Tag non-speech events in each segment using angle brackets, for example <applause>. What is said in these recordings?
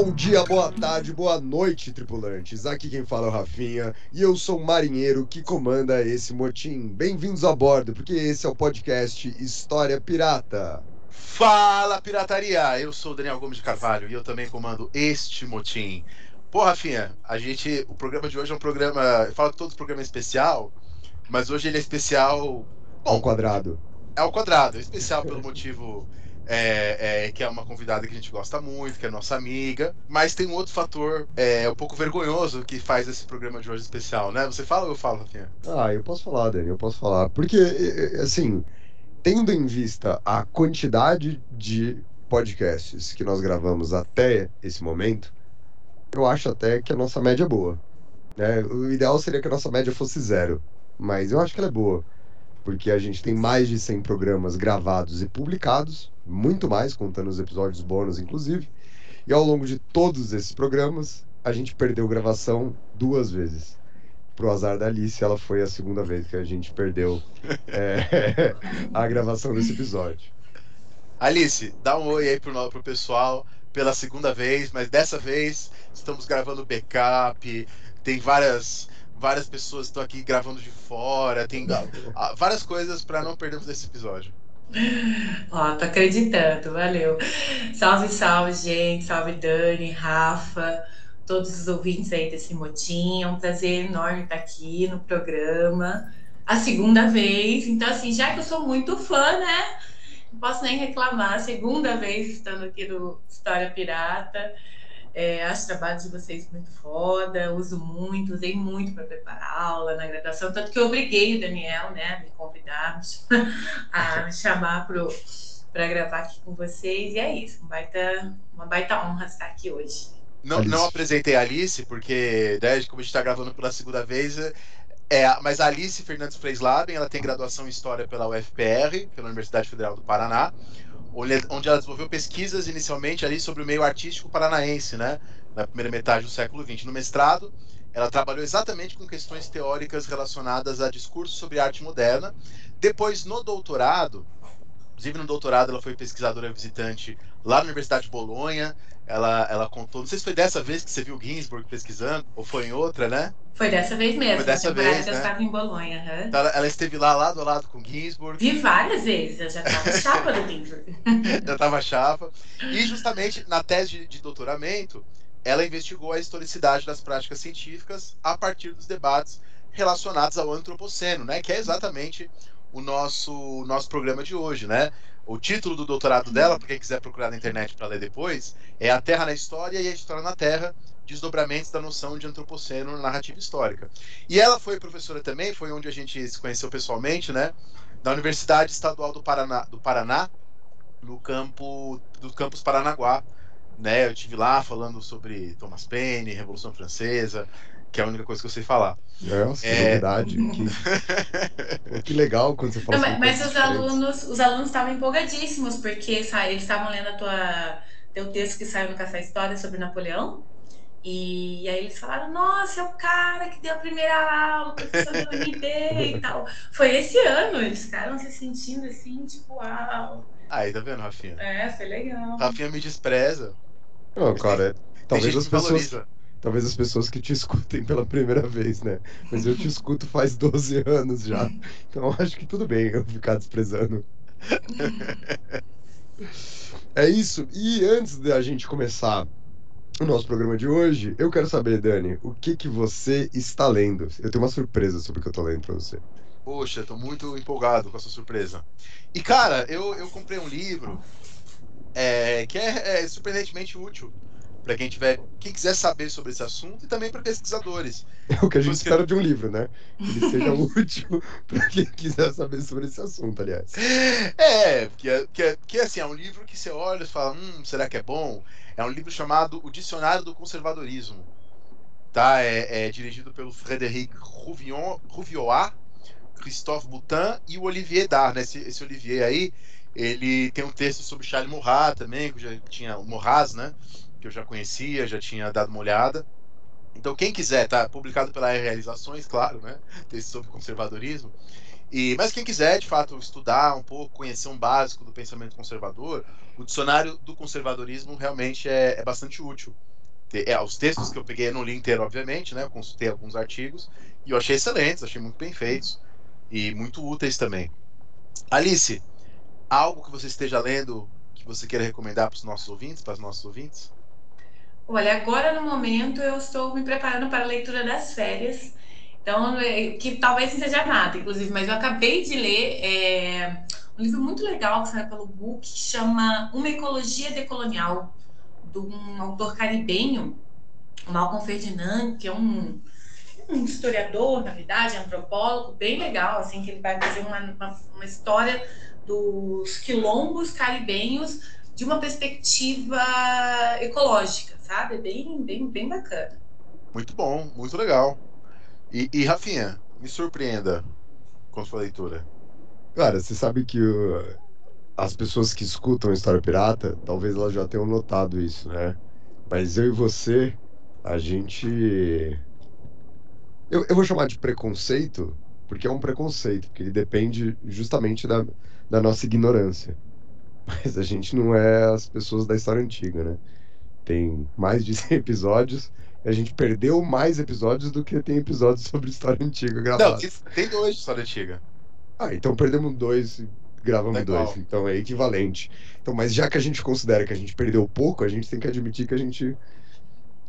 Bom dia, boa tarde, boa noite, tripulantes. Aqui quem fala é o Rafinha e eu sou o marinheiro que comanda esse motim. Bem-vindos a bordo, porque esse é o podcast História Pirata. Fala pirataria! Eu sou o Daniel Gomes de Carvalho e eu também comando este motim. Pô, Rafinha, a gente. O programa de hoje é um programa. Eu falo que todo programa é especial, mas hoje ele é especial. Ao quadrado. É ao quadrado, é especial pelo motivo é, é, que é uma convidada que a gente gosta muito, que é nossa amiga. Mas tem um outro fator é, um pouco vergonhoso que faz esse programa de hoje especial, né? Você fala ou eu falo, Rafinha? Ah, eu posso falar, Dani, eu posso falar. Porque, assim, tendo em vista a quantidade de podcasts que nós gravamos até esse momento, eu acho até que a nossa média é boa. Né? O ideal seria que a nossa média fosse zero, mas eu acho que ela é boa. Porque a gente tem mais de 100 programas gravados e publicados, muito mais, contando os episódios bônus, inclusive. E ao longo de todos esses programas, a gente perdeu gravação duas vezes. Pro azar da Alice, ela foi a segunda vez que a gente perdeu é, <laughs> a gravação desse episódio. Alice, dá um oi aí pro, pro pessoal pela segunda vez, mas dessa vez estamos gravando backup, tem várias várias pessoas estão aqui gravando de fora, tem várias coisas para não perdermos esse episódio. Ó, tô acreditando, valeu. Salve, salve, gente. Salve, Dani, Rafa, todos os ouvintes aí desse motim. É um prazer enorme estar aqui no programa. A segunda vez. Então, assim, já que eu sou muito fã, né? Não posso nem reclamar. Segunda vez estando aqui no História Pirata. É, acho o trabalho de vocês muito foda, uso muito, usei muito para preparar aula na graduação, tanto que eu obriguei o Daniel, né, a me convidar, <laughs> a me chamar para gravar aqui com vocês, e é isso, um baita, uma baita honra estar aqui hoje. Não, não apresentei a Alice, porque, né, como a gente está gravando pela segunda vez, é, mas a Alice Fernandes Freislaben, ela tem graduação em História pela UFPR, pela Universidade Federal do Paraná, onde ela desenvolveu pesquisas inicialmente ali sobre o meio artístico paranaense, né, na primeira metade do século XX. No mestrado, ela trabalhou exatamente com questões teóricas relacionadas a discurso sobre arte moderna. Depois, no doutorado, inclusive no doutorado, ela foi pesquisadora visitante lá na Universidade de Bolonha. Ela, ela contou, não sei se foi dessa vez que você viu Ginsburg pesquisando, ou foi em outra, né? Foi dessa vez mesmo. Foi dessa vez, eu né? estava em Bolonha. Uhum. Então, ela, ela, esteve lá lado a lado com Ginsburg. Vi várias vezes, eu já estava <laughs> chapa do Ginsburg. <laughs> já estava chapa. E justamente na tese de, de doutoramento, ela investigou a historicidade das práticas científicas a partir dos debates relacionados ao antropoceno, né? Que é exatamente o nosso, o nosso programa de hoje, né? O título do doutorado dela, para quem quiser procurar na internet para ler depois, é A Terra na História e a História na Terra, desdobramentos da noção de antropoceno na narrativa histórica. E ela foi professora também, foi onde a gente se conheceu pessoalmente, né? Na Universidade Estadual do Paraná, do Paraná no campo do campus Paranaguá, né? Eu tive lá falando sobre Thomas Paine, Revolução Francesa, que é a única coisa que eu sei falar. Nossa, é... novidade. <laughs> Que... que legal quando você fala Não, Mas, mas os alunos, os alunos estavam empolgadíssimos, porque sabe, eles estavam lendo a tua, teu texto que saiu no Café História sobre Napoleão. E aí eles falaram, nossa, é o cara que deu a primeira aula, o professor do MD <laughs> e tal. Foi esse ano, eles ficaram se sentindo assim, tipo, uau. Aí, tá vendo, Rafinha? É, foi legal. Rafinha me despreza. Não, cara, talvez as pessoas. Valoriza talvez as pessoas que te <laughs> escutem pela primeira vez, né? Mas eu te escuto faz 12 anos já. Então acho que tudo bem eu ficar desprezando. É isso. E antes da gente começar o nosso programa de hoje, eu quero saber, Dani, o que que você está lendo? Eu tenho uma surpresa sobre o que eu tô lendo para você. Poxa, tô muito empolgado com essa surpresa. E cara, eu, eu comprei um livro é, que é, é surpreendentemente útil para quem tiver, quem quiser saber sobre esse assunto e também para pesquisadores. É o que a gente Você- espera de um livro, né? Que ele seja <laughs> útil para quem quiser saber sobre esse assunto, aliás. É, que é, que é, que é assim, é um livro que você olha e fala, hum, será que é bom? É um livro chamado O Dicionário do Conservadorismo. Tá? É, é dirigido pelo Frédéric Rouvion, Rouvioat, Christophe Boutin e o Olivier Dar, né? Esse, esse Olivier aí, ele tem um texto sobre Charles Maurras também, que já tinha o Maurras, né? Que eu já conhecia, já tinha dado uma olhada. Então, quem quiser, tá publicado pela Realizações, claro, né? Texto sobre conservadorismo. E, mas quem quiser, de fato, estudar um pouco, conhecer um básico do pensamento conservador, o dicionário do conservadorismo realmente é, é bastante útil. É, os textos que eu peguei, eu não li inteiro, obviamente, né? Eu consultei alguns artigos e eu achei excelentes, achei muito bem feitos e muito úteis também. Alice, algo que você esteja lendo que você queira recomendar para os nossos ouvintes, para os nossos ouvintes? Olha, agora no momento eu estou me preparando para a leitura das férias. Então, é, que talvez não seja nada, inclusive, mas eu acabei de ler é, um livro muito legal que saiu pelo book, que chama Uma Ecologia Decolonial, de um autor caribenho, Malcolm Ferdinand, que é um, um historiador, na verdade, antropólogo, bem legal, assim, que ele vai fazer uma, uma, uma história dos quilombos caribenhos de uma perspectiva ecológica, sabe? É Bem, bem, bem bacana. Muito bom, muito legal. E, e Rafinha, me surpreenda com sua leitura. Cara, você sabe que uh, as pessoas que escutam História Pirata, talvez elas já tenham notado isso, né? Mas eu e você, a gente. Eu, eu vou chamar de preconceito, porque é um preconceito, porque ele depende justamente da, da nossa ignorância. <laughs> Mas a gente não é as pessoas da história antiga, né? Tem mais de <laughs> 100 episódios, e a gente perdeu mais episódios do que tem episódios sobre história antiga Não, gravados. tem, tem dois de história antiga. Ah, então perdemos dois e gravamos Legal. dois. Então é equivalente. Então, mas já que a gente considera que a gente perdeu pouco, a gente tem que admitir que a gente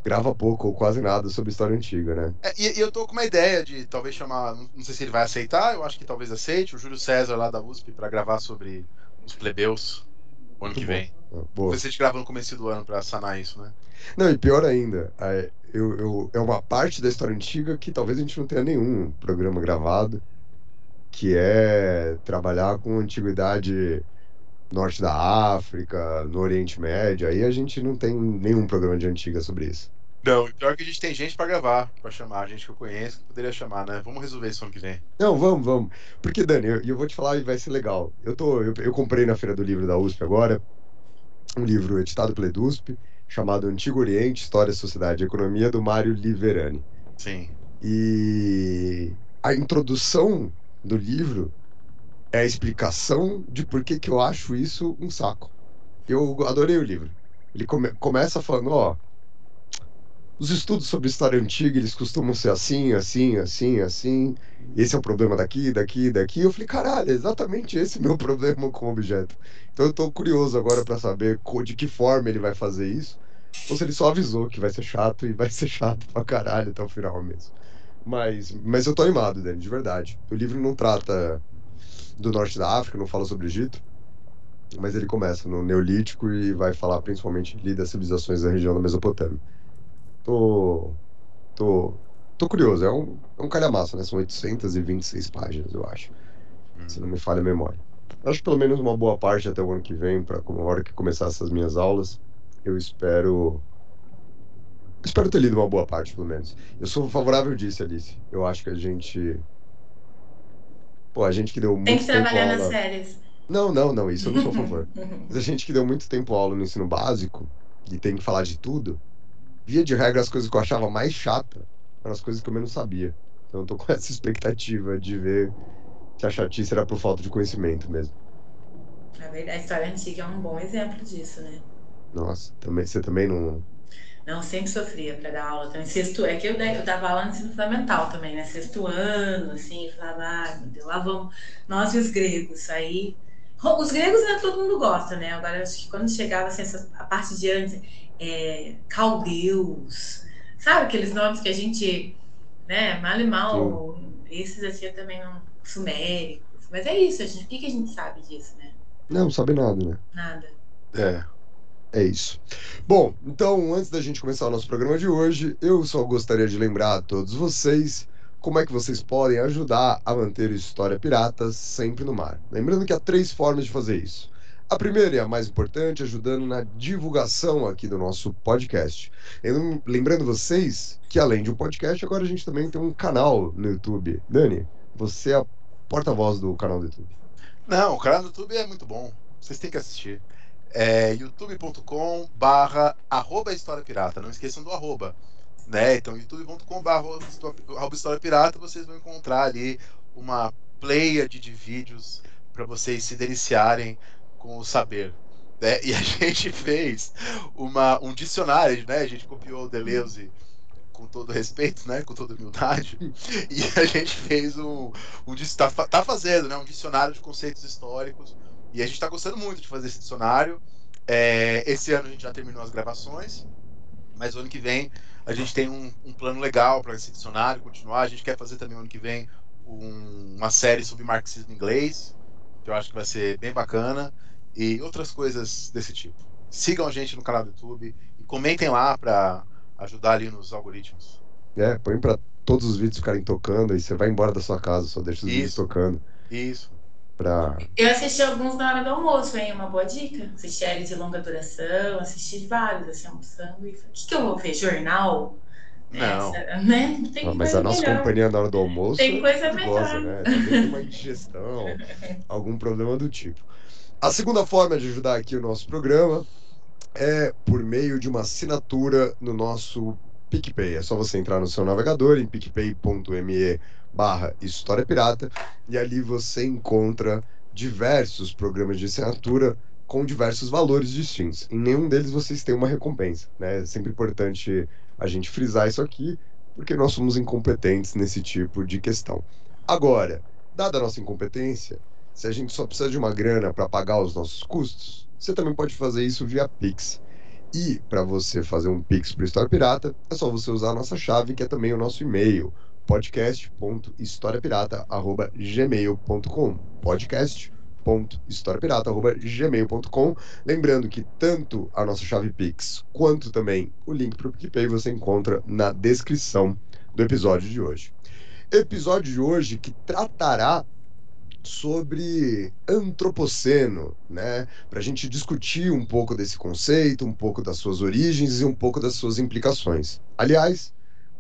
grava pouco ou quase nada sobre história antiga, né? É, e, e eu tô com uma ideia de talvez chamar, não não sei se ele vai aceitar, eu acho que talvez aceite, o Júlio César lá da USP para gravar sobre os plebeus o ano Muito que bom. vem. Boa. Talvez a gente grava no começo do ano para sanar isso, né? Não, e pior ainda, é, eu, eu- é uma parte da história antiga que talvez a gente não tenha nenhum programa gravado, que é trabalhar com antiguidade norte da África, no Oriente Médio. Aí a gente não tem nenhum programa de antiga sobre isso. Não, pior que a gente tem gente para gravar, para chamar, gente que eu conheço, que poderia chamar, né? Vamos resolver isso ano que vem. Não, vamos, vamos. Porque, Dani, eu, eu vou te falar e vai ser legal. Eu, tô, eu, eu comprei na Feira do Livro da USP agora um livro editado pela EDUSP chamado Antigo Oriente, História, Sociedade e Economia, do Mário Liverani. Sim. E a introdução do livro é a explicação de por que, que eu acho isso um saco. Eu adorei o livro. Ele come- começa falando, ó, os estudos sobre história antiga, eles costumam ser assim, assim, assim, assim. Esse é o problema daqui, daqui, daqui. Eu falei, caralho, é exatamente esse meu <laughs> problema com o objeto. Então eu tô curioso agora pra saber de que forma ele vai fazer isso. Ou se ele só avisou que vai ser chato e vai <laughs> ser chato pra caralho até o final mesmo. Mas, mas eu tô animado, Dani, de verdade. O livro não trata do norte da África, não fala sobre o Egito. Mas ele começa no Neolítico e vai falar principalmente ali das civilizações da região da Mesopotâmia. Tô. Tô. Tô curioso, é um, é um calhamaço, né? São 826 páginas, eu acho. Se não me falha a memória. Acho que pelo menos uma boa parte até o ano que vem, para a hora que começar essas minhas aulas, eu espero. Espero ter lido uma boa parte, pelo menos. Eu sou favorável disso, Alice. Eu acho que a gente. Pô, a gente que deu muito Tem que tempo trabalhar aula... nas férias. Não, não, não, isso eu não sou a favor. <laughs> Mas a gente que deu muito tempo aula no ensino básico e tem que falar de tudo, via de regra as coisas que eu achava mais chata eram as coisas que eu menos sabia. Então eu tô com <laughs> essa expectativa de ver se a chatice era por falta de conhecimento mesmo. Na verdade, a história antiga é um bom exemplo disso, né? Nossa, também, você também não. Não, sempre sofria para dar aula também. Sexto, é que eu, eu dava aula no ensino fundamental também, né? Sexto ano, assim, falava, ai, meu Deus, lá vamos nós e os gregos. Aí, os gregos, né, todo mundo gosta, né? Agora, acho que quando chegava, assim, essa, a parte de antes, é, caldeus, sabe aqueles nomes que a gente, né, mal e mal, esses, assim, também não, suméricos. Mas é isso, a gente, o que, que a gente sabe disso, né? Não, sabe nada, né? Nada. É. É isso. Bom, então, antes da gente começar o nosso programa de hoje, eu só gostaria de lembrar a todos vocês como é que vocês podem ajudar a manter o História Piratas sempre no mar. Lembrando que há três formas de fazer isso. A primeira e a mais importante, ajudando na divulgação aqui do nosso podcast. Lembrando vocês que, além de um podcast, agora a gente também tem um canal no YouTube. Dani, você é a porta-voz do canal do YouTube. Não, o canal do YouTube é muito bom. Vocês têm que assistir. É youtube.com barra arroba História Pirata. Não esqueçam do arroba. Né? Então, youtube.com barra arroba História Pirata, vocês vão encontrar ali uma pleiade de vídeos para vocês se deliciarem com o saber. Né? E a <laughs> gente fez uma, um dicionário, né? A gente copiou o Deleuze com todo respeito, né? Com toda humildade. <laughs> E a gente fez um. um tá, tá fazendo, né? Um dicionário de conceitos históricos. E a gente está gostando muito de fazer esse dicionário. É, esse ano a gente já terminou as gravações, mas ano que vem a gente tem um, um plano legal para esse dicionário continuar. A gente quer fazer também ano que vem um, uma série sobre marxismo inglês, que eu acho que vai ser bem bacana e outras coisas desse tipo. Sigam a gente no canal do YouTube e comentem lá para ajudar ali nos algoritmos. É, põe para todos os vídeos ficarem tocando e você vai embora da sua casa, só deixa os Isso. vídeos tocando. Isso. Pra... Eu assisti alguns na hora do almoço, hein? Uma boa dica. Assisti séries de longa duração, assisti vários, assim, almoçando. E falei, o que, que eu vou ver? Jornal? Não. É, né? Tem Não, mas a nossa melhor. companhia na hora do almoço. Tem coisa melhor. Gosta, né? Tem uma indigestão, algum problema do tipo. A segunda forma de ajudar aqui o nosso programa é por meio de uma assinatura no nosso PicPay. É só você entrar no seu navegador em picpay.me barra História Pirata e ali você encontra diversos programas de assinatura com diversos valores distintos. Em nenhum deles vocês têm uma recompensa. Né? É sempre importante a gente frisar isso aqui, porque nós somos incompetentes nesse tipo de questão. Agora, dada a nossa incompetência, se a gente só precisa de uma grana para pagar os nossos custos, você também pode fazer isso via Pix. E para você fazer um Pix para História Pirata, é só você usar a nossa chave, que é também o nosso e-mail, podcast.historiapirata.gmail.com podcast.historiapirata.gmail.com Lembrando que tanto a nossa chave Pix quanto também o link para o PicPay você encontra na descrição do episódio de hoje. Episódio de hoje que tratará sobre antropoceno, né? Para a gente discutir um pouco desse conceito, um pouco das suas origens e um pouco das suas implicações. Aliás,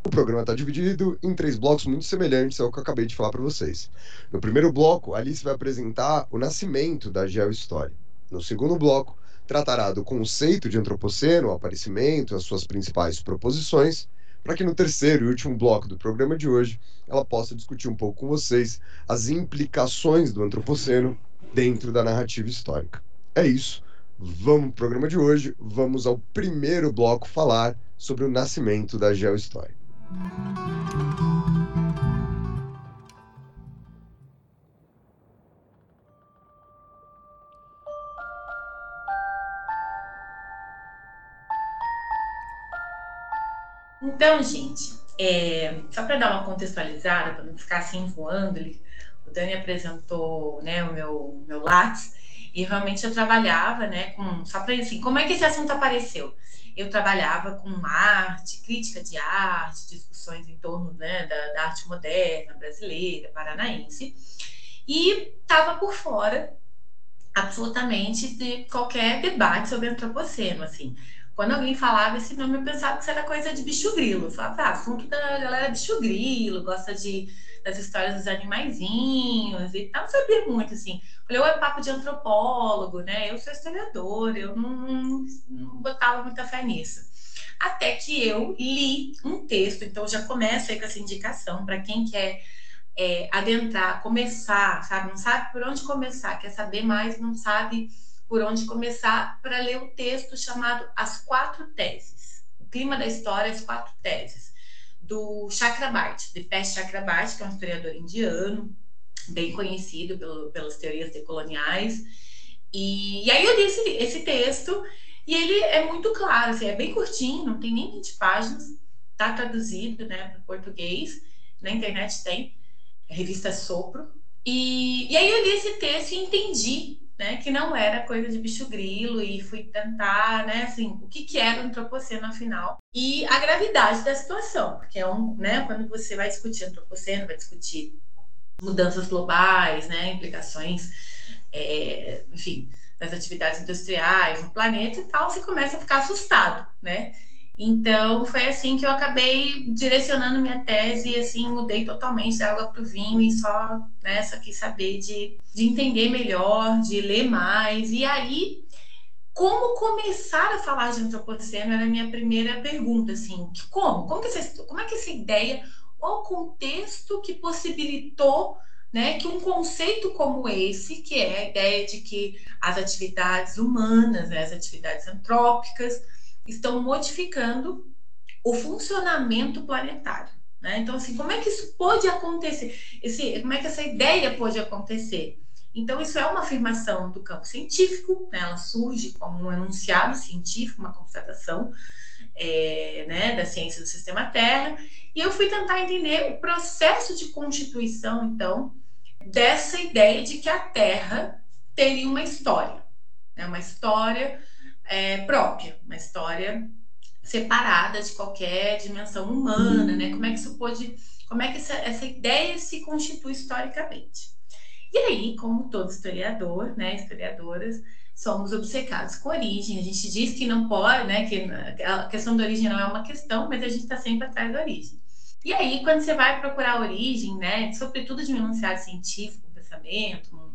o programa está dividido em três blocos muito semelhantes ao que eu acabei de falar para vocês. No primeiro bloco, Alice vai apresentar o nascimento da geohistória. No segundo bloco, tratará do conceito de antropoceno, o aparecimento, as suas principais proposições para que no terceiro e último bloco do programa de hoje ela possa discutir um pouco com vocês as implicações do antropoceno dentro da narrativa histórica. É isso. Vamos para o programa de hoje. Vamos ao primeiro bloco falar sobre o nascimento da geohistória. Então, gente, é, só para dar uma contextualizada, para não ficar assim voando, o Dani apresentou né, o meu, meu e realmente eu trabalhava né, com. Só para assim, como é que esse assunto apareceu? Eu trabalhava com arte, crítica de arte, discussões em torno né, da, da arte moderna brasileira, paranaense, e estava por fora absolutamente de qualquer debate sobre antropoceno, assim. Quando alguém falava esse nome, eu pensava que isso era coisa de bicho grilo. Eu falava, ah, assunto da galera é bicho grilo, gosta de, das histórias dos animaizinhos e tal. Não sabia muito, assim. Falei, ou é papo de antropólogo, né? Eu sou historiador, eu não, não, não botava muita fé nisso. Até que eu li um texto, então já começo aí com essa indicação para quem quer é, adentrar, começar, sabe? Não sabe por onde começar, quer saber mais, não sabe por onde começar para ler o texto chamado As Quatro Teses. O clima da história, as quatro teses, do Chakrabarti, de Pest Chakrabarti, que é um historiador indiano, bem conhecido pelo, pelas teorias decoloniais. E, e aí eu li esse, esse, texto e ele é muito claro, assim, é bem curtinho, não tem nem 20 páginas, está traduzido né, para português, na internet tem, a revista Sopro. E, e aí eu li esse texto e entendi né, que não era coisa de bicho grilo e fui tentar, né, assim, o que que era o antropoceno afinal e a gravidade da situação, porque é um, né, quando você vai discutir antropoceno, vai discutir mudanças globais, né, implicações, é, enfim, das atividades industriais no planeta e tal, você começa a ficar assustado, né? Então, foi assim que eu acabei direcionando minha tese e, assim, mudei totalmente da água para o vinho e só, né, só quis saber de, de entender melhor, de ler mais. E aí, como começar a falar de antropoceno era a minha primeira pergunta, assim, como? Como, que essa, como é que essa ideia, qual o contexto que possibilitou né, que um conceito como esse, que é a ideia de que as atividades humanas, né, as atividades antrópicas, estão modificando o funcionamento planetário. Né? Então, assim, como é que isso pode acontecer? Esse, como é que essa ideia pode acontecer? Então, isso é uma afirmação do campo científico, né? ela surge como um enunciado científico, uma constatação é, né, da ciência do sistema Terra, e eu fui tentar entender o processo de constituição, então, dessa ideia de que a Terra teria uma história, né? uma história é, própria, uma história separada de qualquer dimensão humana, né? Como é que isso pode, como é que essa, essa ideia se constitui historicamente? E aí, como todo historiador, né, historiadoras, somos obcecados com origem. A gente diz que não pode, né, que a questão da origem não é uma questão, mas a gente está sempre atrás da origem. E aí, quando você vai procurar a origem, né, sobretudo de um enunciado científico, um pensamento,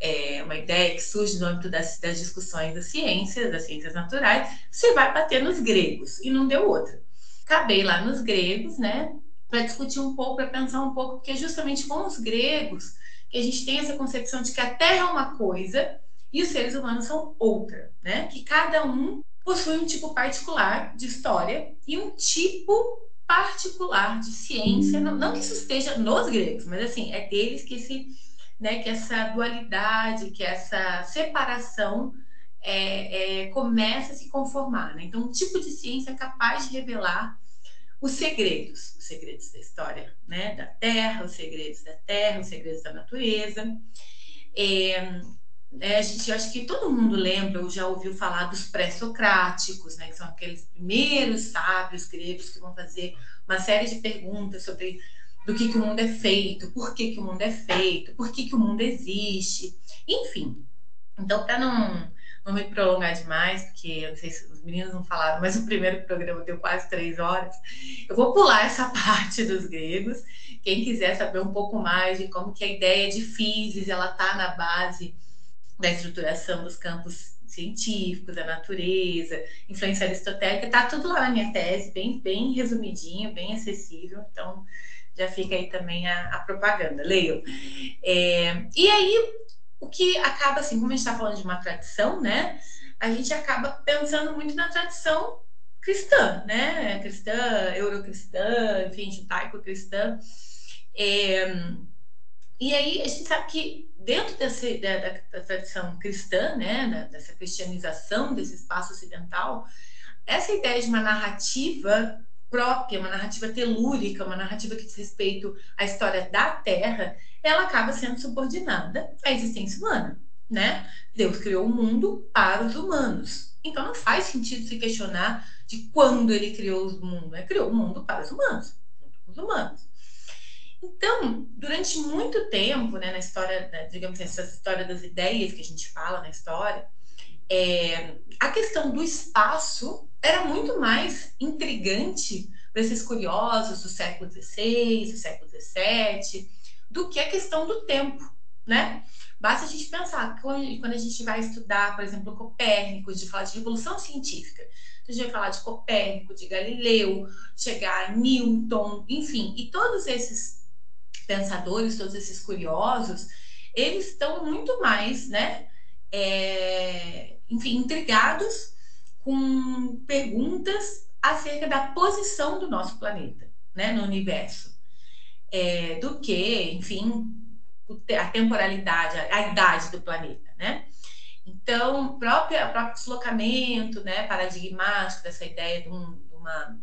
é, uma ideia que surge no âmbito das, das discussões das ciências, das ciências naturais, você vai bater nos gregos, e não deu outra. Acabei lá nos gregos, né, para discutir um pouco, para pensar um pouco, porque é justamente com os gregos que a gente tem essa concepção de que a Terra é uma coisa e os seres humanos são outra, né? Que cada um possui um tipo particular de história e um tipo particular de ciência. Não, não que isso esteja nos gregos, mas assim, é deles que se né, que essa dualidade, que essa separação é, é, começa a se conformar. Né? Então, um tipo de ciência capaz de revelar os segredos, os segredos da história né, da Terra, os segredos da Terra, os segredos da natureza. É, é, a gente, acho que todo mundo lembra ou já ouviu falar dos pré-socráticos, né, que são aqueles primeiros sábios gregos que vão fazer uma série de perguntas sobre do que, que o mundo é feito, por que, que o mundo é feito, por que, que o mundo existe, enfim. Então, para não, não me prolongar demais, porque eu não sei se os meninos não falaram, mas o primeiro programa deu quase três horas, eu vou pular essa <laughs> parte dos gregos. Quem quiser saber um pouco mais de como que a ideia de physis ela está na base da estruturação dos campos científicos, da natureza, influência aristotélica, está tudo lá na minha tese, bem, bem resumidinho, bem acessível. Então, já fica aí também a, a propaganda, leio. É, e aí, o que acaba, assim, como a gente está falando de uma tradição, né? A gente acaba pensando muito na tradição cristã, né? Cristã, eurocristã, enfim, judaico-cristã. É, e aí a gente sabe que dentro desse, da, da, tradição cristã, né, dessa cristianização desse espaço ocidental, essa ideia de uma narrativa própria, uma narrativa telúrica, uma narrativa que diz respeito à história da Terra, ela acaba sendo subordinada à existência humana, né? Deus criou o mundo para os humanos. Então não faz sentido se questionar de quando ele criou o mundo. Ele criou o mundo para os humanos, junto com os humanos. Então, durante muito tempo, né, na história, né, digamos assim, essa história das ideias que a gente fala na história, é, a questão do espaço era muito mais intrigante para esses curiosos do século XVI, do século XVII, do que a questão do tempo, né? Basta a gente pensar, quando a gente vai estudar, por exemplo, Copérnico, de falar de revolução científica, a gente vai falar de Copérnico, de Galileu, chegar a Newton, enfim, e todos esses pensadores, todos esses curiosos, eles estão muito mais, né, é, enfim, intrigados com perguntas acerca da posição do nosso planeta, né, no universo, é, do que, enfim, a temporalidade, a, idade do planeta, né? Então, próprio, próprio deslocamento, né, paradigmático dessa ideia de, um, de uma,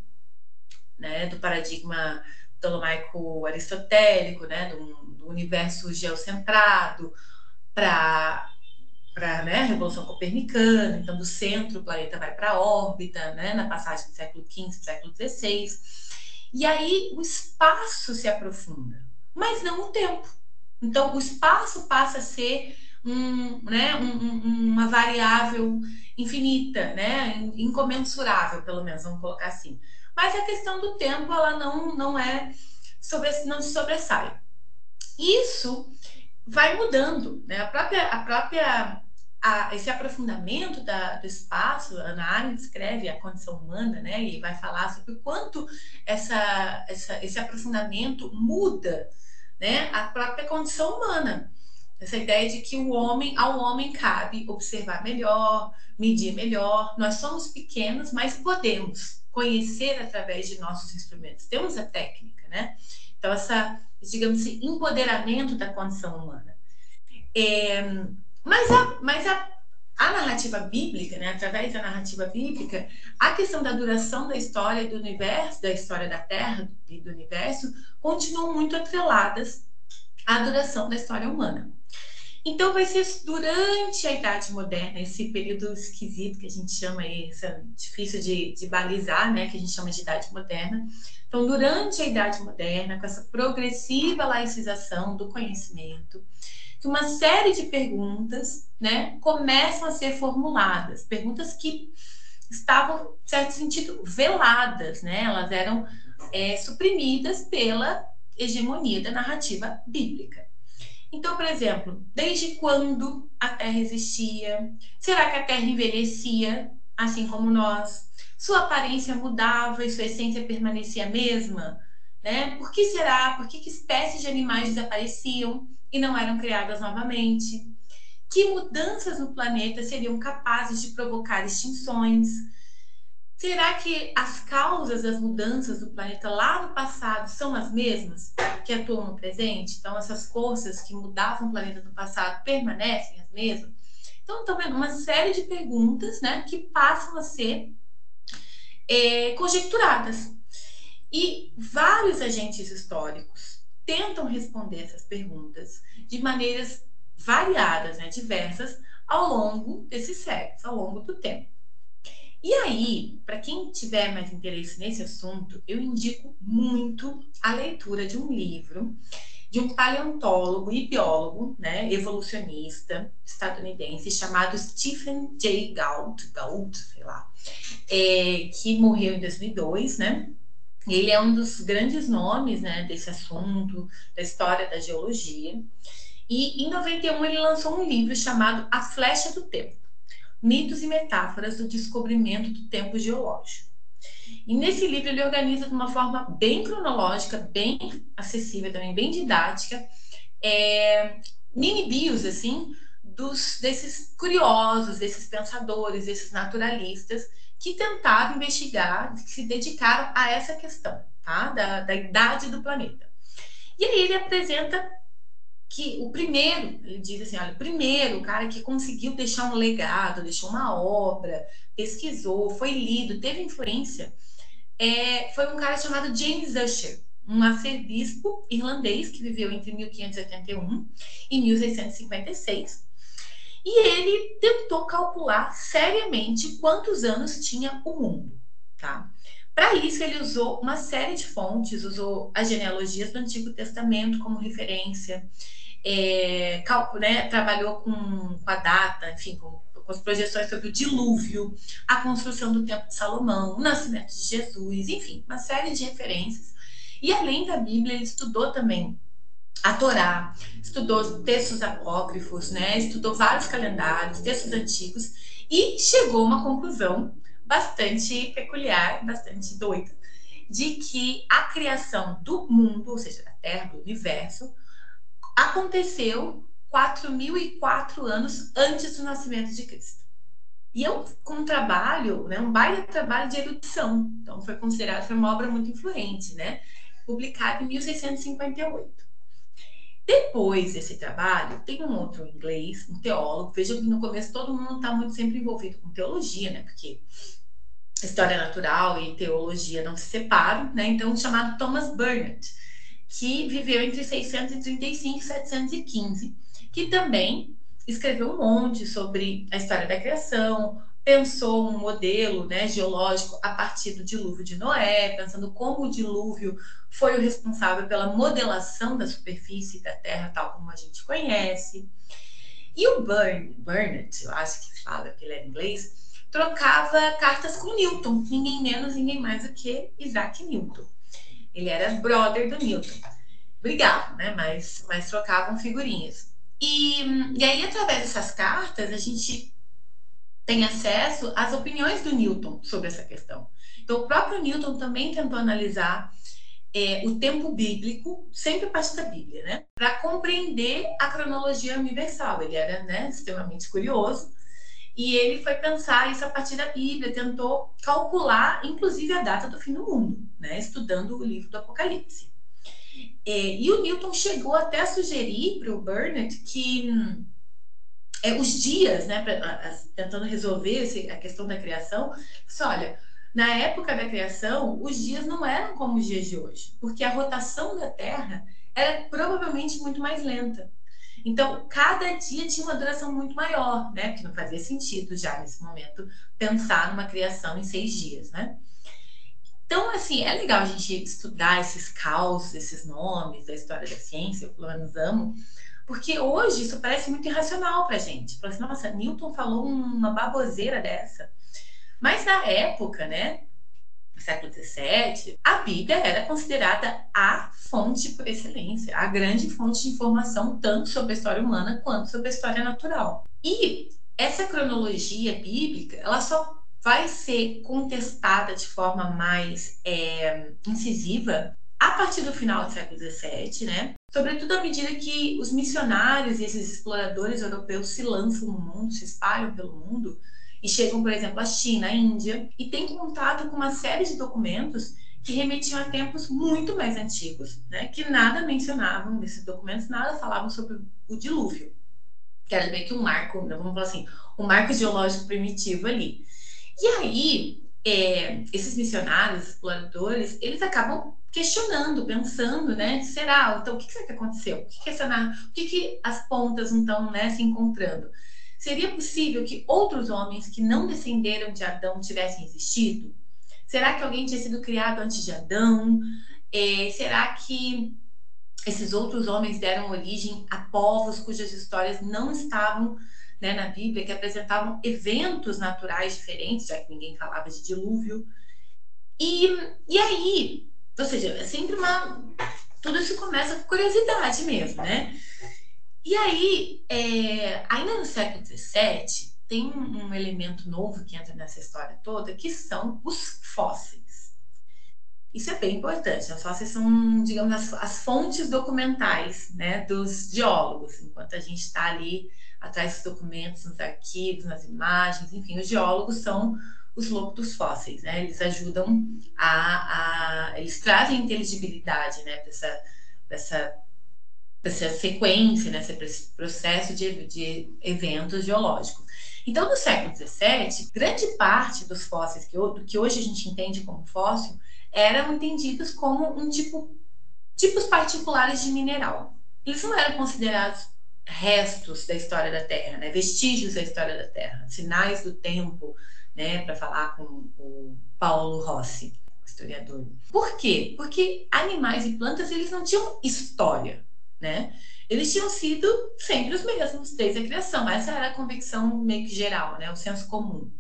né, do paradigma ptolomaico aristotélico, né, do, do universo geocentrado, para para né, a Revolução Copernicana, então do centro o planeta vai para a órbita, né, na passagem do século XV para o século XVI. E aí o espaço se aprofunda, mas não o tempo. Então o espaço passa a ser um, né, um, uma variável infinita, né, incomensurável, pelo menos, vamos colocar assim. Mas a questão do tempo, ela não, não é sobre, não se sobressai. Isso vai mudando, né? A própria, a própria a, esse aprofundamento da, do espaço, Ana Arendt escreve a condição humana, né? E vai falar sobre o quanto essa, essa, esse aprofundamento muda, né? A própria condição humana. Essa ideia de que o homem, ao homem cabe observar melhor, medir melhor. Nós somos pequenos, mas podemos conhecer através de nossos instrumentos. Temos a técnica, né? Então, essa, digamos assim, empoderamento da condição humana. É, mas a, mas a, a narrativa bíblica, né, através da narrativa bíblica, a questão da duração da história do universo, da história da Terra e do universo, continuam muito atreladas à duração da história humana. Então, vai ser durante a Idade Moderna, esse período esquisito que a gente chama aí, difícil de, de balizar, né, que a gente chama de Idade Moderna. Então, durante a Idade Moderna, com essa progressiva laicização do conhecimento, que uma série de perguntas, né, começam a ser formuladas, perguntas que estavam, em certo sentido, veladas, né, elas eram é, suprimidas pela hegemonia da narrativa bíblica. Então, por exemplo, desde quando a Terra existia? Será que a Terra envelhecia, assim como nós? Sua aparência mudava e sua essência permanecia a mesma? Né? Por que será? Por que, que espécies de animais desapareciam e não eram criadas novamente? Que mudanças no planeta seriam capazes de provocar extinções? Será que as causas das mudanças do planeta lá no passado são as mesmas que atuam no presente? Então, essas forças que mudavam o planeta no passado permanecem as mesmas? Então, estão vendo uma série de perguntas né, que passam a ser é, conjecturadas. E vários agentes históricos tentam responder essas perguntas de maneiras variadas, né, diversas, ao longo desses séculos, ao longo do tempo. E aí, para quem tiver mais interesse nesse assunto, eu indico muito a leitura de um livro de um paleontólogo e biólogo, né, evolucionista estadunidense chamado Stephen J. Gault, Gault, sei lá, é, que morreu em 2002, né? Ele é um dos grandes nomes, né, desse assunto, da história da geologia. E em 91 ele lançou um livro chamado A Flecha do Tempo mitos e metáforas do descobrimento do tempo geológico. E nesse livro ele organiza de uma forma bem cronológica, bem acessível também, bem didática, é, mini bios assim dos desses curiosos, desses pensadores, desses naturalistas que tentaram investigar, que se dedicaram a essa questão, tá? Da, da idade do planeta. E aí ele apresenta que o primeiro, ele diz assim, olha, o primeiro, cara que conseguiu deixar um legado, deixou uma obra, pesquisou, foi lido, teve influência, é, foi um cara chamado James Usher, um arcebispo irlandês que viveu entre 1581 e 1656. E ele tentou calcular seriamente quantos anos tinha o mundo, tá? Para isso, ele usou uma série de fontes, usou as genealogias do Antigo Testamento como referência, é, né, trabalhou com, com, a data, enfim, com, com, as projeções sobre o dilúvio, a construção do Templo de Salomão, o nascimento de Jesus, enfim, uma série de referências. E além da Bíblia, ele estudou também a Torá, estudou textos apócrifos, né, estudou vários calendários, textos antigos e chegou a uma conclusão bastante peculiar, bastante doida, de que a criação do mundo, ou seja, da Terra, do universo, aconteceu 4.004 anos antes do nascimento de Cristo. E é um, um trabalho, né, um baita trabalho de erudição. Então, foi considerado foi uma obra muito influente, né? Publicado em 1658. Depois desse trabalho, tem um outro inglês, um teólogo. Vejam que no começo todo mundo está muito sempre envolvido com teologia, né? Porque história natural e teologia não se separam, né? Então, chamado Thomas Burnett que viveu entre 635 e 715, que também escreveu um monte sobre a história da criação, pensou um modelo né, geológico a partir do dilúvio de Noé, pensando como o dilúvio foi o responsável pela modelação da superfície da Terra, tal como a gente conhece. E o Burn, Burnett, eu acho que fala que ele é inglês, trocava cartas com Newton, ninguém menos, ninguém mais do que Isaac Newton. Ele era brother do Newton. Brigavam, né? Mas, mas trocavam figurinhas. E, e aí, através dessas cartas, a gente tem acesso às opiniões do Newton sobre essa questão. Então, o próprio Newton também tentou analisar é, o tempo bíblico, sempre a partir da Bíblia, né? Para compreender a cronologia universal. Ele era né, extremamente curioso e ele foi pensar isso a partir da Bíblia, tentou calcular, inclusive, a data do fim do mundo, né? Estudando o livro do Apocalipse. É, e o Newton chegou até a sugerir para o Burnett que hum, é, os dias, né, pra, tentando resolver esse, a questão da criação, disse, olha, na época da criação, os dias não eram como os dias de hoje, porque a rotação da Terra era provavelmente muito mais lenta. Então, cada dia tinha uma duração muito maior, né? Porque não fazia sentido já nesse momento pensar numa criação em seis dias, né? Então, assim, é legal a gente estudar esses causos, esses nomes da história da ciência, eu pelo menos amo, porque hoje isso parece muito irracional pra gente. Fala assim, nossa, Newton falou uma baboseira dessa. Mas na época, né, no século XVII, a Bíblia era considerada a fonte por excelência, a grande fonte de informação, tanto sobre a história humana quanto sobre a história natural. E essa cronologia bíblica, ela só vai ser contestada de forma mais é, incisiva a partir do final do século XVII, né? Sobretudo à medida que os missionários e esses exploradores europeus se lançam no mundo, se espalham pelo mundo, e chegam, por exemplo, à China, à Índia, e têm contato com uma série de documentos que remetiam a tempos muito mais antigos, né? que nada mencionavam nesses documentos, nada falavam sobre o dilúvio, que era meio que um marco, né? vamos falar assim, um marco geológico primitivo ali. E aí, é, esses missionários, exploradores, eles acabam questionando, pensando, né? Será? Então, o que será que aconteceu? O que, que, essa, o que, que as pontas não estão né, se encontrando? Seria possível que outros homens que não descenderam de Adão tivessem existido? Será que alguém tinha sido criado antes de Adão? É, será que esses outros homens deram origem a povos cujas histórias não estavam né, na Bíblia, que apresentavam eventos naturais diferentes, já que ninguém falava de dilúvio? E, e aí, ou seja, é sempre uma. Tudo isso começa com curiosidade mesmo, né? E aí, é, ainda no século XVII, tem um, um, elemento novo que entra nessa história toda, que são os fósseis. Isso é bem importante. Os fósseis são, digamos, as, as fontes documentais né, dos geólogos. Enquanto a gente está ali atrás dos documentos, nos arquivos, nas imagens, enfim, os geólogos são os loucos dos fósseis, né? Eles ajudam a, a eles trazem inteligibilidade, né, para essa, essa essa sequência, né, esse processo de, de eventos geológicos. Então, no século XVII, grande parte dos fósseis que, que hoje a gente entende como fóssil eram entendidos como um tipo tipos particulares de mineral. Eles não eram considerados restos da história da Terra, né, vestígios da história da Terra, sinais do tempo, né, para falar com o Paulo Rossi, historiador. Por quê? Porque animais e plantas eles não tinham história né? Eles tinham sido sempre os mesmos desde a criação. Essa era a convicção meio que geral, né? O senso comum.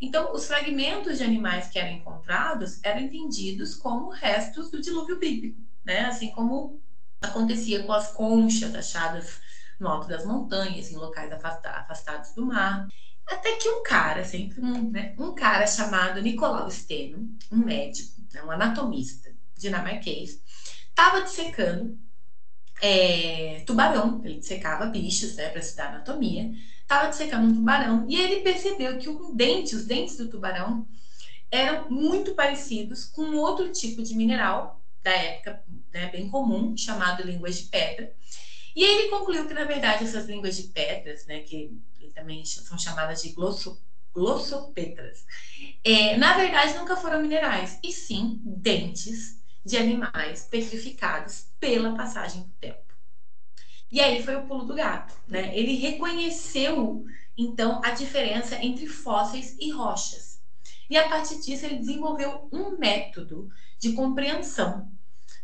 Então, os fragmentos de animais que eram encontrados eram entendidos como restos do dilúvio bíblico, né? Assim como acontecia com as conchas achadas no alto das montanhas, em locais afastados do mar. Até que um cara, sempre um, né? um cara chamado Nicolau Steno, um médico, né? um anatomista dinamarquês, estava dissecando é, tubarão, ele dissecava bichos né, para estudar anatomia, estava dissecando um tubarão e ele percebeu que o dente, os dentes do tubarão eram muito parecidos com outro tipo de mineral da época, né, bem comum, chamado línguas de pedra. E ele concluiu que, na verdade, essas línguas de pedras, né, que também são chamadas de glosso, glossopetras, é, na verdade nunca foram minerais, e sim dentes de animais petrificados pela passagem do tempo. E aí foi o pulo do gato, né? Ele reconheceu então a diferença entre fósseis e rochas. E a partir disso ele desenvolveu um método de compreensão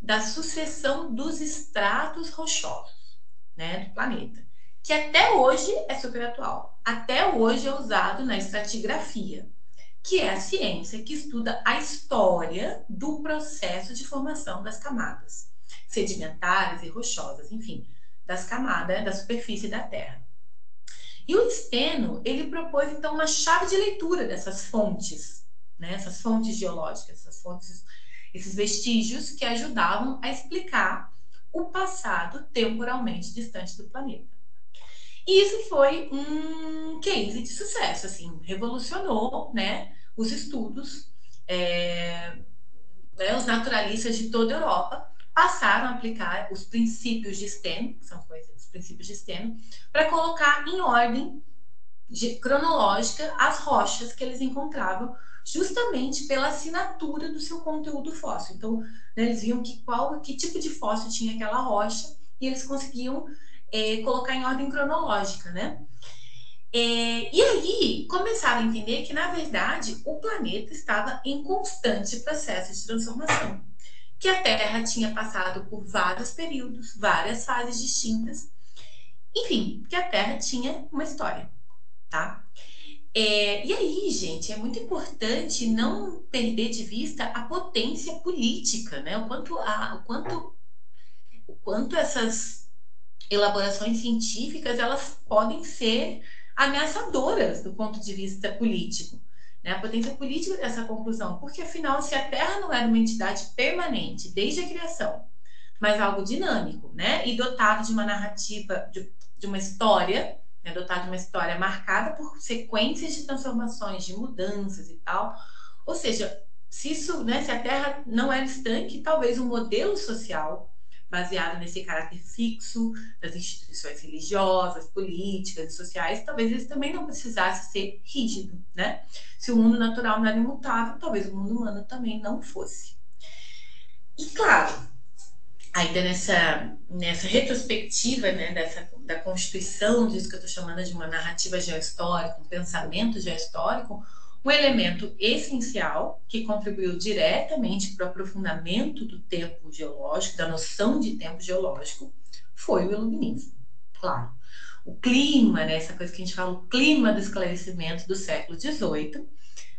da sucessão dos estratos rochosos, né, do planeta, que até hoje é super atual. Até hoje é usado na estratigrafia, que é a ciência que estuda a história do processo de formação das camadas sedimentares e rochosas, enfim, das camadas da superfície da Terra. E o Steno, ele propôs então uma chave de leitura dessas fontes, né, essas fontes geológicas, essas fontes, esses vestígios que ajudavam a explicar o passado temporalmente distante do planeta. E isso foi um case de sucesso, assim, revolucionou, né, os estudos, é, né, os naturalistas de toda a Europa passaram a aplicar os princípios de STEM, que são os princípios de STEM, para colocar em ordem cronológica as rochas que eles encontravam, justamente pela assinatura do seu conteúdo fóssil. Então, né, eles viam que qual, que tipo de fóssil tinha aquela rocha e eles conseguiam é, colocar em ordem cronológica, né? É, e aí começaram a entender que, na verdade, o planeta estava em constante processo de transformação que a Terra tinha passado por vários períodos, várias fases distintas. Enfim, que a Terra tinha uma história, tá? É, e aí, gente, é muito importante não perder de vista a potência política, né? O quanto, a, o quanto, o quanto essas elaborações científicas elas podem ser ameaçadoras do ponto de vista político né, a potência política dessa conclusão, porque afinal, se a Terra não era uma entidade permanente desde a criação, mas algo dinâmico, né, e dotado de uma narrativa, de, de uma história, né, dotado de uma história marcada por sequências de transformações, de mudanças e tal, ou seja, se isso, né, se a Terra não era estanque, talvez um modelo social baseado nesse caráter fixo das instituições religiosas, políticas e sociais, talvez ele também não precisasse ser rígido, né? Se o mundo natural não era imutável, talvez o mundo humano também não fosse. E claro, ainda nessa, nessa retrospectiva, né, dessa, da constituição disso que eu estou chamando de uma narrativa geohistórica, um pensamento geohistórico, um elemento essencial que contribuiu diretamente para o aprofundamento do tempo geológico, da noção de tempo geológico, foi o iluminismo. Claro, o clima, né, essa coisa que a gente fala, o clima do esclarecimento do século XVIII,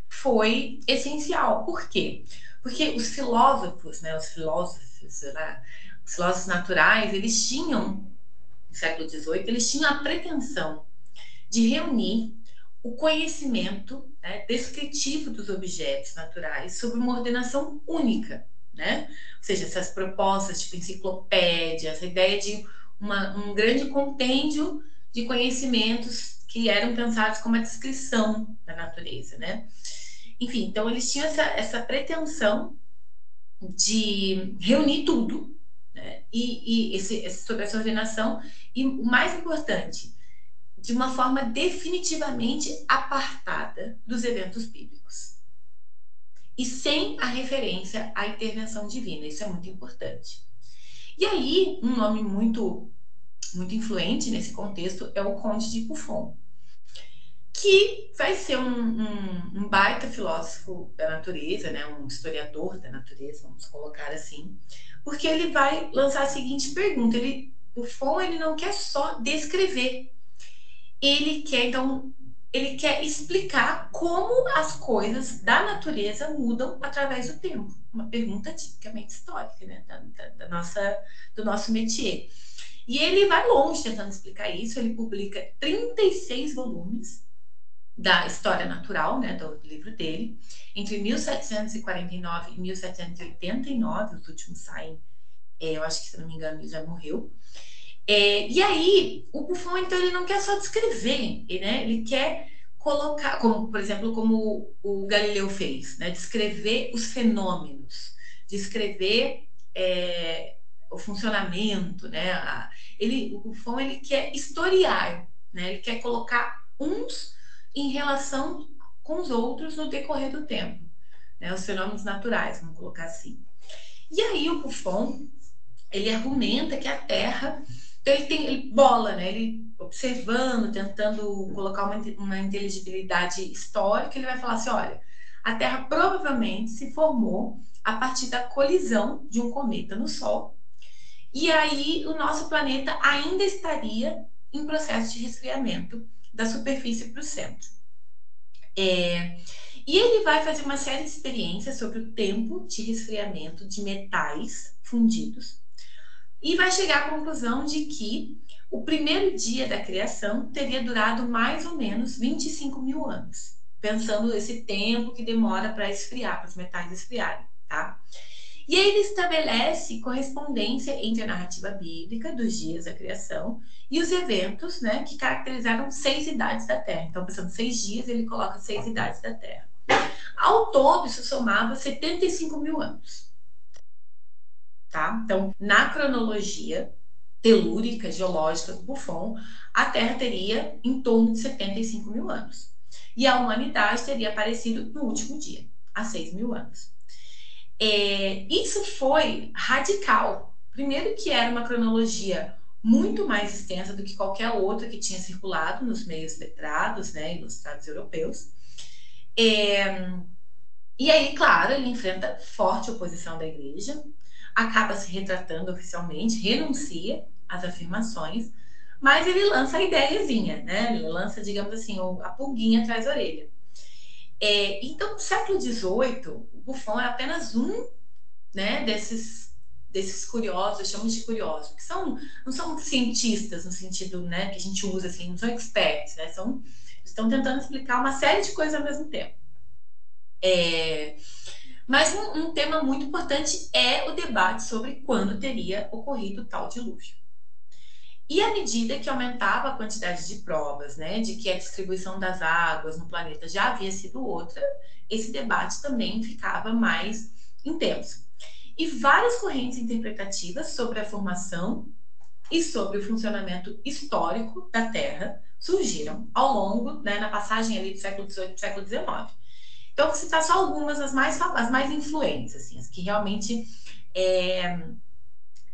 foi essencial. Por quê? Porque os filósofos, né, os filósofos, né, os filósofos naturais, eles tinham, no século XVIII, eles tinham a pretensão de reunir o conhecimento né, descritivo dos objetos naturais sob uma ordenação única, né? Ou seja, essas propostas tipo enciclopédia, essa ideia de uma, um grande compêndio de conhecimentos que eram pensados como a descrição da natureza, né? Enfim, então eles tinham essa, essa pretensão de reunir tudo, né? E, e esse, sobre essa ordenação, e o mais importante, de uma forma definitivamente apartada dos eventos bíblicos. E sem a referência à intervenção divina, isso é muito importante. E aí, um nome muito muito influente nesse contexto é o Conde de Buffon, que vai ser um, um, um, baita filósofo da natureza, né? um historiador da natureza, vamos colocar assim, porque ele vai lançar a seguinte pergunta: ele, Buffon ele não quer só descrever ele quer, então, ele quer explicar como as coisas da natureza mudam através do tempo. Uma pergunta tipicamente histórica, né? Da, da, da nossa, do nosso métier. E ele vai longe tentando explicar isso. Ele publica 36 volumes da história natural, né, do livro dele, entre 1749 e 1789. Os últimos saem, é, eu acho que se não me engano, ele já morreu. É, e aí, o Buffon, então, ele não quer só descrever, né? ele quer colocar, como, por exemplo, como o Galileu fez, né? descrever os fenômenos, descrever é, o funcionamento, né? Ele, o Buffon ele quer historiar, né? ele quer colocar uns em relação com os outros no decorrer do tempo, né? os fenômenos naturais, vamos colocar assim. E aí o Buffon ele argumenta que a Terra Então ele tem ele bola, né? Ele observando, tentando colocar uma, uma inteligibilidade histórica, ele vai falar assim: olha, a Terra provavelmente se formou a partir da colisão de um cometa no Sol. E aí o nosso planeta ainda estaria em processo de resfriamento da superfície para o centro. É, e ele vai fazer uma série de experiências sobre o tempo de resfriamento de metais fundidos e vai chegar à conclusão de que o primeiro dia da criação teria durado mais ou menos 25 mil anos, pensando esse tempo que demora para esfriar, para os metais esfriarem, tá? E aí ele estabelece correspondência entre a narrativa bíblica dos dias da criação e os eventos, né, que caracterizaram seis idades da Terra. Então, pensando seis dias, ele coloca seis idades da Terra. Ao todo, isso somava 75 mil anos. Tá? Então, na cronologia telúrica, geológica do Buffon, a Terra teria em torno de 75 mil anos. E a humanidade teria aparecido no último dia, há 6 mil anos. É, isso foi radical. Primeiro que era uma cronologia muito mais extensa do que qualquer outra que tinha circulado nos meios letrados, né, ilustrados europeus. É, e aí, claro, ele enfrenta forte oposição da igreja, acaba se retratando oficialmente, renuncia às afirmações, mas ele lança a ideiazinha, né? Ele lança, digamos assim, a pulguinha atrás da orelha. É, então, no século XVIII, o Buffon é apenas um né, desses, desses curiosos, chamamos de curiosos, que são, não são cientistas no sentido né, que a gente usa, assim, não são experts, né, são, estão tentando explicar uma série de coisas ao mesmo tempo. É, mas um, um, tema muito importante é o debate sobre quando teria ocorrido tal dilúvio. E à medida que aumentava a quantidade de provas, né, de que a distribuição das águas no planeta já havia sido outra, esse debate também ficava mais intenso. E várias correntes interpretativas sobre a formação e sobre o funcionamento histórico da Terra surgiram ao longo, né, na passagem ali do século XVIII o século XIX. Então, vou citar só algumas, as mais, as mais influentes, assim, as que realmente é,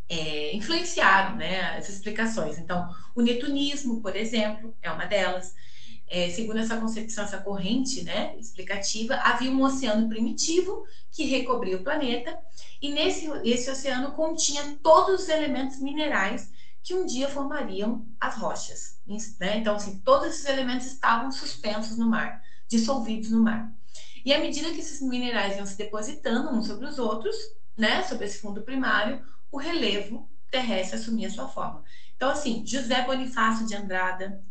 é, influenciaram né, essas explicações. Então, o netunismo, por exemplo, é uma delas. É, segundo essa concepção, essa corrente né, explicativa, havia um oceano primitivo que recobria o planeta, e nesse esse oceano continha todos os elementos minerais que um dia formariam as rochas. Né? Então, assim, todos esses elementos estavam suspensos no mar, dissolvidos no mar. E à medida que esses minerais iam se depositando uns sobre os outros, né, sobre esse fundo primário, o relevo terrestre assumia sua forma. Então, assim, José Bonifácio de Andrada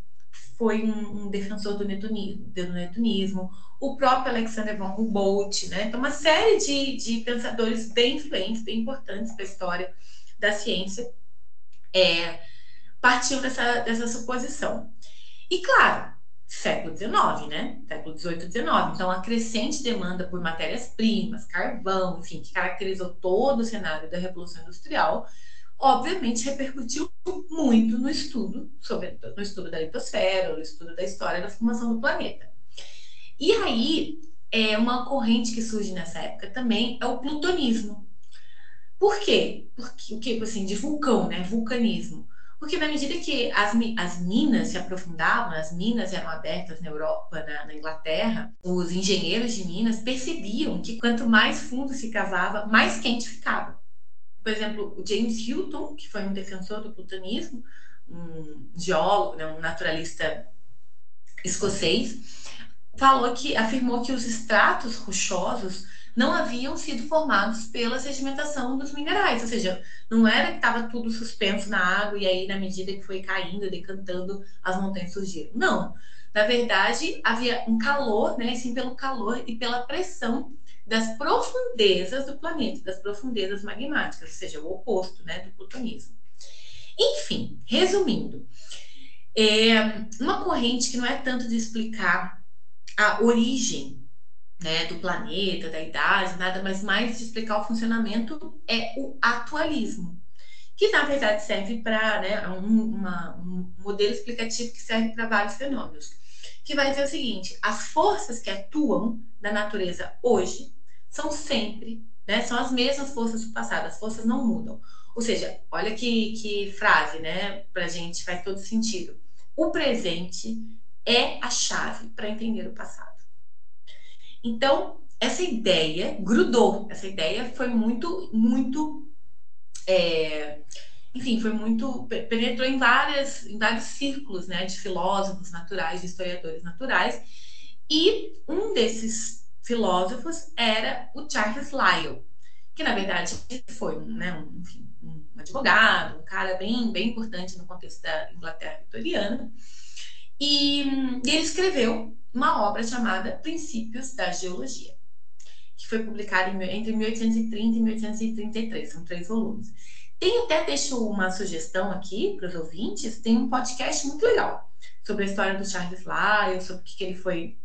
foi um, um defensor do netunismo, do netunismo, o próprio Alexander von Humboldt, né? Então, uma série de, de pensadores bem influentes, bem importantes para a história da ciência, é, partiu dessa, dessa suposição. E, claro, século XIX, né? Século XVIII, XIX. Então, a crescente demanda por matérias-primas, carvão, enfim, que caracterizou todo o cenário da Revolução Industrial, obviamente repercutiu muito no estudo sobre no estudo da litosfera, no estudo da história da formação do planeta. E aí, é uma corrente que surge nessa época também é o plutonismo. Por quê? Porque o que assim de vulcão, né? Vulcanismo. Porque na medida que as, as minas se aprofundavam, as minas eram abertas na Europa, na, na, Inglaterra, os engenheiros de minas percebiam que quanto mais fundo se cavava, mais quente ficava. Por exemplo, o James Hilton, que foi um defensor do plutonismo, um geólogo, né, um naturalista escocês, falou que afirmou que os estratos rochosos não haviam sido formados pela sedimentação dos minerais, ou seja, não era que estava tudo suspenso na água e aí, na medida que foi caindo, decantando, as montanhas surgiram. Não. Na verdade, havia um calor, né? Sim, pelo calor e pela pressão das profundezas do planeta, das profundezas magmáticas, ou seja, o oposto né, do plutonismo. Enfim, resumindo, é uma corrente que não é tanto de explicar a origem né, do planeta, da idade, nada mais mais de explicar o funcionamento é o atualismo, que na verdade serve para né, um, uma, um modelo explicativo que serve para vários fenômenos, que vai dizer o seguinte: as forças que atuam na natureza hoje são sempre, né, são as mesmas forças do passado, as forças não mudam. Ou seja, olha que, que frase, né? Para gente faz todo sentido. O presente é a chave para entender o passado. Então, essa ideia grudou. Essa ideia foi muito, muito. É, enfim, foi muito. penetrou em, várias, em vários círculos né, de filósofos naturais, de historiadores naturais. E um desses filósofos era o Charles Lyell, que na verdade foi né, um, enfim, um advogado, um cara bem, bem importante no contexto da Inglaterra vitoriana. E, e ele escreveu uma obra chamada Princípios da Geologia, que foi publicada entre 1830 e 1833, são três volumes. Tem até, deixo uma sugestão aqui para os ouvintes, tem um podcast muito legal sobre a história do Charles Lyell, sobre o que, que ele foi,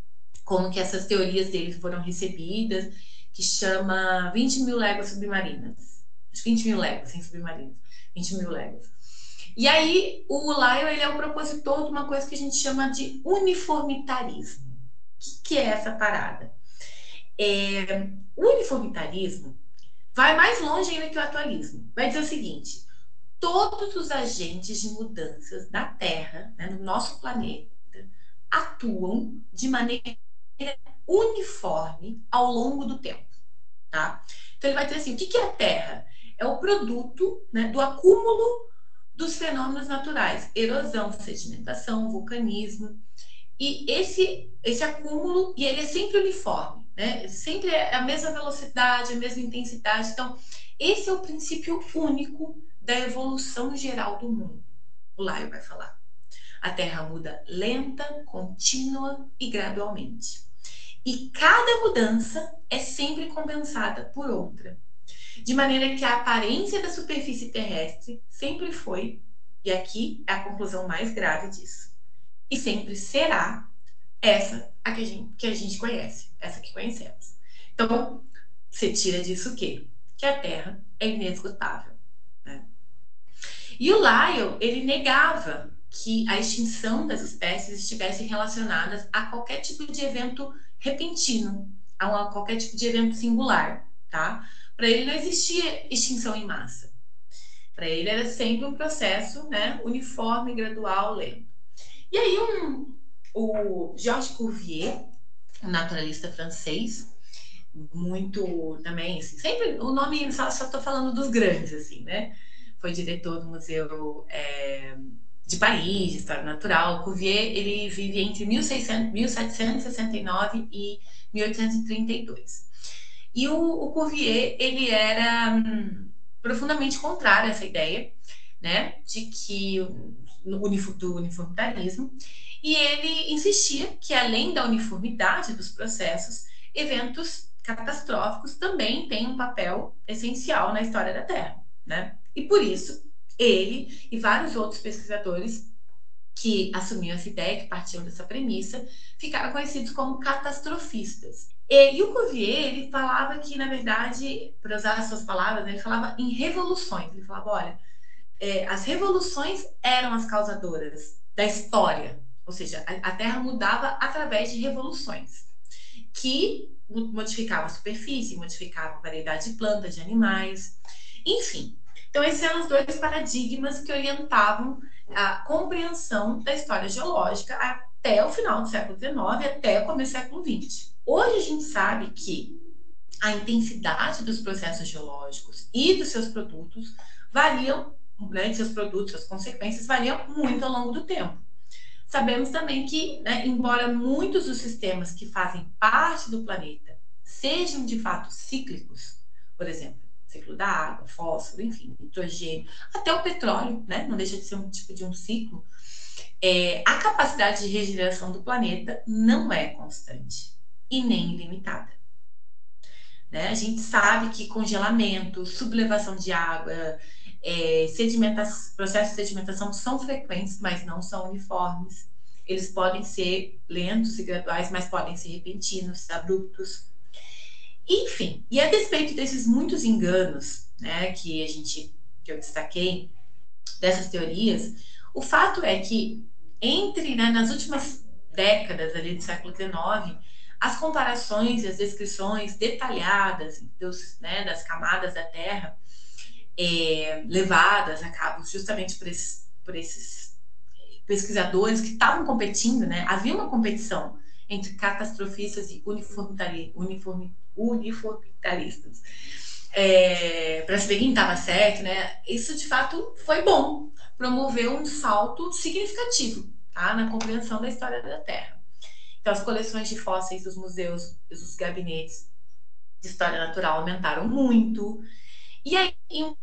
como que essas teorias dele foram recebidas, que chama 20 mil léguas submarinas. 20 mil léguas, sem submarinos. 20 mil léguas. E aí, o Lyle ele é o propositor de uma coisa que a gente chama de uniformitarismo. O que, que é essa parada? É, o uniformitarismo vai mais longe ainda que o atualismo. Vai dizer o seguinte: todos os agentes de mudanças da Terra, né, no nosso planeta, atuam de maneira uniforme ao longo do tempo. Tá? Então ele vai dizer assim: o que é a Terra? É o produto né, do acúmulo dos fenômenos naturais, erosão, sedimentação, vulcanismo. E esse, esse acúmulo, e ele é sempre uniforme, né? Sempre é a mesma velocidade, a mesma intensidade. Então, esse é o princípio único da evolução geral do mundo. O Laio vai falar. A Terra muda lenta, contínua e gradualmente. E cada mudança é sempre compensada por outra de maneira que a aparência da superfície terrestre sempre foi, e aqui é a conclusão mais grave disso, e sempre será essa a que a gente, que a gente conhece, essa que conhecemos. Então, você tira disso o quê? Que a Terra é inesgotável. Né? E o Lyell, ele negava que a extinção das espécies estivesse relacionadas a qualquer tipo de evento repentino, a qualquer tipo de evento singular, tá? Para ele não existia extinção em massa. Para ele era sempre um processo né, uniforme, gradual, lento. E aí um, o Georges Cuvier, um naturalista francês, muito também, assim, sempre o nome, só estou falando dos grandes, assim, né? Foi diretor do Museu é, de Paris, de História Natural. Cuvier, ele vive entre 1600, 1769 e 1832. E o, o Cuvier, ele era hum, profundamente contrário a essa ideia, né, de que do uniformitarismo, e ele insistia que além da uniformidade dos processos, eventos catastróficos também têm um papel essencial na história da Terra, né? E por isso ele e vários outros pesquisadores que assumiam essa ideia, que partiam dessa premissa, ficaram conhecidos como catastrofistas. E, o Cuvier, ele falava que, na verdade, para usar as suas palavras, ele falava em revoluções. Ele falava, olha, é, as revoluções eram as causadoras da história. Ou seja, a, a Terra mudava através de revoluções que modificavam a superfície, modificavam a variedade de plantas, de animais, enfim. Então, esses eram os dois paradigmas que orientavam a compreensão da história geológica até o final do século XIX, até o começo do século XX. Hoje a gente sabe que a intensidade dos processos geológicos e dos seus produtos variam, né, seus produtos, suas consequências variam muito ao longo do tempo. Sabemos também que, né, embora muitos dos sistemas que fazem parte do planeta sejam de fato cíclicos, por exemplo, ciclo da água, fósforo, enfim, nitrogênio, até o petróleo, né, não deixa de ser um tipo de um ciclo, é, a capacidade de regeneração do planeta não é constante e nem ilimitada. Né? A gente sabe que congelamento, sublevação de água, é, processos de sedimentação são frequentes, mas não são uniformes. Eles podem ser lentos e graduais, mas podem ser repentinos, abruptos. Enfim, e a despeito desses muitos enganos, né, que a gente que eu destaquei dessas teorias, o fato é que entre né, nas últimas décadas ali do século XIX as comparações as descrições detalhadas dos, né, das camadas da Terra é, levadas a cabo justamente por esses, por esses pesquisadores que estavam competindo, né? Havia uma competição entre catastrofistas e uniformitari, uniformi, uniformitaristas. É, para saber quem estava certo, né? Isso de fato foi bom, promoveu um salto significativo tá? na compreensão da história da Terra. Então, as coleções de fósseis dos museus, dos gabinetes de história natural aumentaram muito. E aí, em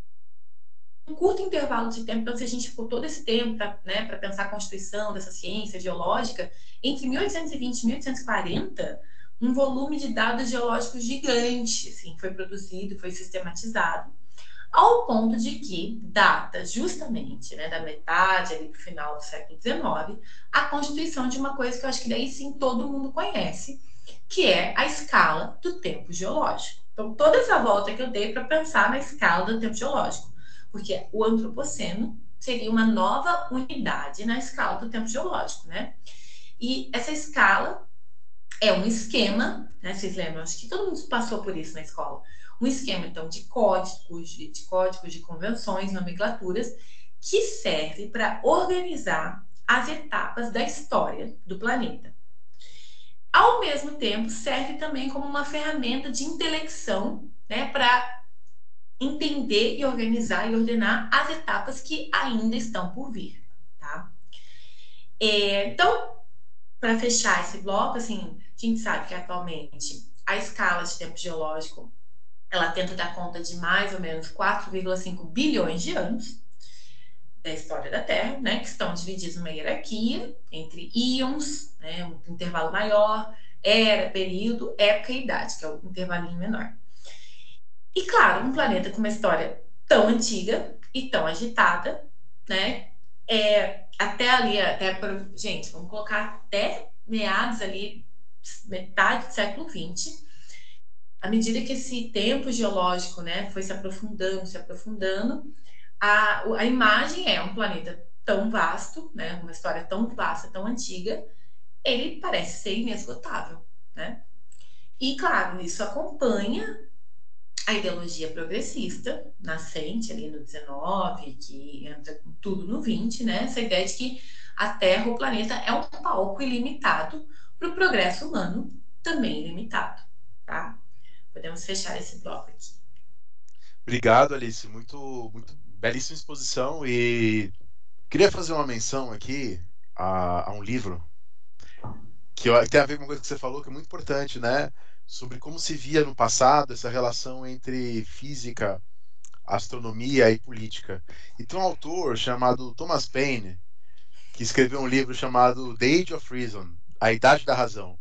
um curto intervalo de tempo, então, se a gente ficou todo esse tempo para né, pensar a constituição dessa ciência geológica, entre 1820 e 1840, um volume de dados geológicos gigante assim, foi produzido, foi sistematizado, ao ponto de que data justamente né, da metade ali para o final do século XIX a constituição de uma coisa que eu acho que daí sim todo mundo conhece, que é a escala do tempo geológico. Então, toda essa volta que eu dei para pensar na escala do tempo geológico, porque o antropoceno seria uma nova unidade na escala do tempo geológico, né? E essa escala é um esquema, né? Vocês lembram? Acho que todo mundo passou por isso na escola. Um esquema, então, de códigos, de, de códigos, de convenções, nomenclaturas, que serve para organizar as etapas da história do planeta. Ao mesmo tempo, serve também como uma ferramenta de intelecção, né, para entender e organizar e ordenar as etapas que ainda estão por vir, tá? É, então, para fechar esse bloco, assim, a gente sabe que atualmente a escala de tempo geológico ela tenta dar conta de mais ou menos 4,5 bilhões de anos da história da Terra, né, que estão divididos numa hierarquia entre íons, né, um intervalo maior, era, período, época e idade, que é o intervalinho menor. E claro, um planeta com uma história tão antiga e tão agitada, né, é, até ali, até gente, vamos colocar até meados ali, metade do século XX, à medida que esse tempo geológico né, foi se aprofundando, se aprofundando, a, a imagem é um planeta tão vasto, né, uma história tão vasta, tão antiga, ele parece ser inesgotável. Né? E, claro, isso acompanha a ideologia progressista, nascente ali no 19, que entra com tudo no 20, né? essa ideia de que a Terra, o planeta, é um palco ilimitado para o progresso humano, também ilimitado. Tá? Podemos fechar esse bloco aqui. Obrigado, Alice. Muito, muito belíssima exposição e queria fazer uma menção aqui a, a um livro que, que tem a ver com uma coisa que você falou que é muito importante, né? Sobre como se via no passado essa relação entre física, astronomia e política. E tem um autor chamado Thomas Paine que escreveu um livro chamado The Age of Reason, A Idade da Razão.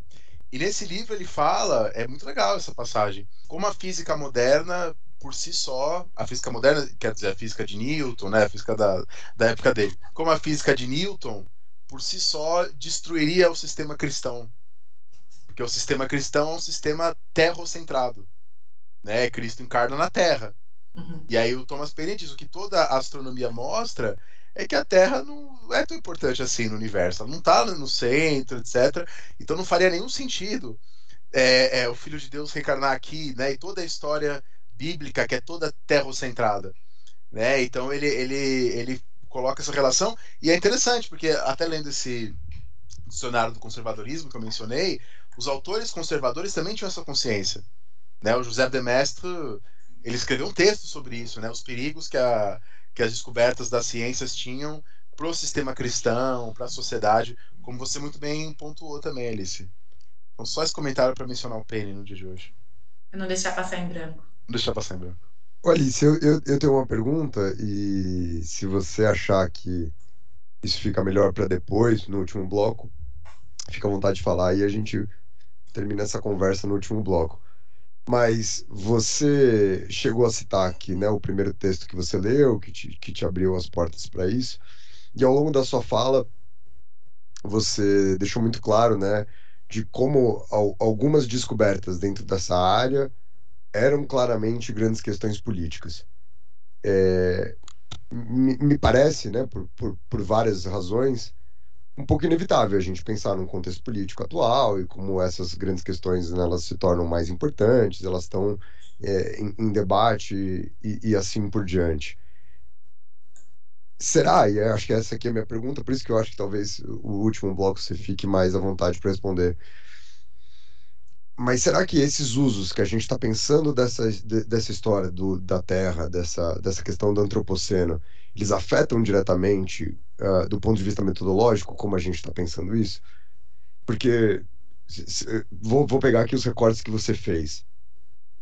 E nesse livro ele fala, é muito legal essa passagem, como a física moderna por si só, a física moderna, quer dizer, a física de Newton, né, a física da, da época dele, como a física de Newton, por si só, destruiria o sistema cristão. Porque o sistema cristão é um sistema terrocentrado. Né? Cristo encarna na Terra. Uhum. E aí o Thomas Paine diz o que toda a astronomia mostra é que a Terra não é tão importante assim no universo. Ela não está no centro, etc. Então não faria nenhum sentido é, é, o Filho de Deus reencarnar aqui, né? E toda a história bíblica que é toda terrocentrada, né? Então ele ele ele coloca essa relação e é interessante porque até lendo esse dicionário do conservadorismo que eu mencionei, os autores conservadores também tinham essa consciência, né? O José de Mestre ele escreveu um texto sobre isso, né? Os perigos que a que as descobertas das ciências tinham para o sistema cristão, para a sociedade, como você muito bem pontuou também, Alice. Então, só esse comentário para mencionar o Penny no dia de hoje. Eu não deixar passar em branco. Não deixar passar em branco. Alice, eu, eu, eu tenho uma pergunta e se você achar que isso fica melhor para depois, no último bloco, fica à vontade de falar e a gente termina essa conversa no último bloco. Mas você chegou a citar aqui, né, o primeiro texto que você leu, que te, que te abriu as portas para isso, e ao longo da sua fala, você deixou muito claro, né, de como al algumas descobertas dentro dessa área eram claramente grandes questões políticas. É, me, me, parece, né, por, por, por várias razões, um pouco inevitável a gente pensar num contexto político atual e como essas grandes questões né, elas se tornam mais importantes, elas estão é, em, em, debate e, e, assim por diante. Será? E acho que essa aqui é a minha pergunta, por isso que eu acho que talvez o último bloco você fique mais à vontade para responder. Mas será que esses usos que a gente está pensando dessa, dessa história do, da Terra, dessa, dessa questão do antropoceno, eles afetam diretamente uh, do ponto de vista metodológico como a gente está pensando isso? Porque se, vou, vou pegar aqui os recortes que você fez.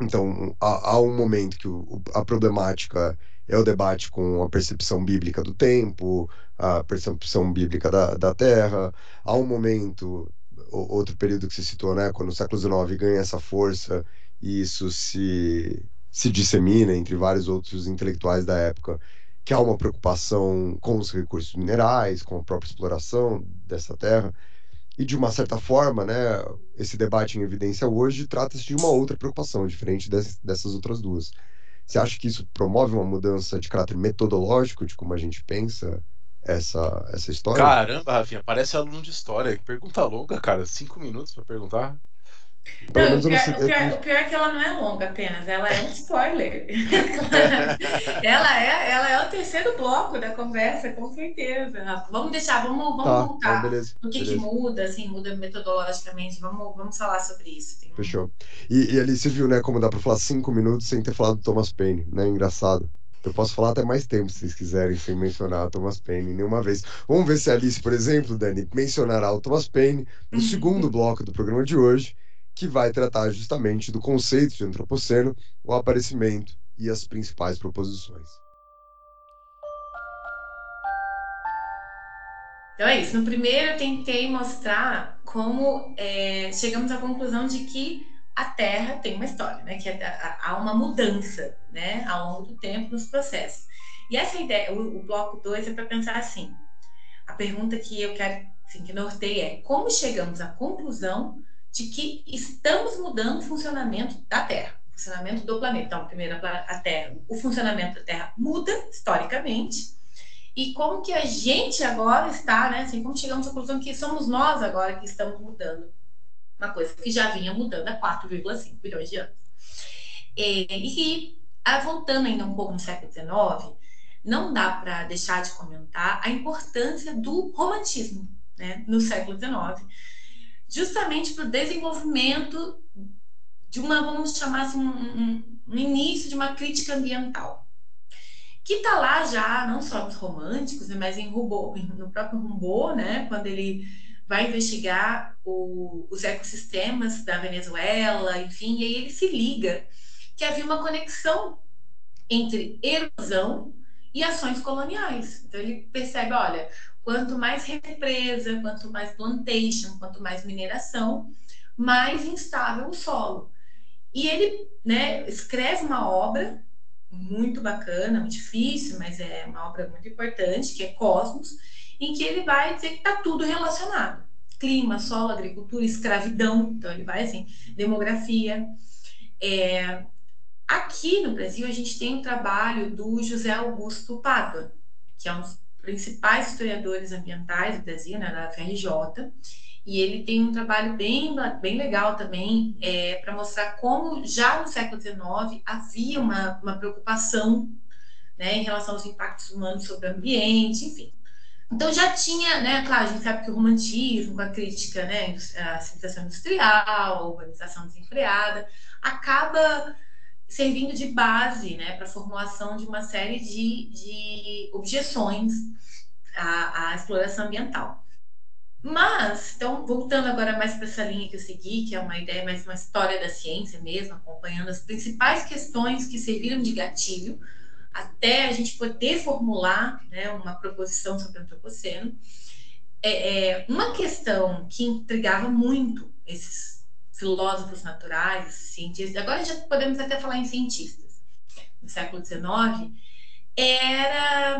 Então, há, há um momento que o, a problemática é o debate com a percepção bíblica do tempo, a percepção bíblica da, da Terra. Há um momento outro período que você citou, né, quando o século XIX ganha essa força e isso se, se dissemina entre vários outros intelectuais da época, que há uma preocupação com os recursos minerais, com a própria exploração dessa terra. E de uma certa forma, né, esse debate em evidência hoje trata-se de uma outra preocupação, diferente dessas outras duas. Você acha que isso promove uma mudança de caráter metodológico de como a gente pensa essa, essa história? Caramba, Rafinha, parece aluno de história. Pergunta longa, cara. Cinco minutos para perguntar. Não, o, pior, o, pior, o, pior, é que ela não é longa apenas, ela é um spoiler. <laughs> ela, é, ela é o terceiro bloco da conversa, com certeza. Vamos deixar, vamos, vamos tá, voltar beleza, no que, beleza. que muda, assim, muda metodologicamente. Vamos, vamos falar sobre isso. Tem Fechou. E, e ali você viu, né, como dá para falar cinco minutos sem ter falado do Thomas Paine, né? Engraçado. Eu posso falar até mais tempo, se vocês quiserem, sem mencionar o Thomas Paine nenhuma vez. Vamos ver se a Alice, por exemplo, Dani, mencionará o Thomas Paine no <laughs> segundo bloco do programa de hoje, que vai tratar justamente do conceito de antropoceno, o aparecimento e as principais proposições. Então é isso. No primeiro, eu tentei mostrar como é, chegamos à conclusão de que a Terra tem uma história, né? Que é, há uma mudança, né? Ao longo do tempo nos processos. E essa ideia, o, o bloco 2 é para pensar assim. A pergunta que eu quero, assim, que norteia é como chegamos à conclusão de que estamos mudando o funcionamento da Terra, o funcionamento do planeta. Então, primeiro a Terra, o funcionamento da Terra muda historicamente. E como que a gente agora está, né? Assim, como chegamos à conclusão que somos nós agora que estamos mudando uma coisa que já vinha mudando há 4,5 bilhões de anos. E, e ah, voltando ainda um pouco no século XIX, não dá para deixar de comentar a importância do romantismo né, no século XIX, justamente para o desenvolvimento de uma, vamos chamar assim, um, um, início de uma crítica ambiental que está lá já, não só nos românticos, né, mas em no próprio Roubaud, né, quando ele vai investigar o, os ecossistemas da Venezuela, enfim, e aí ele se liga que havia uma conexão entre erosão e ações coloniais. Então ele percebe, olha, quanto mais represa, quanto mais plantation, quanto mais mineração, mais instável o solo. E ele né, escreve uma obra muito bacana, muito difícil, mas é uma obra muito importante, que é Cosmos, em que ele vai dizer que está tudo relacionado. Clima, solo, agricultura, escravidão, então ele vai assim, demografia. É... Aqui no Brasil, a gente tem um trabalho do José Augusto Pádua, que é um principais historiadores ambientais do Brasil, né, da FRJ, e ele tem um trabalho bem, bem legal também é, para mostrar como já no século XIX havia uma, uma preocupação né, em relação aos impactos humanos sobre o ambiente, enfim. Então já tinha, né, claro, a gente sabe que o romantismo, a crítica, né, a civilização industrial, a urbanização desenfreada, acaba servindo de base, né, para a formulação de uma série de, de objeções à, à exploração ambiental. Mas, então, voltando agora mais para essa linha que eu segui, que é uma ideia mais uma história da ciência mesmo, acompanhando as principais questões que serviram de gatilho até a gente poder formular né, uma proposição sobre o antropoceno. É, é, uma questão que intrigava muito esses filósofos naturais, cientistas, agora já podemos até falar em cientistas, no século XIX, era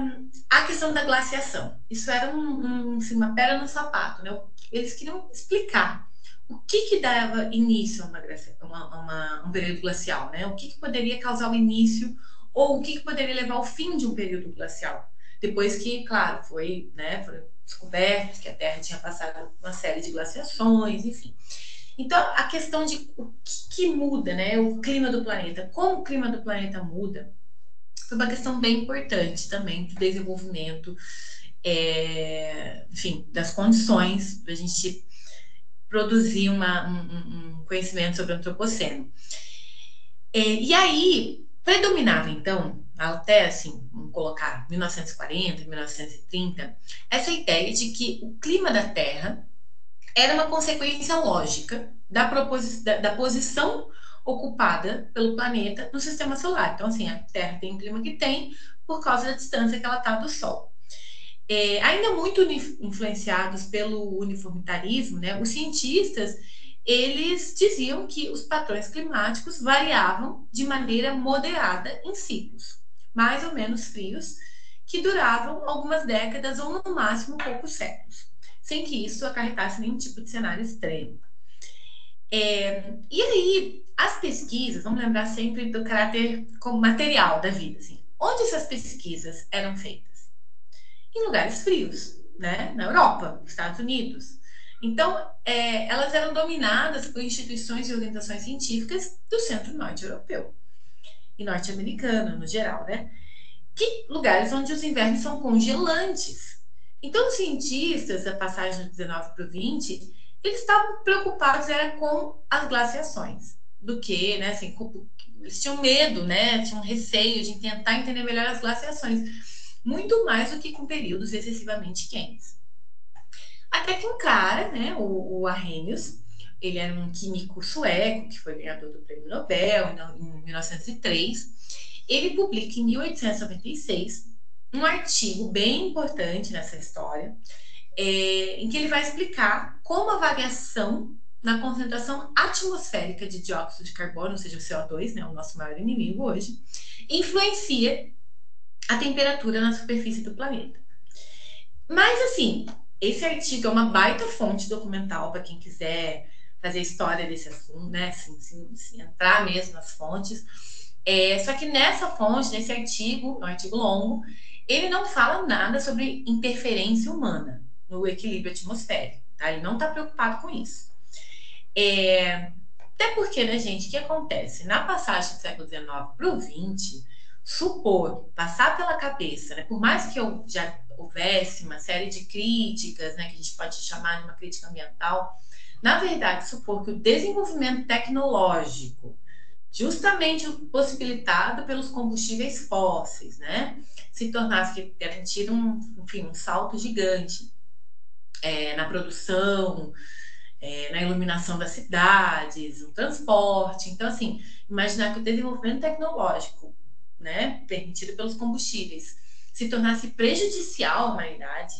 a questão da glaciação. Isso era um, um, assim, uma pedra no sapato, né? Eles queriam explicar o que, que dava início a uma, uma, uma, um período glacial, né? O que, que poderia causar o início ou o que, que poderia levar ao fim de um período glacial. depois que, claro, foi, né, foram descobertos que a Terra tinha passado uma série de glaciações, enfim. Então, a questão de o que, que muda, né, o clima do planeta, como o clima do planeta muda, foi uma questão bem importante também do desenvolvimento, é, enfim, das condições para a gente produzir uma, um, um, conhecimento sobre o antropoceno. É, e aí, predominava então, até assim, vamos colocar 1940, 1930, essa ideia de que o clima da Terra era uma consequência lógica da, da, da posição ocupada pelo planeta no sistema solar. Então, assim, a Terra tem o clima que tem por causa da distância que ela está do Sol. É, ainda muito influenciados pelo uniformitarismo, né, os cientistas eles diziam que os padrões climáticos variavam de maneira moderada em ciclos, mais ou menos frios, que duravam algumas décadas ou no máximo poucos séculos, sem que isso acarretasse nenhum tipo de cenário extremo. É, e aí, as pesquisas, vamos lembrar sempre do caráter como material da vida, assim, onde essas pesquisas eram feitas? Em lugares frios, né? Na Europa, nos Estados Unidos. Então, é, elas eram dominadas por instituições e organizações científicas do centro-norte europeu e norte-americano, no geral, né? Que lugares onde os invernos são congelantes. Então, os cientistas da passagem do 19 para o 20, eles estavam preocupados era com as glaciações, do que, né, assim, eles tinham medo, né, tinham receio de tentar entender melhor as glaciações, muito mais do que com períodos excessivamente quentes. Até que um cara, né, o, o Arrhenius, ele era um químico sueco que foi ganhador do Prêmio Nobel em 1903, ele publica em 1896 um artigo bem importante nessa história, é, em que ele vai explicar como a variação na concentração atmosférica de dióxido de carbono, ou seja, o CO2, né, o nosso maior inimigo hoje, influencia a temperatura na superfície do planeta. Mas, assim, esse artigo é uma baita fonte documental para quem quiser fazer história desse assunto, né? Assim, assim, assim, entrar mesmo nas fontes. É, só que nessa fonte, nesse artigo, é um artigo longo, ele não fala nada sobre interferência humana no equilíbrio atmosférico. Tá? Ele não está preocupado com isso. É, até porque, né, gente, o que acontece? Na passagem do século XIX para o XX, supor, passar pela cabeça, né, por mais que eu já houvesse uma série de críticas, né, que a gente pode chamar de uma crítica ambiental, na verdade, supor que o desenvolvimento tecnológico, justamente possibilitado pelos combustíveis fósseis, né, se tornasse garantir um, enfim, um salto gigante é, na produção, é, na iluminação das cidades, no transporte. Então, assim, imaginar que o desenvolvimento tecnológico, né, permitido pelos combustíveis, se tornasse prejudicial à humanidade,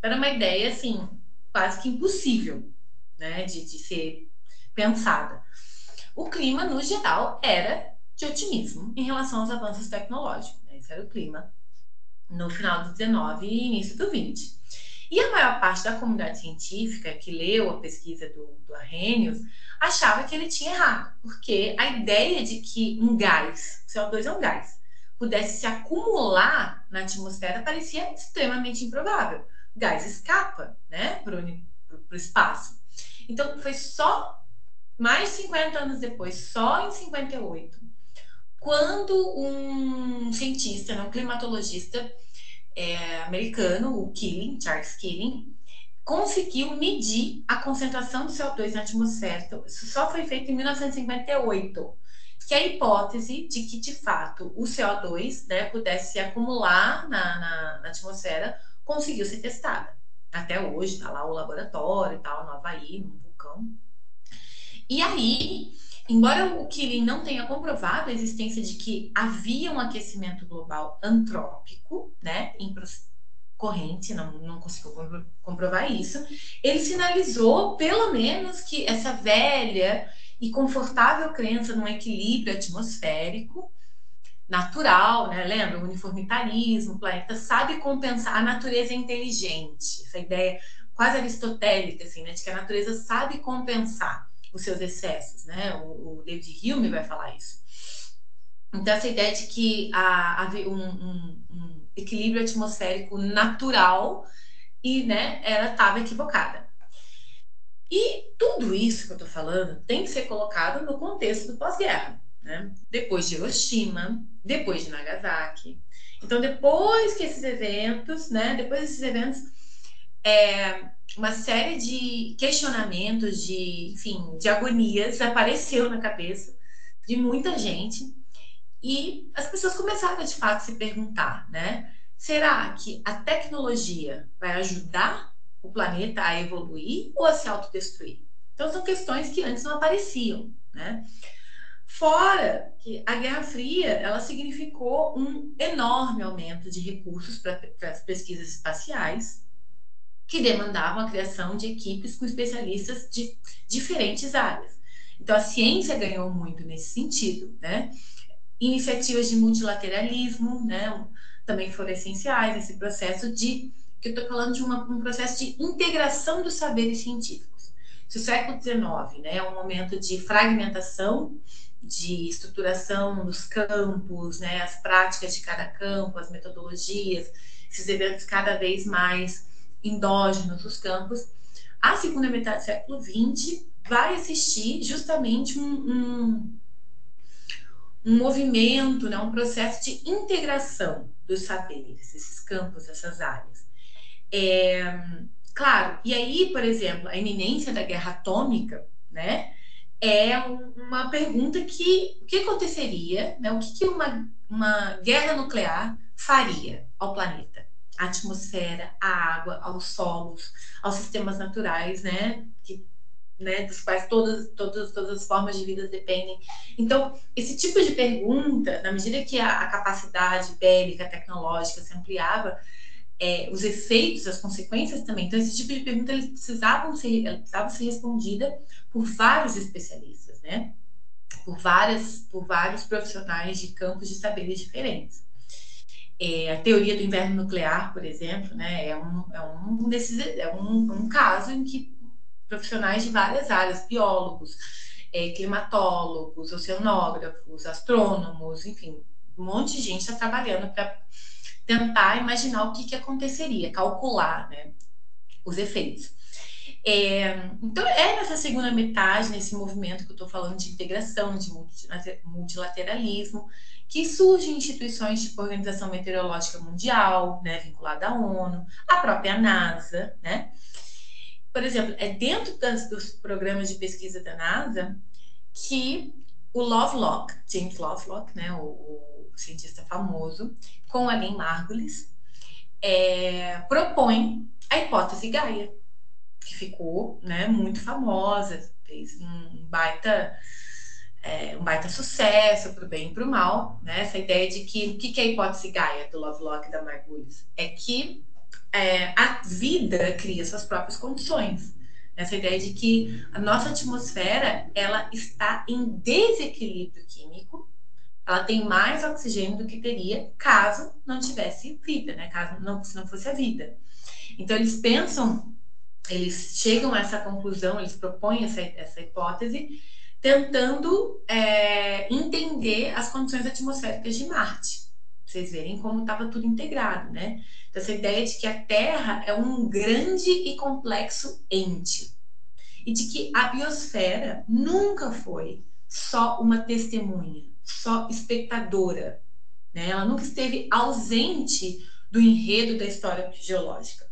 era uma ideia, assim, quase que impossível, né, de, de ser pensada. O clima, no geral, era de otimismo em relação aos avanços tecnológicos. Né? Esse era o clima no final do 19 e início do 20. E a maior parte da comunidade científica que leu a pesquisa do, do Arrhenius achava que ele tinha errado, porque a ideia de que um gás, CO2 é um gás, pudesse se acumular na atmosfera parecia extremamente improvável. O gás escapa né, para o espaço. Então, foi só mais de 50 anos depois, só em 58, quando um cientista, um climatologista, é, americano, o Killing, Charles Killing, conseguiu medir a concentração do CO2 na atmosfera. Então, isso só foi feito em 1958, que é a hipótese de que, de fato, o CO2 né, pudesse se acumular na, na, na atmosfera conseguiu ser testada. Até hoje, está lá o laboratório e tal, no Havaí, no vulcão. E aí, Embora o Killing não tenha comprovado a existência de que havia um aquecimento global antrópico, né, em corrente, não, não conseguiu comprovar isso, ele sinalizou, pelo menos, que essa velha e confortável crença num equilíbrio atmosférico natural, né? Lembra? O uniformitarismo, o planeta sabe compensar, a natureza é inteligente. Essa ideia quase aristotélica, assim, né? De que a natureza sabe compensar os seus excessos, né? O, o David Hume vai falar isso. Então, essa ideia de que há, um, um, um, equilíbrio atmosférico natural e, né, ela estava equivocada. E tudo isso que eu estou falando tem que ser colocado no contexto do pós-guerra, né? Depois de Hiroshima, depois de Nagasaki. Então, depois que esses eventos, né, depois desses eventos, é, uma série de questionamentos, de, enfim, de agonias apareceu na cabeça de muita gente e as pessoas começaram de fato a se perguntar, né? Será que a tecnologia vai ajudar o planeta a evoluir ou a se autodestruir? Então são questões que antes não apareciam, né? Fora que a Guerra Fria ela significou um enorme aumento de recursos para as pesquisas espaciais, que demandavam a criação de equipes com especialistas de diferentes áreas. Então, a ciência ganhou muito nesse sentido, né? Iniciativas de multilateralismo, né? Também foram essenciais nesse processo de, que eu estou falando de uma, um processo de integração dos saberes científicos. Se o século XIX né, é um momento de fragmentação, de estruturação dos campos, né, as práticas de cada campo, as metodologias, esses eventos cada vez mais endógenos dos campos, a segunda metade do século XX vai assistir justamente um, um, um movimento, né, um processo de integração dos saberes, esses campos, essas áreas. É, claro, e aí, por exemplo, a iminência da guerra atômica, né, é uma pergunta que o que aconteceria, né, o que, que uma, uma guerra nuclear faria ao planeta? À atmosfera, à água, aos solos, aos sistemas naturais, né? Que, né, dos quais todas, todas, todas as formas de vida dependem. Então, esse tipo de pergunta, na medida que a, a capacidade bélica, tecnológica se ampliava, é, os efeitos, as consequências também. Então, esse tipo de pergunta eles precisavam ser, precisavam ser respondida por vários especialistas, né? Por, várias, por vários profissionais de campos de saberes diferentes. É, a teoria do inverno nuclear, por exemplo, né, é, um, é, um, desses, é um, um caso em que profissionais de várias áreas, biólogos, é, climatólogos, oceanógrafos, astrônomos, enfim, um monte de gente está trabalhando para tentar imaginar o que, que aconteceria, calcular né, os efeitos. É, então, é nessa segunda metade, nesse movimento que eu estou falando de integração, de multilateralismo, que surgem instituições tipo a Organização Meteorológica Mundial, né, vinculada à ONU, a própria NASA, né? Por exemplo, é dentro das, dos programas de pesquisa da NASA que o Lovelock, James Lovelock, né, o, o cientista famoso, com a Lynn Margulis, é, propõe a hipótese Gaia, que ficou né, muito famosa, fez um baita é, um baita sucesso para o bem e para o mal, né? Essa ideia de que o que, que é a hipótese Gaia do Lovelock e da Margulis? É que é, a vida cria suas próprias condições. Essa ideia de que a nossa atmosfera ela está em desequilíbrio químico, ela tem mais oxigênio do que teria caso não tivesse vida, né? Caso não, se não fosse a vida. Então eles pensam, eles chegam a essa conclusão, eles propõem essa, essa hipótese tentando é, entender as condições atmosféricas de Marte. Vocês verem como estava tudo integrado, né? Então, essa ideia de que a Terra é um grande e complexo ente e de que a biosfera nunca foi só uma testemunha, só espectadora, né? Ela nunca esteve ausente do enredo da história geológica.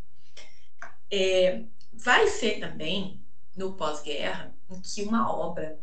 É, vai ser também no pós-guerra em que uma obra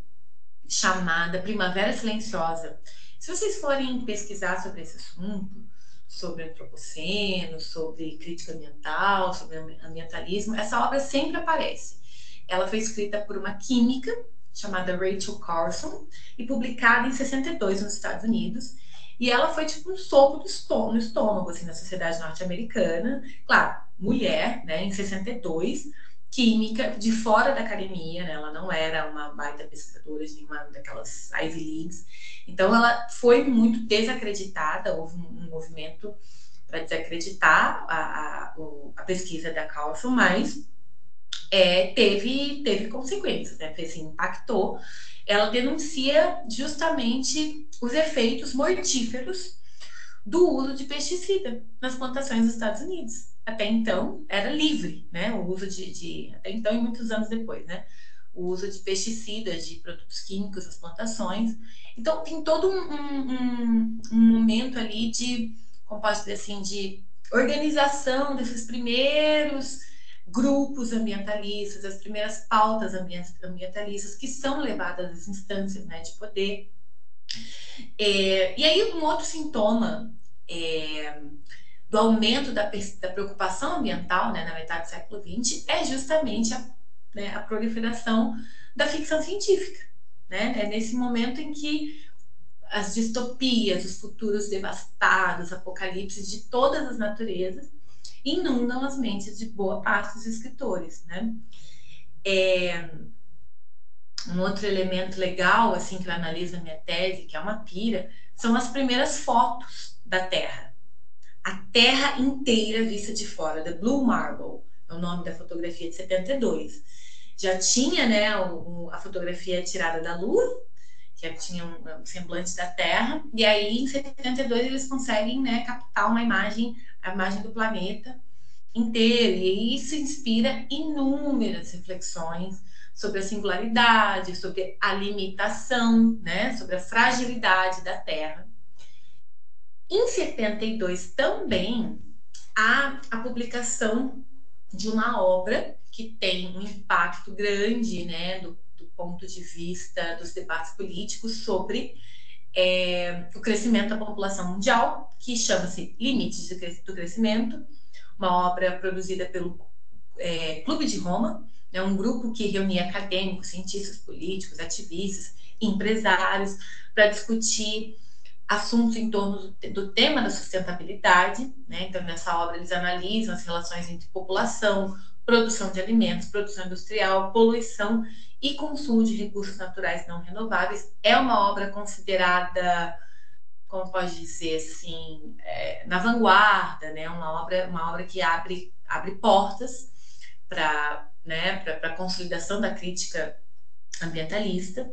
chamada Primavera Silenciosa. Se vocês forem pesquisar sobre esse assunto, sobre antropoceno, sobre crítica ambiental, sobre ambientalismo, essa obra sempre aparece. Ela foi escrita por uma química chamada Rachel Carson e publicada em 62 nos Estados Unidos. E ela foi tipo um soco no estômago, no estômago assim, na sociedade norte-americana. Claro, mulher, né, em 62, química de fora da academia, né? Ela não era uma baita pesquisadora de nenhuma daquelas Ivy Leagues. Então, ela foi muito desacreditada. Houve um, movimento para desacreditar a, a, a, pesquisa da Carlson, mas é, teve, teve consequências, né? Assim, impactou. Ela denuncia justamente os efeitos mortíferos do uso de pesticida nas plantações dos Estados Unidos. Até então era livre, né? O uso de, de até então e muitos anos depois, né? O uso de pesticidas, de produtos químicos nas plantações. Então tem todo um, um, um momento ali de, como posso dizer assim, de organização desses primeiros grupos ambientalistas, as primeiras pautas ambientalistas que são levadas às instâncias né, de poder. É, e aí, um outro sintoma é, do aumento da, da, preocupação ambiental né, na metade do século XX é justamente a, né, a proliferação da ficção científica. Né? É nesse momento em que as distopias, os futuros devastados, apocalipses de todas as naturezas inundam as mentes de boa parte dos escritores, né? É, um outro elemento legal, assim, que eu analiso na minha tese, que é uma pira, são as primeiras fotos da Terra. A Terra inteira vista de fora, The Blue Marble, é o nome da fotografia de 72. Já tinha, né, o, a fotografia tirada da Lua, que tinha um semblante da Terra, e aí em 72 eles conseguem, né, captar uma imagem a imagem do planeta inteiro. E isso inspira inúmeras reflexões sobre a singularidade, sobre a limitação, né, sobre a fragilidade da Terra. Em 72 também há a publicação de uma obra que tem um impacto grande, né, do, do ponto de vista dos debates políticos sobre é, o crescimento da população mundial, que chama-se Limites do Crescimento, uma obra produzida pelo é, Clube de Roma, é um grupo que reunia acadêmicos, cientistas políticos, ativistas, empresários, para discutir assuntos em torno do, tema da sustentabilidade. Né? Então, nessa obra, eles analisam as relações entre população, produção de alimentos, produção industrial, poluição e consumo de recursos naturais não renováveis. É uma obra considerada, como pode dizer assim, é, na vanguarda, né? Uma obra, uma obra que abre, abre portas para né, a consolidação da crítica ambientalista.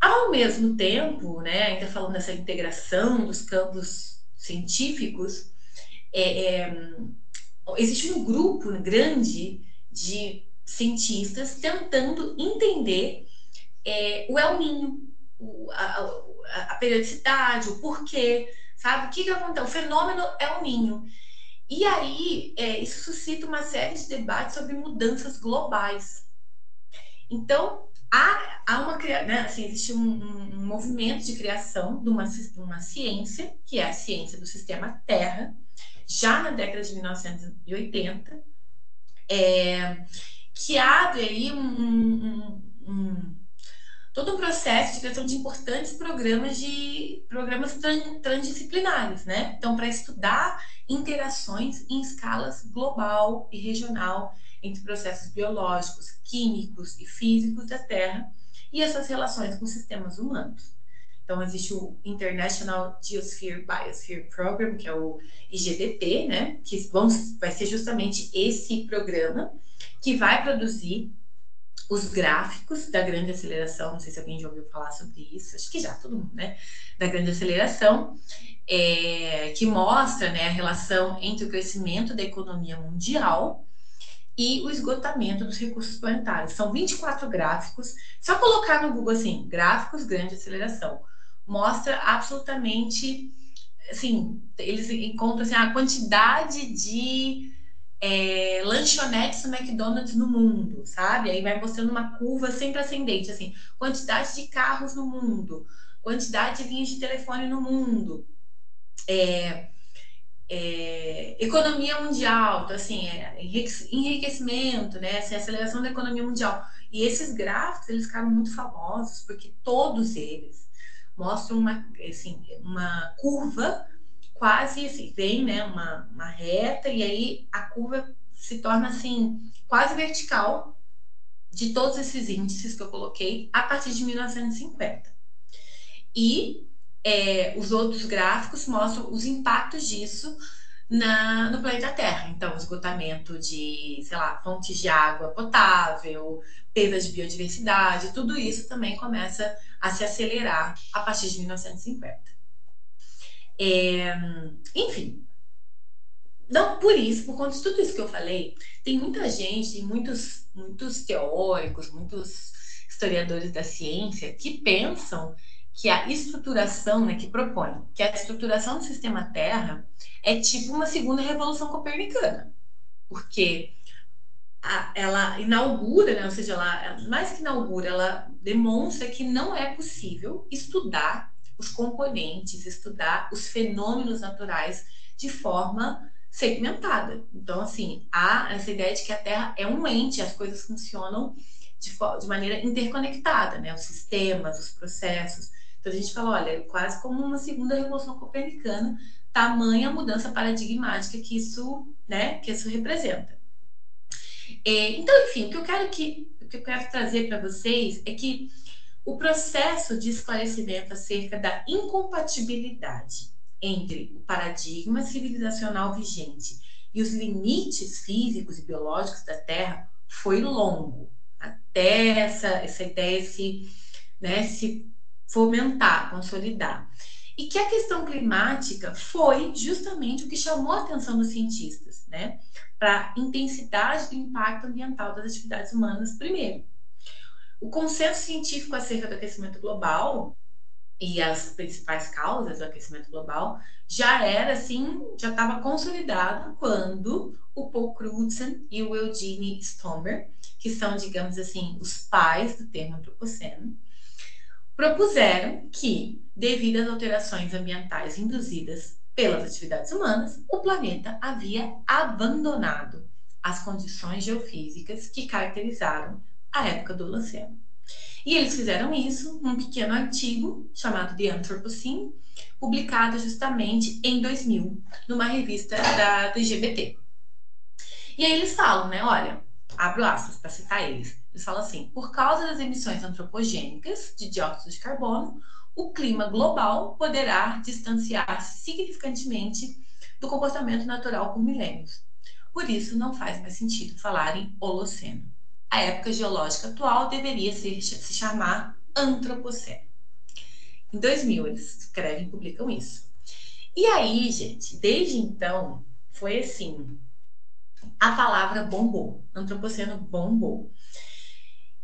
Ao mesmo tempo, né, ainda falando dessa integração dos campos científicos, é, é, existe um grupo grande de cientistas tentando entender é, o El Ninho, o, a, a, periodicidade, o porquê, sabe? O que, que acontece? O fenômeno El Ninho. E aí, é, isso suscita uma série de debates sobre mudanças globais. Então, há, há uma né, assim, existe um, um, um, movimento de criação de uma, uma ciência, que é a ciência do sistema Terra, já na década de 1980, é, que abre aí um, um, todo um processo de criação de importantes programas de programas transdisciplinares, né? Então, para estudar interações em escalas global e regional entre processos biológicos, químicos e físicos da Terra e essas relações com sistemas humanos. Então, existe o International Geosphere Biosphere Program, que é o IGBP, né? Que vão, vai ser justamente esse programa que vai produzir os gráficos da grande aceleração. Não sei se alguém já ouviu falar sobre isso, acho que já, todo mundo, né? Da grande aceleração, é, que mostra né, a relação entre o crescimento da economia mundial e o esgotamento dos recursos planetários. São 24 gráficos. Só colocar no Google assim, gráficos grande aceleração, mostra absolutamente, assim, eles encontram assim, a quantidade de é, lanchonetes do McDonald's no mundo, sabe? Aí vai mostrando uma curva sempre ascendente, assim, quantidade de carros no mundo, quantidade de linhas de telefone no mundo, é, é, economia mundial, então, assim, é, enriquecimento, né? Assim, aceleração da economia mundial. E esses gráficos, eles ficaram muito famosos, porque todos eles mostram uma, assim, uma curva quase assim, vem né, uma, uma reta e aí a curva se torna assim quase vertical de todos esses índices que eu coloquei a partir de 1950. E é, os outros gráficos mostram os impactos disso na, no planeta Terra. Então, esgotamento de, sei lá, fontes de água potável, perda de biodiversidade, tudo isso também começa a se acelerar a partir de 1950. É, enfim, não por isso, por conta de tudo isso que eu falei, tem muita gente, tem muitos, muitos teóricos, muitos historiadores da ciência que pensam que a estruturação, né, que propõe que a estruturação do sistema Terra é tipo uma segunda revolução copernicana, porque a, ela inaugura, né, ou seja, ela, mais que inaugura, ela demonstra que não é possível estudar os componentes, estudar os fenômenos naturais de forma segmentada. Então, assim, há essa ideia de que a Terra é um ente, as coisas funcionam de, de maneira interconectada, né? Os sistemas, os processos. Então, a gente fala, olha, quase como uma segunda revolução copernicana, tamanha mudança paradigmática que isso, né, que isso representa. É, então, enfim, o que eu quero que, o que eu quero trazer para vocês é que o processo de esclarecimento acerca da incompatibilidade entre o paradigma civilizacional vigente e os limites físicos e biológicos da Terra foi longo, até essa, essa ideia se, né, se fomentar, consolidar. E que a questão climática foi justamente o que chamou a atenção dos cientistas, né? Para a intensidade do impacto ambiental das atividades humanas, primeiro. O consenso científico acerca do aquecimento global e as principais causas do aquecimento global já era assim, já estava consolidado quando o Paul Crutzen e o Eugene Stomber, que são, digamos assim, os pais do termo antropoceno, propuseram que, devido às alterações ambientais induzidas pelas atividades humanas, o planeta havia abandonado as condições geofísicas que caracterizaram a época do Holoceno. E eles fizeram isso num pequeno artigo chamado The Anthropocene, publicado justamente em 2000, numa revista da, do IGBT. E aí eles falam, né? Olha, abro aspas para citar eles. Eles falam assim: por causa das emissões antropogênicas de dióxido de carbono, o clima global poderá distanciar-se significantemente do comportamento natural por milênios. Por isso, não faz mais sentido falar em Holoceno a época geológica atual deveria se, se chamar Antropoceno. Em 2000 eles escrevem e publicam isso. E aí, gente, desde então, foi assim, a palavra bombou, Antropoceno bombou.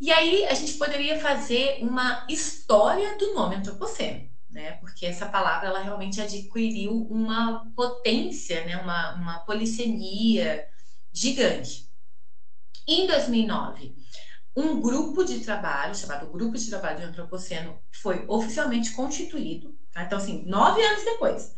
E aí a gente poderia fazer uma história do nome Antropoceno, né? Porque essa palavra ela realmente adquiriu uma potência, né? Uma, uma polissemia gigante. Em 2009, um grupo de trabalho, chamado Grupo de Trabalho de Antropoceno, foi oficialmente constituído. Tá? Então, assim, nove anos depois,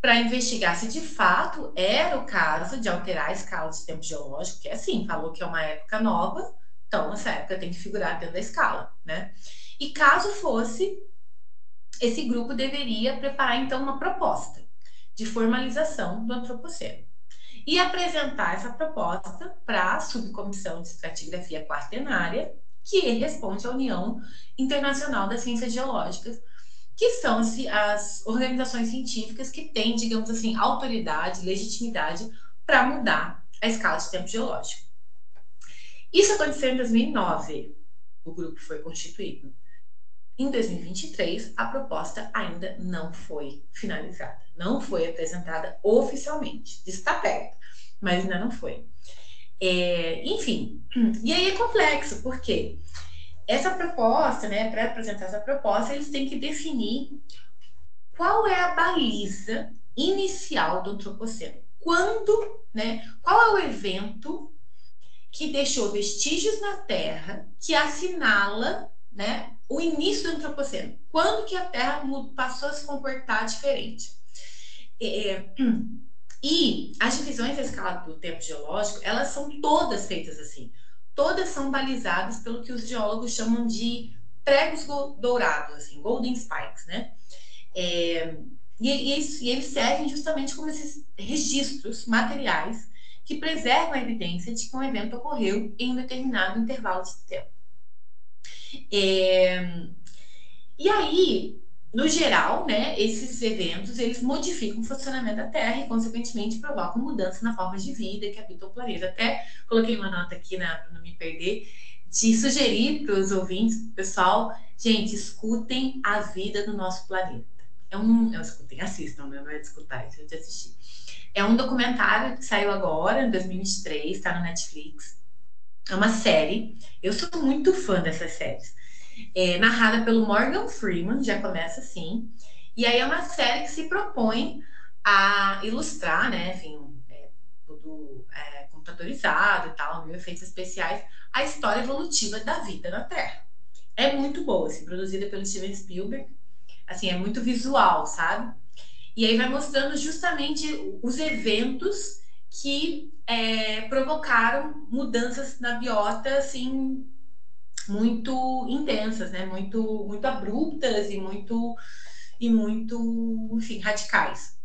para investigar se de fato era o caso de alterar a escala de tempo geológico, que é assim, falou que é uma época nova, então essa época tem que figurar dentro da escala, né? E caso fosse, esse grupo deveria preparar então uma proposta de formalização do antropoceno e apresentar essa proposta para a subcomissão de estratigrafia quaternária, que responde à União Internacional das Ciências Geológicas, que são as organizações científicas que têm, digamos assim, autoridade, legitimidade para mudar a escala de tempo geológico. Isso aconteceu em 2009, o grupo foi constituído. Em 2023, a proposta ainda não foi finalizada, não foi apresentada oficialmente. Está perto, mas ainda não foi. É, enfim, e aí é complexo, porque essa proposta, né, para apresentar essa proposta, eles têm que definir qual é a baliza inicial do antropoceno. Quando, né, qual é o evento que deixou vestígios na Terra que assinala, né, o início do antropoceno. Quando que a Terra passou a se comportar diferente? É, <clears throat> e as divisões da escala do tempo geológico, elas são todas feitas assim. Todas são balizadas pelo que os geólogos chamam de pregos dourados, assim, golden spikes, né? É, e, e, e eles servem justamente como esses registros materiais que preservam a evidência de que um evento ocorreu em um determinado intervalo de tempo. É, e aí, no geral, né, esses eventos eles modificam o funcionamento da Terra e, consequentemente, provocam mudança na forma de vida que habita o planeta. Até coloquei uma nota aqui né, para não me perder, de sugerir para os ouvintes, pessoal, gente, escutem a vida do nosso planeta. É um, é, escutem, assistam, não é de escutar, é de assistir. É um documentário que saiu agora, em 2023, está no Netflix. É uma série. Eu sou muito fã dessas séries. É narrada pelo Morgan Freeman, já começa assim. E aí é uma série que se propõe a ilustrar, né? Enfim, é, tudo é, computadorizado e tal, mil efeitos especiais, a história evolutiva da vida na Terra. É muito boa, assim, produzida pelo Steven Spielberg. Assim, é muito visual, sabe? E aí vai mostrando justamente os eventos que é, provocaram mudanças na biota, assim, muito intensas, né? Muito, muito abruptas e muito, e muito, enfim, radicais.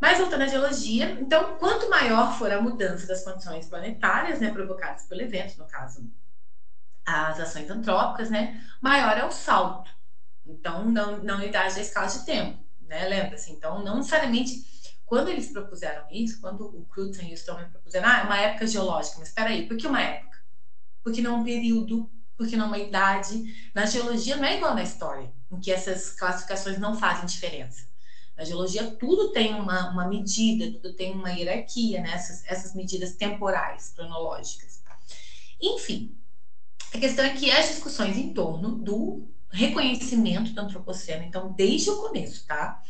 Mas voltando à geologia, então, quanto maior for a mudança das condições planetárias, né, provocadas pelo evento, no caso, as ações antrópicas, né, maior é o salto. Então, na, na unidade da escala de tempo, né, lembra-se? Então, não necessariamente, quando eles propuseram isso, quando o Crutzen e o Stroman propuseram, ah, é uma época geológica, mas espera aí, por que uma época? Porque não um período, porque não uma idade. Na geologia não é igual na história, em que essas classificações não fazem diferença. Na geologia, tudo tem uma, uma medida, tudo tem uma hierarquia, né? essas, essas medidas temporais, cronológicas. Enfim, a questão é que as discussões em torno do reconhecimento do antropoceno, então, desde o começo, tá?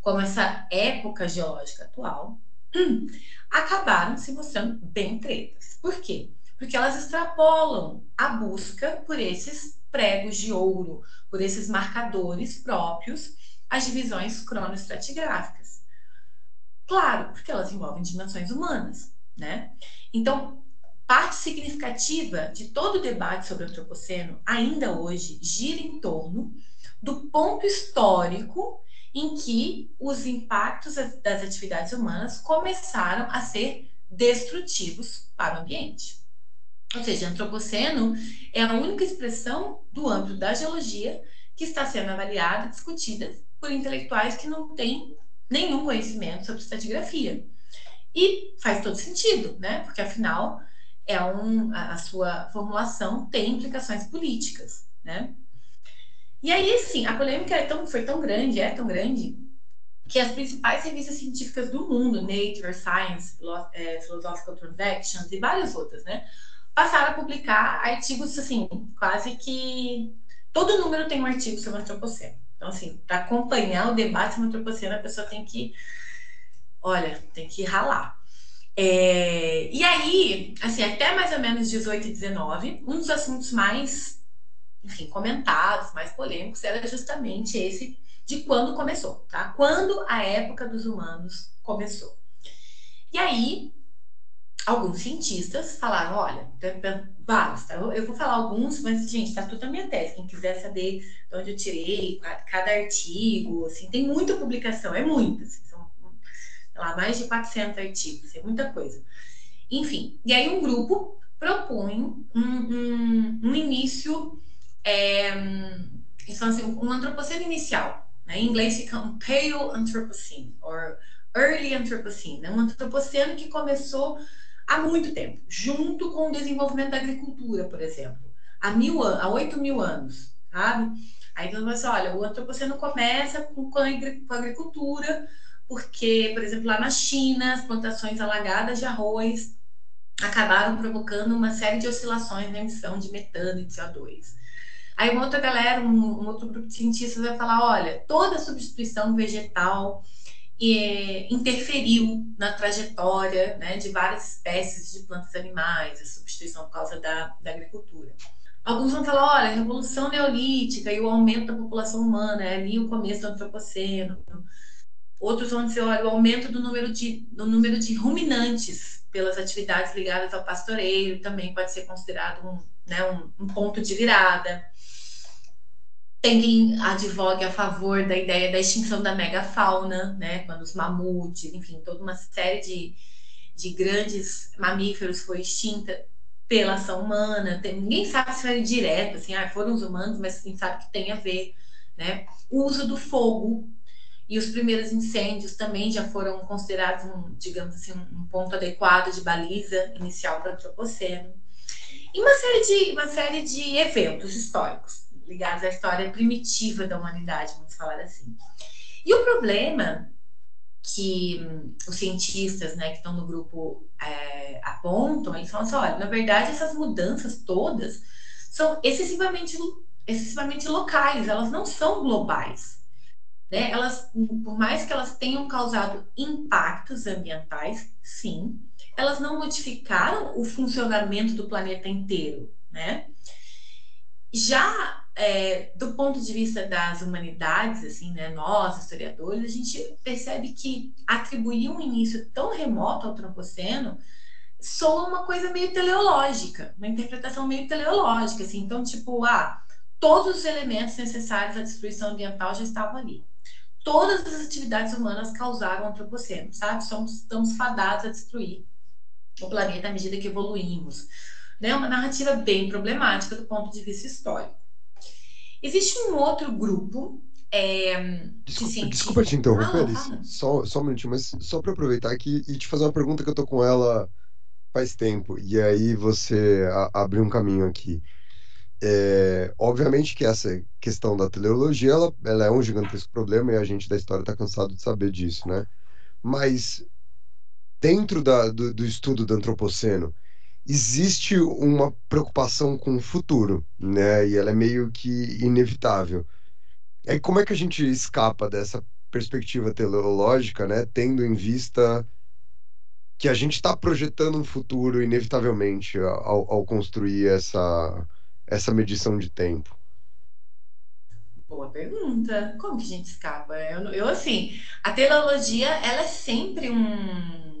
Como essa época geológica atual, <clears throat> acabaram se mostrando bem tretas. Por quê? Porque elas extrapolam a busca por esses pregos de ouro, por esses marcadores próprios as divisões cronoestratigráficas. Claro, porque elas envolvem dimensões humanas, né? Então, parte significativa de todo o debate sobre o antropoceno, ainda hoje, gira em torno do ponto histórico em que os impactos das atividades humanas começaram a ser destrutivos para o ambiente. Ou seja, antropoceno é a única expressão do âmbito da geologia que está sendo avaliada, discutida por intelectuais que não têm nenhum conhecimento sobre estratigrafia. E faz todo sentido, né? Porque afinal é um, a, a sua formulação tem implicações políticas, né? E aí, sim, a polêmica é tão, foi tão grande, é tão grande, que as principais revistas científicas do mundo, Nature, Science, é, Philosophical Transactions e várias outras, né, passaram a publicar artigos, assim, quase que todo número tem um artigo sobre antropoceno. Então, assim, para acompanhar o debate sobre antropoceno, a pessoa tem que, olha, tem que ralar. É, e aí, assim, até mais ou menos 18 e 19, um dos assuntos mais, enfim, comentados, mais polêmicos, era justamente esse de quando começou, tá? Quando a época dos humanos começou. E aí, alguns cientistas falaram, olha, tá? Eu, vou falar alguns, mas, gente, tá tudo na minha tese. Quem quiser saber de onde eu tirei, cada artigo, assim, tem muita publicação, é muita, assim, são, lá, mais de 400 artigos, é muita coisa. Enfim, e aí um grupo propõe um, um, um início, é, assim, um antropoceno inicial, né? Em inglês fica um Pale Anthropocene, or Early Anthropocene, né? um antropoceno que começou há muito tempo, junto com o desenvolvimento da agricultura, por exemplo, há mil há oito mil anos, sabe? Aí então você olha, o antropoceno começa com, com a agricultura, porque, por exemplo, lá na China, as plantações alagadas de arroz acabaram provocando uma série de oscilações na emissão de metano e de CO2. Aí uma outra galera, um, um outro grupo de cientistas vai falar, olha, toda substituição vegetal e, interferiu na trajetória né, de várias espécies de plantas e animais, a substituição por causa da, da agricultura. Alguns vão falar, olha, a revolução neolítica e o aumento da população humana, é ali o começo do antropoceno. Outros vão dizer, olha, o aumento do número de, do número de ruminantes pelas atividades ligadas ao pastoreio também pode ser considerado um, né, um, um ponto de virada. Tem quem advogue a favor da ideia da extinção da megafauna, né? Quando os mamutes, enfim, toda uma série de, de grandes mamíferos foi extinta pela ação humana. Tem, ninguém sabe se foi direto, assim, ah, foram os humanos, mas quem sabe que tem a ver, né? O uso do fogo e os primeiros incêndios também já foram considerados, um, digamos assim, um ponto adequado de baliza inicial para o antropoceno. E uma série de, uma série de eventos históricos ligados à história primitiva da humanidade, vamos falar assim. E o problema que hum, os cientistas né, que estão no grupo é, apontam, eles falam assim, olha, na verdade essas mudanças todas são excessivamente, excessivamente locais, elas não são globais. Né? Elas, por mais que elas tenham causado impactos ambientais, sim, elas não modificaram o funcionamento do planeta inteiro, né? Já é, do ponto de vista das humanidades, assim, né, nós, historiadores, a gente percebe que atribuir um início tão remoto ao Antropoceno soa uma coisa meio teleológica, uma interpretação meio teleológica, assim. Então, tipo, ah, todos os elementos necessários à destruição ambiental já estavam ali. Todas as atividades humanas causaram o Antropoceno, sabe? Somos, estamos fadados a destruir o planeta à medida que evoluímos. Né? Uma narrativa bem problemática do ponto de vista histórico. Existe um outro grupo é, Desculpa, de desculpa te interromper, fala. Só, só um minutinho, mas só para aproveitar aqui e te fazer uma pergunta que eu tô com ela faz tempo, e aí você a- abriu um caminho aqui. É, obviamente que essa questão da teleologia, ela, ela é um gigantesco problema e a gente da história está cansado de saber disso, né? Mas dentro da, do, do estudo do antropoceno, existe uma preocupação com o futuro, né? E ela é meio que inevitável. Aí como é que a gente escapa dessa perspectiva teleológica, né? Tendo em vista que a gente está projetando um futuro inevitavelmente ao, ao construir essa, essa medição de tempo. Boa pergunta. Como que a gente escapa? Eu, eu, assim, a teleologia, ela é sempre um.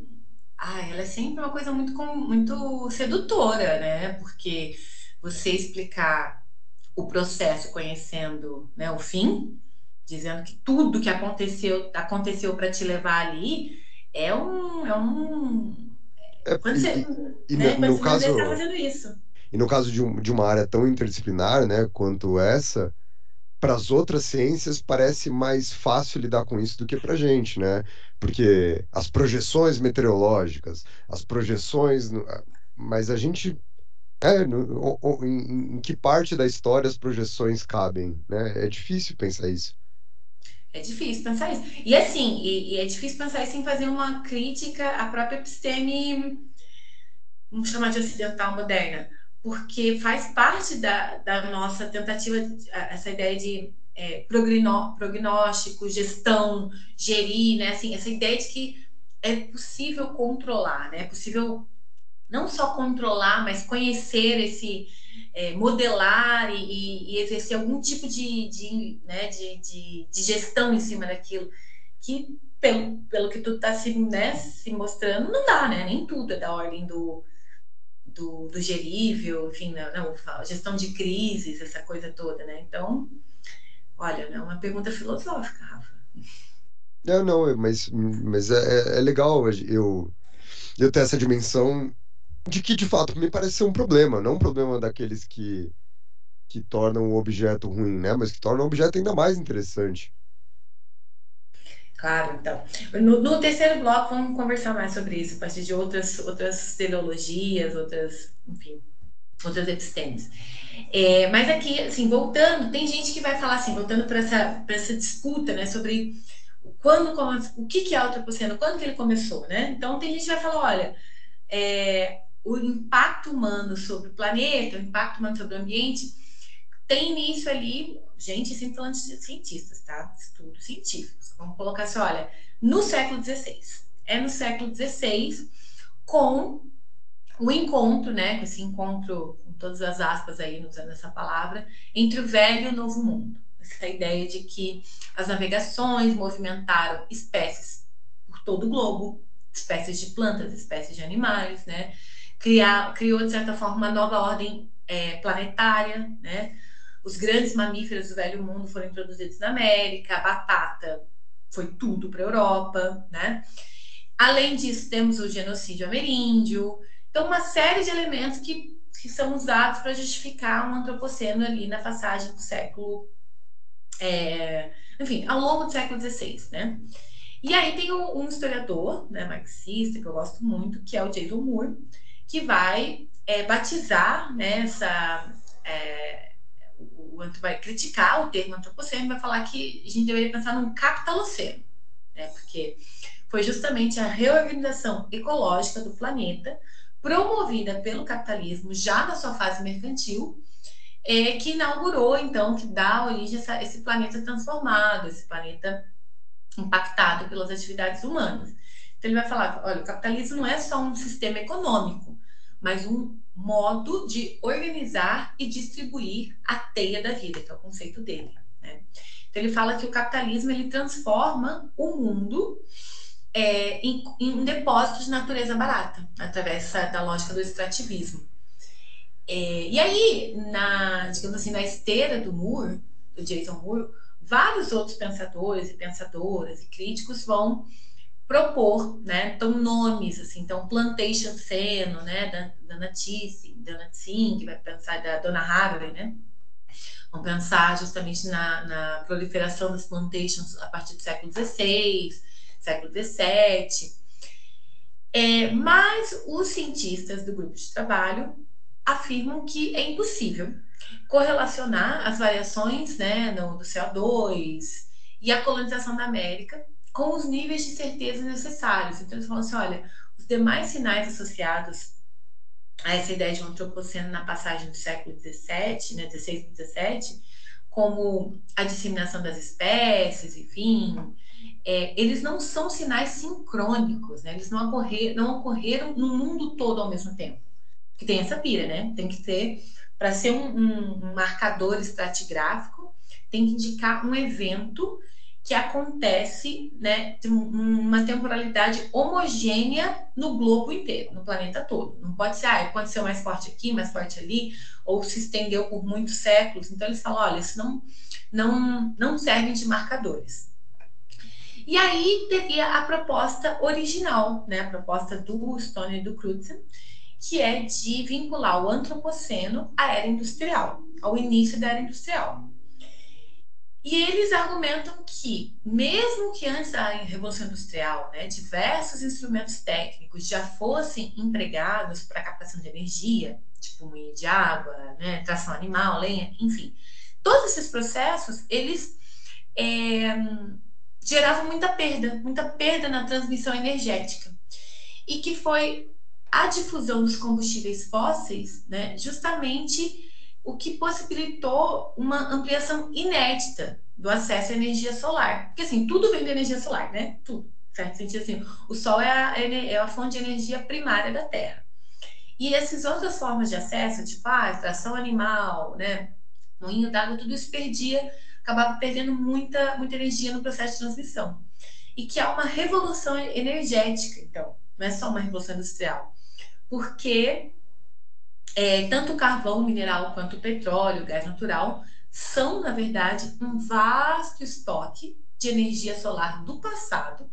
Ah, ela é sempre uma coisa muito, muito sedutora, né? Porque você explicar o processo conhecendo, né, o fim, dizendo que tudo que aconteceu aconteceu para te levar ali, é um, é um. É, Quando você, e- e né, no, você caso, está fazendo isso. e no caso de, um, de uma área tão interdisciplinar, né, quanto essa, para as outras ciências parece mais fácil lidar com isso do que para a gente, né? Porque as projeções meteorológicas, as projeções, no- mas a gente é, no- o- em, em que parte da história as projeções cabem, né? É difícil pensar isso. É difícil pensar isso. E assim, e, e é difícil pensar isso sem fazer uma crítica à própria episteme, vamos chamar de ocidental moderna, porque faz parte da, da nossa tentativa, essa ideia de é, prognó- prognóstico, gestão, gerir, né? Assim, essa ideia de que é possível controlar, né? É possível não só controlar, mas conhecer esse, é, modelar e, e- e exercer algum tipo de, de, né, de, de, de gestão em cima daquilo, que pelo, pelo que tu tá se, né, se mostrando, não dá, né? Nem tudo é da ordem do, do, do gerível, enfim, não, não, gestão de crises, essa coisa toda, né? Então, olha, é uma pergunta filosófica, Rafa. Não, não, mas, mas é, é é legal eu, eu ter essa dimensão de que, de fato, me parece ser um problema, não um problema daqueles que, que tornam o objeto ruim, né? Mas que tornam o objeto ainda mais interessante. Claro, então. No, no terceiro bloco, vamos conversar mais sobre isso, a partir de outras, outras teleologias, outras, enfim, outras epistemes. É, mas aqui, assim, voltando, tem gente que vai falar assim, voltando para essa, essa disputa, né, sobre quando, o que, que é o antropoceno, quando que ele começou, né? Então, tem gente que vai falar, olha, é, o impacto humano sobre o planeta, o impacto humano sobre o ambiente, tem início ali, gente, sempre falando de cientistas, tá? Estudos científicos. Vamos colocar assim, olha, no século XVI. É no século XVI, com o encontro, né? Com esse encontro, com todas as aspas aí, usando essa palavra, entre o velho e o novo mundo. Essa ideia de que as navegações movimentaram espécies por todo o globo, espécies de plantas, espécies de animais, né? Criar, criou, de certa forma, uma nova ordem é, planetária, né? Os grandes mamíferos do velho mundo foram introduzidos na América, a batata foi tudo para a Europa, né? Além disso, temos o genocídio ameríndio. Então, uma série de elementos que, que são usados para justificar um antropoceno ali na passagem do século. é, enfim, ao longo do século XVI, né? E aí tem um, historiador, né, marxista, que eu gosto muito, que é o Jason Moore, que vai é, batizar né, essa, é, o, o vai criticar o termo antropoceno, vai falar que a gente deveria pensar num capitaloceno, né? Porque foi justamente a reorganização ecológica do planeta, promovida pelo capitalismo já na sua fase mercantil, é, que inaugurou, então, que dá origem a essa, esse planeta transformado, esse planeta impactado pelas atividades humanas. Então, ele vai falar: olha, o capitalismo não é só um sistema econômico, mas um modo de organizar e distribuir a teia da vida, que é o conceito dele. Né? Então, ele fala que o capitalismo ele transforma o mundo é, em, em, um depósito de natureza barata, através da lógica do extrativismo. É, e aí, na, digamos assim, na esteira do Moore, do Jason Moore, vários outros pensadores e pensadoras e críticos vão propor, né, então nomes, assim, então Plantation Seno, né, da Dana Tissing, Dana vai pensar da Dona Haraway, né, vão pensar justamente na, na proliferação das plantations a partir do século XVI, século XVII. É, mas os cientistas do grupo de trabalho afirmam que é impossível correlacionar as variações né, no, do CO2 e a colonização da América com os níveis de certeza necessários. Então, eles falam assim: olha, os demais sinais associados a essa ideia de um antropoceno na passagem do século XVII, né, 16 e 17, como a disseminação das espécies, enfim, é, eles não são sinais sincrônicos, né? eles não, ocorrer, não ocorreram no mundo todo ao mesmo tempo. Que tem essa pira, né? Tem que ter, para ser um, um, um marcador estratigráfico, tem que indicar um evento que acontece né, uma temporalidade homogênea no globo inteiro, no planeta todo. Não pode ser, ah, aconteceu mais forte aqui, mais forte ali, ou se estendeu por muitos séculos. Então eles falam, olha, isso não, não, não servem de marcadores. E aí teria a proposta original, né, a proposta do Stone e do Crutzen, que é de vincular o antropoceno à era industrial, ao início da era industrial. E eles argumentam que, mesmo que antes da Revolução Industrial, né, diversos instrumentos técnicos já fossem empregados para captação de energia, tipo moinho de água, né, tração animal, lenha, enfim, todos esses processos, eles é, geravam muita perda, muita perda na transmissão energética. E que foi a difusão dos combustíveis fósseis, né, justamente o que possibilitou uma ampliação inédita do acesso à energia solar. Porque assim, tudo vem da energia solar, né? Tudo. Certo? Sentido assim, o sol é a, é a fonte de energia primária da Terra. E essas outras formas de acesso, tipo a ah, extração animal, né? Moinho d'água, tudo isso perdia, acabava perdendo muita, muita energia no processo de transmissão. E que há uma revolução energética, então, não é só uma revolução industrial. Porque é, tanto o carvão mineral quanto o petróleo, o gás natural, são, na verdade, um vasto estoque de energia solar do passado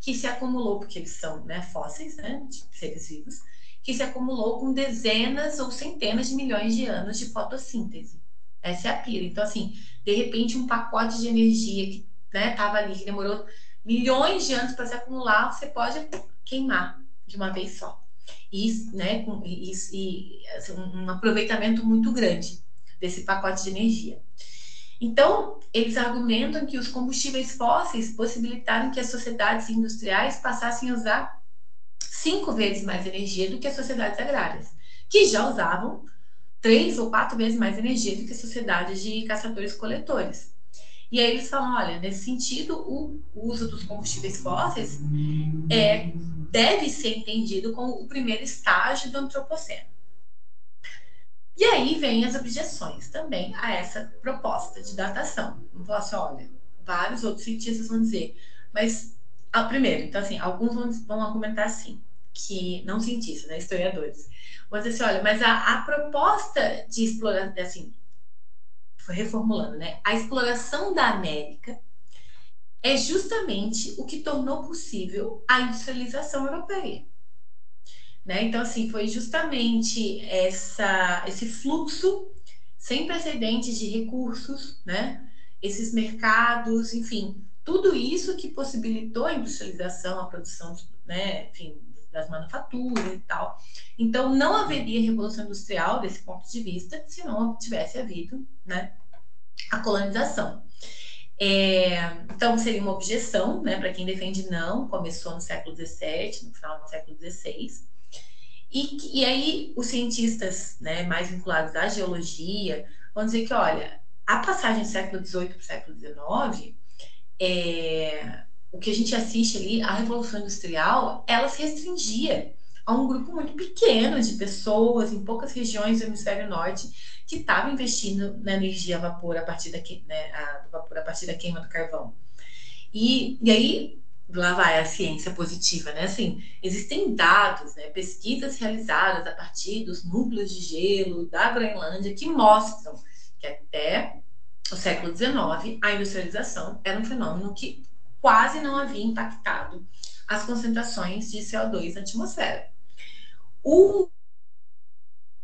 que se acumulou, porque eles são né, fósseis, né, seres vivos, que se acumulou com dezenas ou centenas de milhões de anos de fotossíntese. Essa é a pira. Então, assim, de repente, um pacote de energia que estava né, ali, que demorou milhões de anos para se acumular, você pode queimar de uma vez só e, né, com, e, e assim, um aproveitamento muito grande desse pacote de energia. Então, eles argumentam que os combustíveis fósseis possibilitaram que as sociedades industriais passassem a usar cinco vezes mais energia do que as sociedades agrárias, que já usavam três ou quatro vezes mais energia do que as sociedades de caçadores-coletores. E aí eles falam, olha, nesse sentido, o uso dos combustíveis fósseis é, deve ser entendido como o primeiro estágio do antropoceno. E aí vem as objeções também a essa proposta de datação. Vamos falar assim, olha, vários outros cientistas vão dizer, mas ah, primeiro, então assim, alguns vão, vão argumentar assim, que não cientistas, né, historiadores, vão dizer assim, olha, mas a, a proposta de exploração, assim, reformulando, né, a exploração da América é justamente o que tornou possível a industrialização europeia. Né? Então, assim, foi justamente essa, esse fluxo sem precedentes de recursos, né? esses mercados, enfim, tudo isso que possibilitou a industrialização, a produção, né? enfim, das manufaturas e tal. Então, não haveria revolução industrial desse ponto de vista se não tivesse havido né, a colonização. É, então, seria uma objeção né, para quem defende não, começou no século XVII, no final do século XVI. E, e aí, os cientistas né, mais vinculados à geologia vão dizer que, olha, a passagem do século XVIII para o século XIX, é, o que a gente assiste ali, a Revolução Industrial, ela se restringia a um grupo muito pequeno de pessoas em poucas regiões do hemisfério norte que estavam investindo na energia a vapor a partir da, né, a, vapor a partir da queima do carvão. E, e aí, lá vai a ciência positiva, né? Assim, existem dados, né, pesquisas realizadas a partir dos núcleos de gelo da Groenlândia que mostram que até o século XIX a industrialização era um fenômeno que quase não havia impactado as concentrações de CO2 na atmosfera. O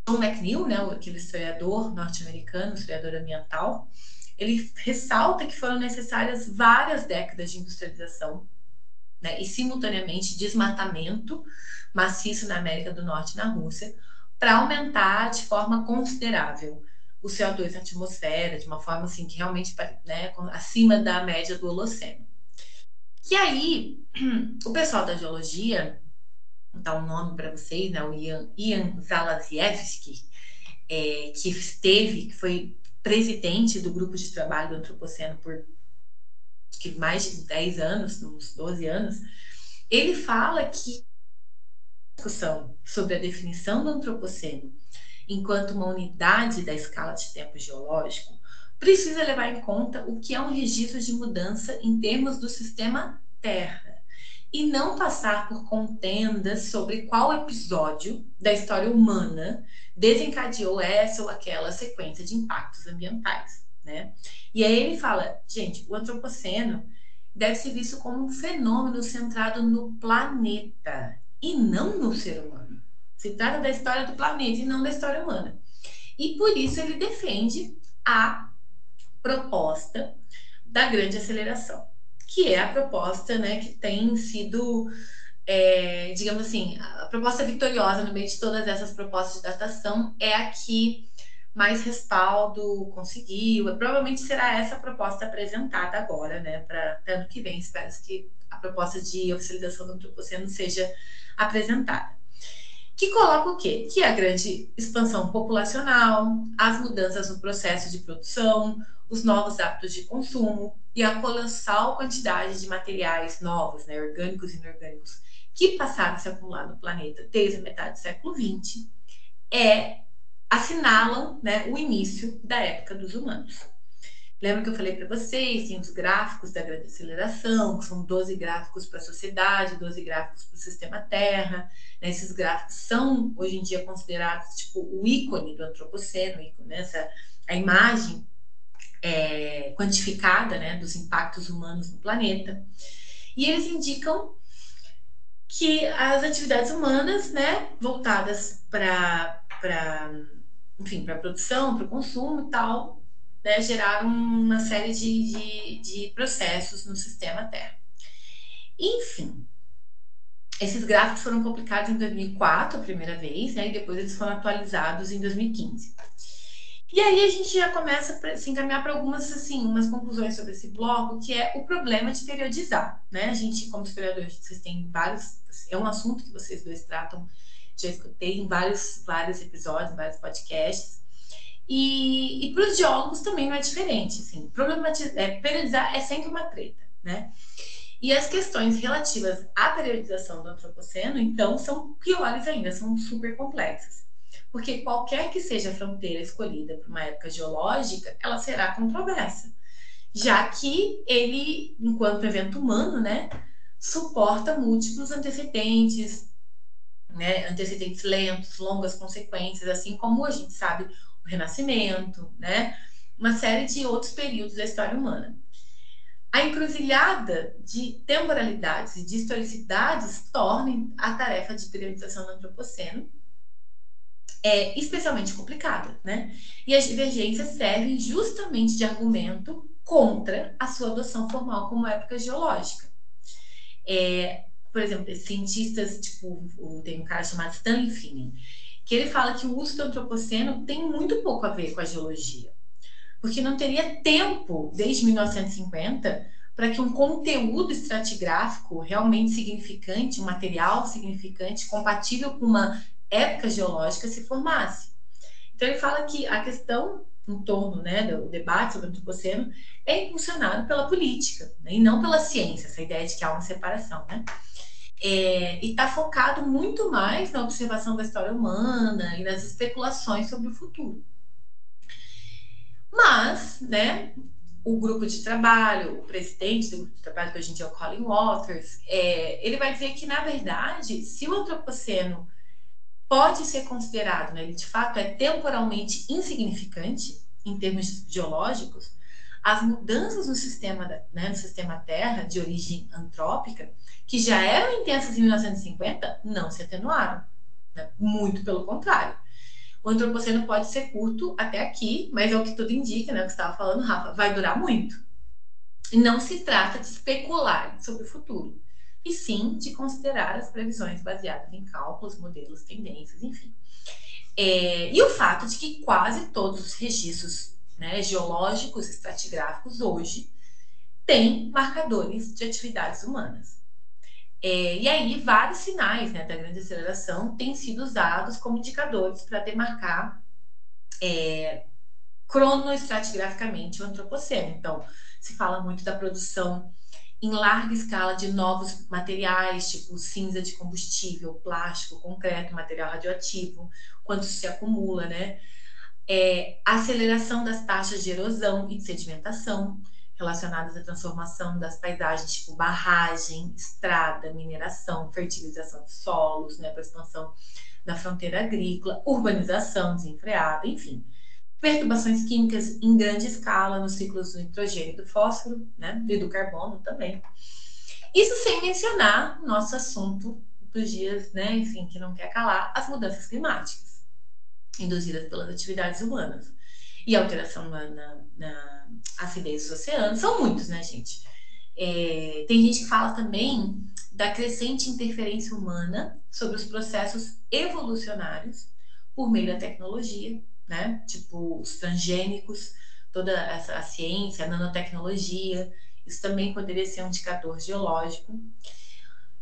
John McNeill, né, aquele historiador norte-americano, historiador ambiental, ele ressalta que foram necessárias várias décadas de industrialização né, e, simultaneamente, desmatamento maciço na América do Norte e na Rússia para aumentar de forma considerável o CO2 na atmosfera, de uma forma assim que realmente né, acima da média do Holoceno. E aí, <clears throat> o pessoal da geologia, dar um nome para vocês, né, o Ian, Ian Zalaziewski, é, que esteve, que foi presidente do grupo de trabalho do Antropoceno por que mais de 10 anos, uns 12 anos, ele fala que a discussão sobre a definição do Antropoceno enquanto uma unidade da escala de tempo geológico, precisa levar em conta o que é um registro de mudança em termos do sistema Terra e não passar por contendas sobre qual episódio da história humana desencadeou essa ou aquela sequência de impactos ambientais, né? E aí ele fala, gente, o antropoceno deve ser visto como um fenômeno centrado no planeta e não no ser humano. Se trata da história do planeta e não da história humana. E por isso ele defende a proposta da grande aceleração, que é a proposta né, que tem sido, é, digamos assim, a proposta vitoriosa no meio de todas essas propostas de datação é a que mais respaldo conseguiu. Provavelmente será essa a proposta apresentada agora, né, para ano que vem. Espero que a proposta de oficialização do antropoceno seja apresentada que coloca o quê? Que a grande expansão populacional, as mudanças no processo de produção, os novos hábitos de consumo e a colossal quantidade de materiais novos, né, orgânicos e inorgânicos, que passaram a se acumular no planeta desde a metade do século XX, é, assinalam né, o início da época dos humanos. Lembra que eu falei para vocês, tem os gráficos da grande aceleração, que são 12 gráficos para a sociedade, 12 gráficos para o sistema Terra. Né? Esses gráficos são, hoje em dia, considerados tipo o ícone do antropoceno, ícone, né? Essa, a imagem é, quantificada né, dos impactos humanos no planeta. E eles indicam que as atividades humanas, né, voltadas para, enfim, para a produção, para o consumo e tal, né, geraram uma série de, de, de processos no sistema Terra. Enfim, esses gráficos foram publicados em 2004, a primeira vez, né, e depois eles foram atualizados em 2015. E aí a gente já começa a se encaminhar para algumas assim, umas conclusões sobre esse bloco, que é o problema de periodizar, né? A gente, como historiadores, vocês têm vários, é um assunto que vocês dois tratam, já escutei em vários, vários episódios, vários podcasts. E, e para os geólogos também não é diferente. Assim, problematizar, é, periodizar é sempre uma treta, né? E as questões relativas à periodização do antropoceno, então, são piores ainda, são super complexas. Porque qualquer que seja a fronteira escolhida para uma época geológica, ela será controversa, já que ele, enquanto evento humano, né, suporta múltiplos antecedentes, né, antecedentes lentos, longas consequências, assim como a gente sabe Renascimento, né? Uma série de outros períodos da história humana. A encruzilhada de temporalidades e de historicidades torna a tarefa de periodização do antropoceno é especialmente complicada, né? E as divergências servem justamente de argumento contra a sua adoção formal como época geológica. É, por exemplo, cientistas, tipo, tem um cara chamado Stanley Finney, que ele fala que o uso do antropoceno tem muito pouco a ver com a geologia. Porque não teria tempo, desde 1950, para que um conteúdo estratigráfico realmente significante, um material significante, compatível com uma época geológica, se formasse. Então, ele fala que a questão em torno né, do debate sobre o antropoceno é impulsionado pela política né, e não pela ciência, essa ideia de que há uma separação. Né? É, e está focado muito mais na observação da história humana e nas especulações sobre o futuro. Mas, né, o grupo de trabalho, o presidente do grupo de trabalho, que hoje em dia é o Colin Waters, é, ele vai dizer que, na verdade, se o antropoceno pode ser considerado, né, ele de fato é temporalmente insignificante em termos geológicos, as mudanças no sistema, né, no sistema Terra de origem antrópica, que já eram intensas em 1950, não se atenuaram. Né? Muito pelo contrário. O antropoceno pode ser curto até aqui, mas é o que tudo indica, né? O que estava falando, Rafa, vai durar muito. E não se trata de especular sobre o futuro, e sim de considerar as previsões baseadas em cálculos, modelos, tendências, enfim. É, e o fato de que quase todos os registros né, geológicos, estratigráficos hoje têm marcadores de atividades humanas. É, e aí, vários sinais né, da grande aceleração têm sido usados como indicadores para demarcar é, cronoestratigraficamente o antropoceno. Então, se fala muito da produção em larga escala de novos materiais, tipo cinza de combustível, plástico, concreto, material radioativo, quando isso se acumula, né? É, aceleração das taxas de erosão e de sedimentação, relacionadas à transformação das paisagens, tipo barragem, estrada, mineração, fertilização de solos, né, para expansão da fronteira agrícola, urbanização desenfreada, enfim. Perturbações químicas em grande escala nos ciclos do nitrogênio e do fósforo, né, e do carbono também. Isso sem mencionar nosso assunto dos dias, né, enfim, que não quer calar, as mudanças climáticas induzidas pelas atividades humanas e alteração na, na, na acidez dos oceanos. São muitos, né, gente? É, tem gente que fala também da crescente interferência humana sobre os processos evolucionários por meio da tecnologia, né? Tipo os transgênicos, toda essa a ciência, a nanotecnologia. Isso também poderia ser um indicador geológico.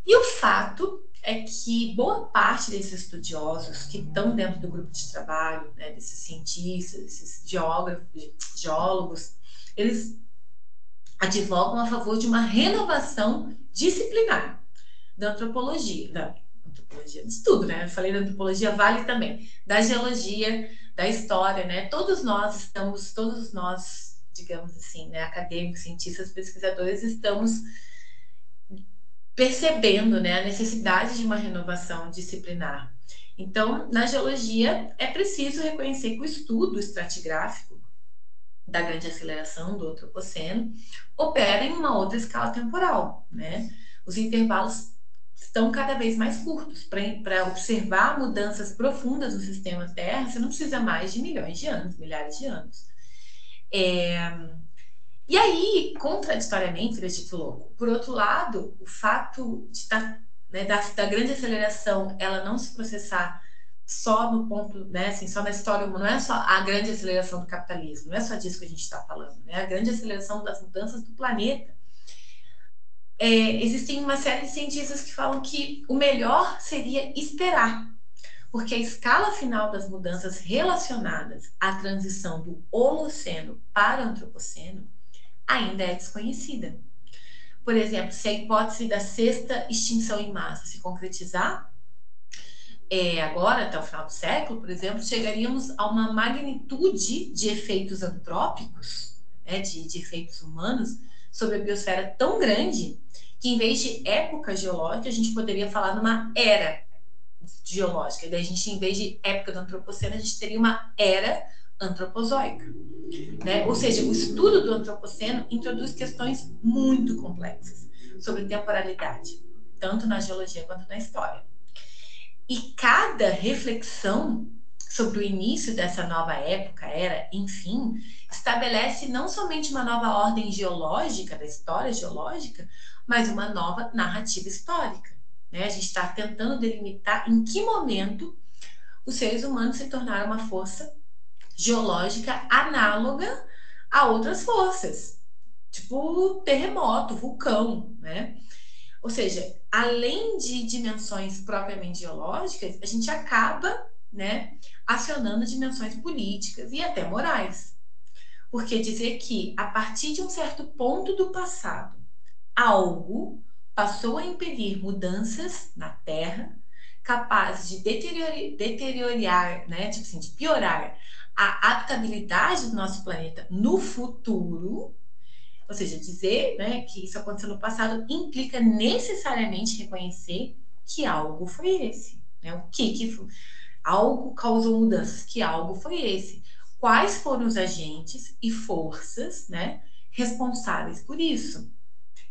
E o fato é que boa parte desses estudiosos que estão dentro do grupo de trabalho, né, desses cientistas, desses geógrafos, geólogos, eles advogam a favor de uma renovação disciplinar da antropologia, da antropologia, de tudo, né? Eu falei da antropologia, vale também, da geologia, da história, né? Todos nós estamos, todos nós, digamos assim, né, acadêmicos, cientistas, pesquisadores, estamos percebendo né, a necessidade de uma renovação disciplinar. Então, na geologia, é preciso reconhecer que o estudo estratigráfico da grande aceleração do antropoceno opera em uma outra escala temporal. Né? Os intervalos estão cada vez mais curtos. Para observar mudanças profundas no sistema Terra, você não precisa mais de milhões de anos, milhares de anos. É, e aí, contraditoriamente, ele é louco. Por outro lado, o fato de tá, né, da, da, grande aceleração, ela não se processar só no ponto, né, assim, só na história humana, não é só a grande aceleração do capitalismo, não é só disso que a gente está falando, né? A grande aceleração das mudanças do planeta. É, existem uma série de cientistas que falam que o melhor seria esperar, porque a escala final das mudanças relacionadas à transição do Holoceno para o Antropoceno ainda é desconhecida. Por exemplo, se a hipótese da sexta extinção em massa se concretizar, é, agora, até o final do século, por exemplo, chegaríamos a uma magnitude de efeitos antrópicos, né, de, de efeitos humanos, sobre a biosfera tão grande que, em vez de época geológica, a gente poderia falar numa era geológica. Daí a gente, em vez de época do antropoceno, a gente teria uma era antropozoica. Né? Ou seja, o estudo do antropoceno introduz questões muito complexas sobre temporalidade, tanto na geologia quanto na história. E cada reflexão sobre o início dessa nova época, era, enfim, estabelece não somente uma nova ordem geológica, da história geológica, mas uma nova narrativa histórica. Né? A gente está tentando delimitar em que momento os seres humanos se tornaram uma força geológica análoga a outras forças, tipo terremoto, vulcão, né? Ou seja, além de dimensões propriamente geológicas, a gente acaba, né, acionando dimensões políticas e até morais. Porque dizer que a partir de um certo ponto do passado, algo passou a impedir mudanças na Terra capazes de deteriorar, deteriorar né, tipo assim, de piorar a habitabilidade do nosso planeta no futuro, ou seja, dizer né, que isso aconteceu no passado implica necessariamente reconhecer que algo foi esse. Né? O que, que foi? Algo causou mudanças, que algo foi esse. Quais foram os agentes e forças né, responsáveis por isso?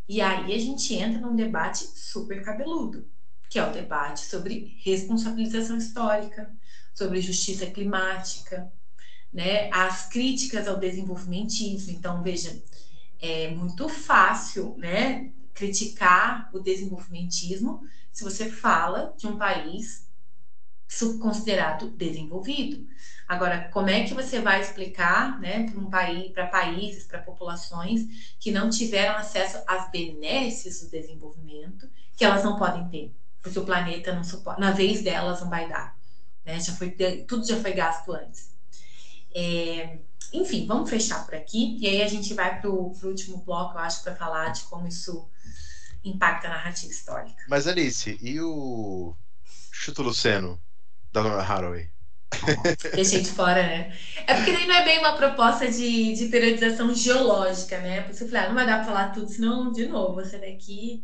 E aí a gente entra num debate super cabeludo, que é o debate sobre responsabilização histórica, sobre justiça climática, né, as críticas ao desenvolvimentismo. Então, veja, é muito fácil, né, criticar o desenvolvimentismo se você fala de um país considerado desenvolvido. Agora, como é que você vai explicar, né, para um país, para países, para populações que não tiveram acesso às benesses do desenvolvimento, que elas não podem ter, porque o planeta não suporta, na vez delas não vai dar, né? Já foi tudo já foi gasto antes. É, enfim, vamos fechar por aqui e aí a gente vai para o último bloco, eu acho, para falar de como isso impacta a narrativa histórica. Mas Alice, e o Chuto Luceno da Nora Haraway? Deixei de fora, né? É porque nem não é bem uma proposta de, de periodização geológica, né? Por isso eu falei, ah, não vai dar para falar tudo, senão, de novo, você daqui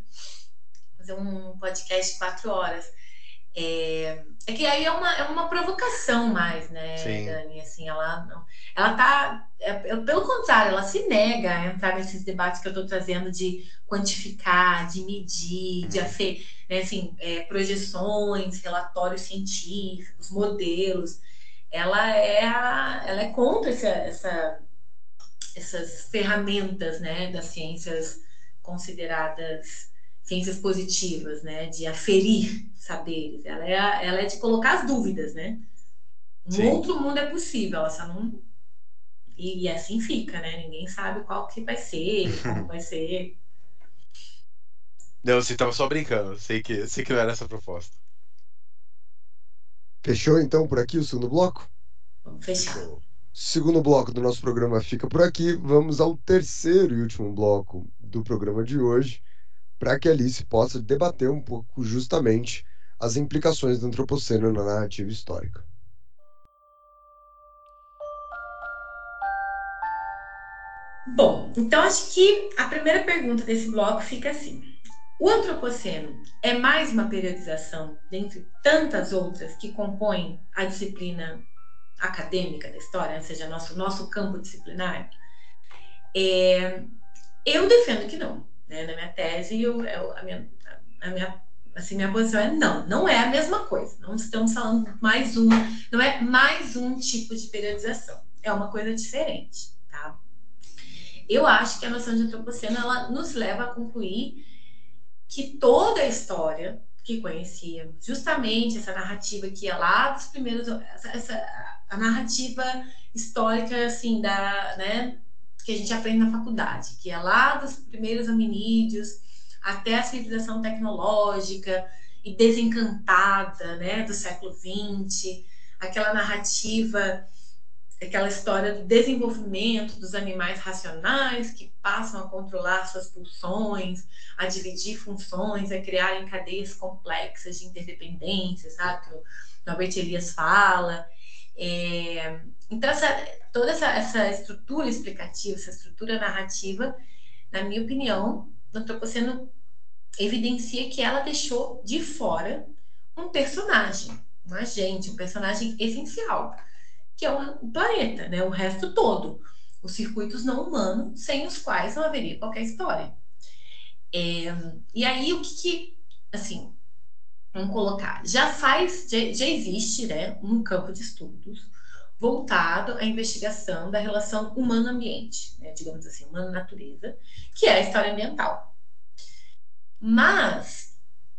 fazer um podcast de quatro horas. É, é que aí é uma, é uma provocação mais, né, Sim. Dani? Assim, ela, não, ela tá. É, pelo contrário, ela se nega a entrar nesses debates que eu estou trazendo de quantificar, de medir, de afer, né, assim, é, projeções, relatórios científicos, modelos. Ela é, a, ela é contra essa, essa, essas ferramentas né, das ciências consideradas ciências positivas, né, de aferir saberes. Ela é, ela é de colocar as dúvidas, né? Um Sim. outro mundo é possível, ela só não. E, e assim fica, né? Ninguém sabe qual que vai ser, como <laughs> vai ser. Não, você tava só brincando. Sei que, sei que não era essa a proposta. Fechou então por aqui o segundo bloco? Vamos fechar. Segundo bloco do nosso programa fica por aqui. Vamos ao terceiro e último bloco do programa de hoje, para que a Alice possa debater um pouco justamente as implicações do antropoceno na narrativa histórica. Bom, então acho que a primeira pergunta desse bloco fica assim: o antropoceno é mais uma periodização dentre tantas outras que compõem a disciplina acadêmica da história, ou seja, nosso nosso campo disciplinar? É, eu defendo que não. Né? Na minha tese, eu, eu, a, minha, a minha assim, minha posição é não, não é a mesma coisa. Não estamos falando mais uma, não é mais um tipo de periodização. É uma coisa diferente, tá? Eu acho que a noção de antropoceno ela nos leva a concluir que toda a história que conhecíamos, justamente essa narrativa que ia lá dos primeiros, essa, essa a narrativa histórica assim da, né, que a gente aprende na faculdade, que é lá dos primeiros hominídeos até a civilização tecnológica e desencantada, né, do século XX, aquela narrativa, aquela história do desenvolvimento dos animais racionais que passam a controlar suas pulsões, a dividir funções, a criarem cadeias complexas de interdependência, sabe? Que o Norbert Elias fala. É... Então, essa, toda essa, essa estrutura explicativa, essa estrutura narrativa, na minha opinião, o Antropoceno evidencia que ela deixou de fora um personagem, um agente, um personagem essencial, que é o planeta, né? o resto todo, os circuitos não humanos, sem os quais não haveria qualquer história. É, e aí, o que, que, assim, vamos colocar, já faz, já, já existe né, um campo de estudos voltado à investigação da relação humano-ambiente, né, digamos assim, humano-natureza, que é a história ambiental. Mas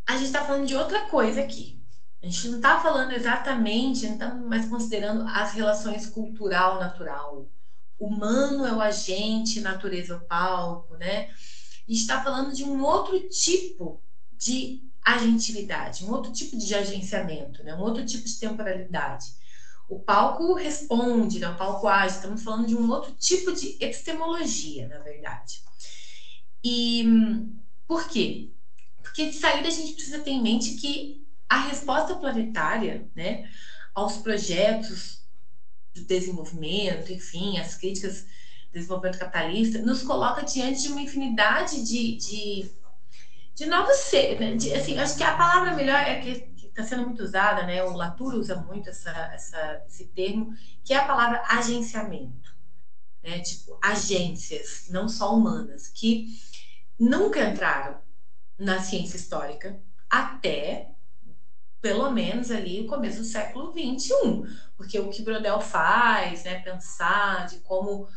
a gente está falando de outra coisa aqui. A gente não está falando exatamente, não está mais considerando as relações cultural-natural. Humano é o agente, natureza é o palco, né? A gente está falando de um outro tipo de agentividade, um outro tipo de agenciamento, né? um outro tipo de temporalidade. O palco responde, né? o palco age, estamos falando de um outro tipo de epistemologia, na verdade. E por quê? Porque de saída a gente precisa ter em mente que a resposta planetária né, aos projetos de desenvolvimento, enfim, as críticas do desenvolvimento capitalista, nos coloca diante de uma infinidade de, de, de novos seres. Né? Assim, acho que a palavra melhor é que está sendo muito usada, né? o Latour usa muito essa, essa, esse termo, que é a palavra agenciamento. Né? Tipo, agências, não só humanas, que nunca entraram na ciência histórica até pelo menos ali o começo do século XXI, porque o que Brodel faz, né, pensar de como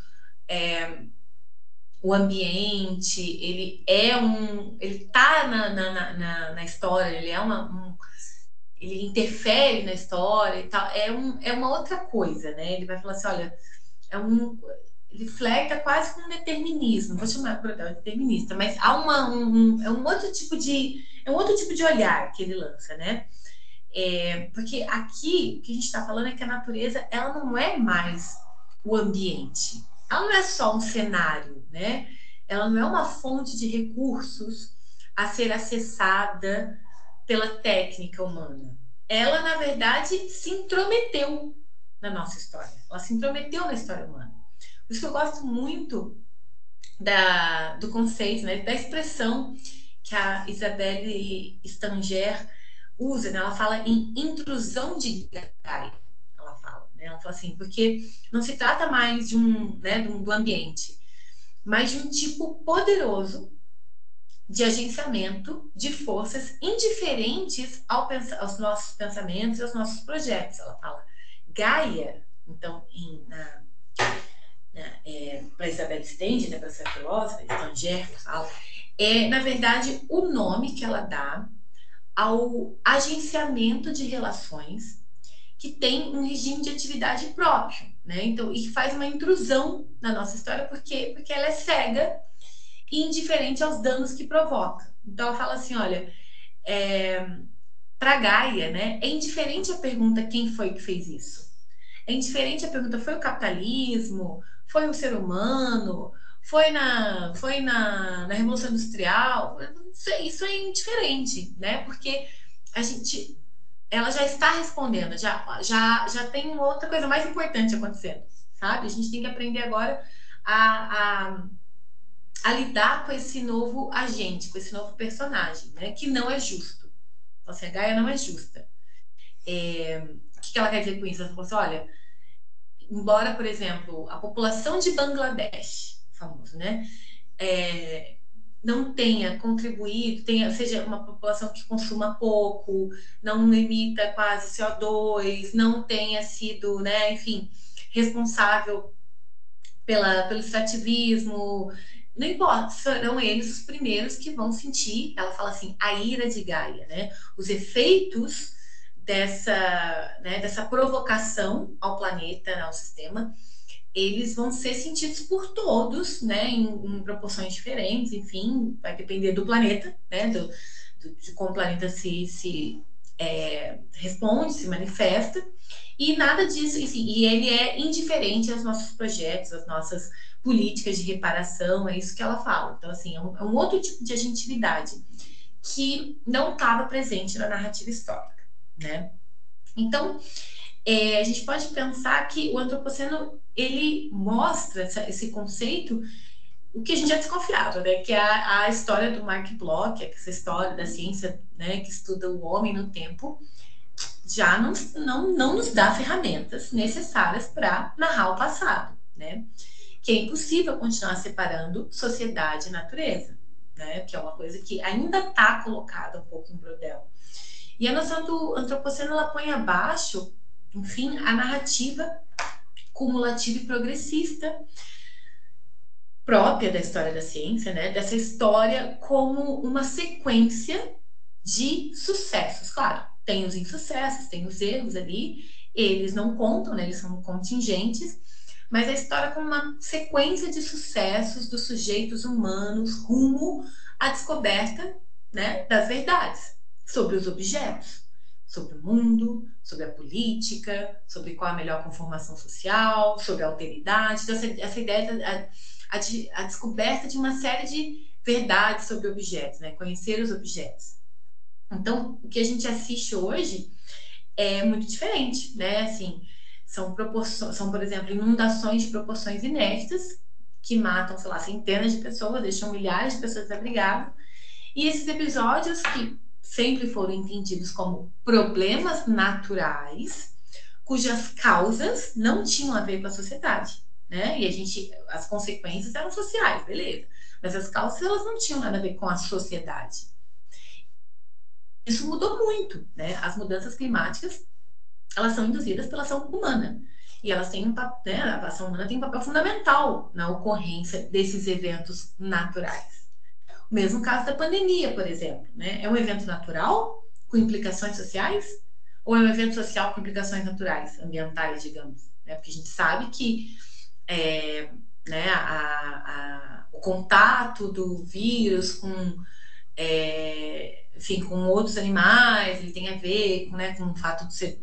é, o ambiente, ele é um, ele tá na, na, na, na história, ele é uma, um, ele interfere na história e tal, é, um, é uma outra coisa, né? Ele vai falar assim, olha, é um, ele flerta quase com um determinismo, vou chamar Brodel de determinista, mas há uma, um, é um outro tipo de, é um outro tipo de olhar que ele lança, né? É, porque aqui o que a gente está falando é que a natureza ela não é mais o ambiente, ela não é só um cenário, né? Ela não é uma fonte de recursos a ser acessada pela técnica humana. Ela, na verdade, se intrometeu na nossa história. Ela se intrometeu na história humana. Por isso que eu gosto muito da, do conceito, né, da expressão que a Isabelle Stanger usa, né? ela fala em intrusão de Gaia. Ela fala, né? ela fala assim, porque não se trata mais de um, né, do ambiente, mas de um tipo poderoso de agenciamento de forças indiferentes ao aos nossos pensamentos e aos nossos projetos. Ela fala Gaia, então, em, na, na, é, para Isabel Stenge, né, para essa filósofa, Stanger, fala, é, na verdade, o nome que ela dá ao agenciamento de relações que tem um regime de atividade próprio, né? Então, e que faz uma intrusão na nossa história porque porque ela é cega e indiferente aos danos que provoca. Então, ela fala assim, olha, é, para Gaia, né, é indiferente a pergunta quem foi que fez isso. É indiferente a pergunta foi o capitalismo, foi o ser humano, foi na, foi na, na Revolução Industrial, isso, é, isso é indiferente, né? Porque a gente, ela já está respondendo, já, já, já tem outra coisa mais importante acontecendo, sabe? A gente tem que aprender agora a, a, a lidar com esse novo agente, com esse novo personagem, né? Que não é justo. Então, assim, a Gaia não é justa. É, o que ela quer dizer com isso? Ela falou assim, olha, embora, por exemplo, a população de Bangladesh famoso, né? É, não tenha contribuído, tenha, seja uma população que consuma pouco, não emita quase CO2, não tenha sido, né, enfim, responsável pela, pelo extrativismo, não importa, serão eles os primeiros que vão sentir, ela fala assim, a ira de Gaia, né? Os efeitos dessa, né, dessa provocação ao planeta, ao sistema, eles vão ser sentidos por todos, né, em, em proporções diferentes, enfim, vai depender do planeta, né, do, do de como o planeta se, se é, responde, se manifesta, e nada disso, assim, e ele é indiferente aos nossos projetos, às nossas políticas de reparação, é isso que ela fala. Então, assim, é um, é um outro tipo de agentividade que não estava presente na narrativa histórica, né? Então, é, a gente pode pensar que o antropoceno ele mostra essa, esse conceito o que a gente já desconfiava, né? Que é a, a história do Mark Bloch, é essa história da ciência, né, que estuda o homem no tempo, já não, não, não nos dá ferramentas necessárias para narrar o passado, né? Que é impossível continuar separando sociedade e natureza, né? Que é uma coisa que ainda está colocada um pouco em Brodel. E a noção do antropoceno ela põe abaixo, enfim, a narrativa cumulativa e progressista própria da história da ciência, né? Dessa história como uma sequência de sucessos. Claro, tem os insucessos, tem os erros ali, eles não contam, né? Eles são contingentes, mas a história com uma sequência de sucessos dos sujeitos humanos rumo à descoberta, né, das verdades sobre os objetos, sobre o mundo, sobre a política, sobre qual a melhor conformação social, sobre a alteridade. Então, essa, essa ideia, a, a, a descoberta de uma série de verdades sobre objetos, né? conhecer os objetos. Então, o que a gente assiste hoje é muito diferente, né? Assim, são são, por exemplo, inundações de proporções inéditas que matam, sei lá, centenas de pessoas, deixam milhares de pessoas desabrigadas. E esses episódios que sempre foram entendidos como problemas naturais, cujas causas não tinham a ver com a sociedade, né? E a gente, as consequências eram sociais, beleza? Mas as causas elas não tinham nada a ver com a sociedade. Isso mudou muito, né? As mudanças climáticas, elas são induzidas pela ação humana. E elas têm um papel, né? a ação humana tem um papel fundamental na ocorrência desses eventos naturais. O mesmo caso da pandemia, por exemplo, né? É um evento natural com implicações sociais ou é um evento social com implicações naturais, ambientais, digamos? Né? Porque a gente sabe que é, né, a, a, o contato do vírus com é, enfim, com outros animais, ele tem a ver né, com o fato de, ser,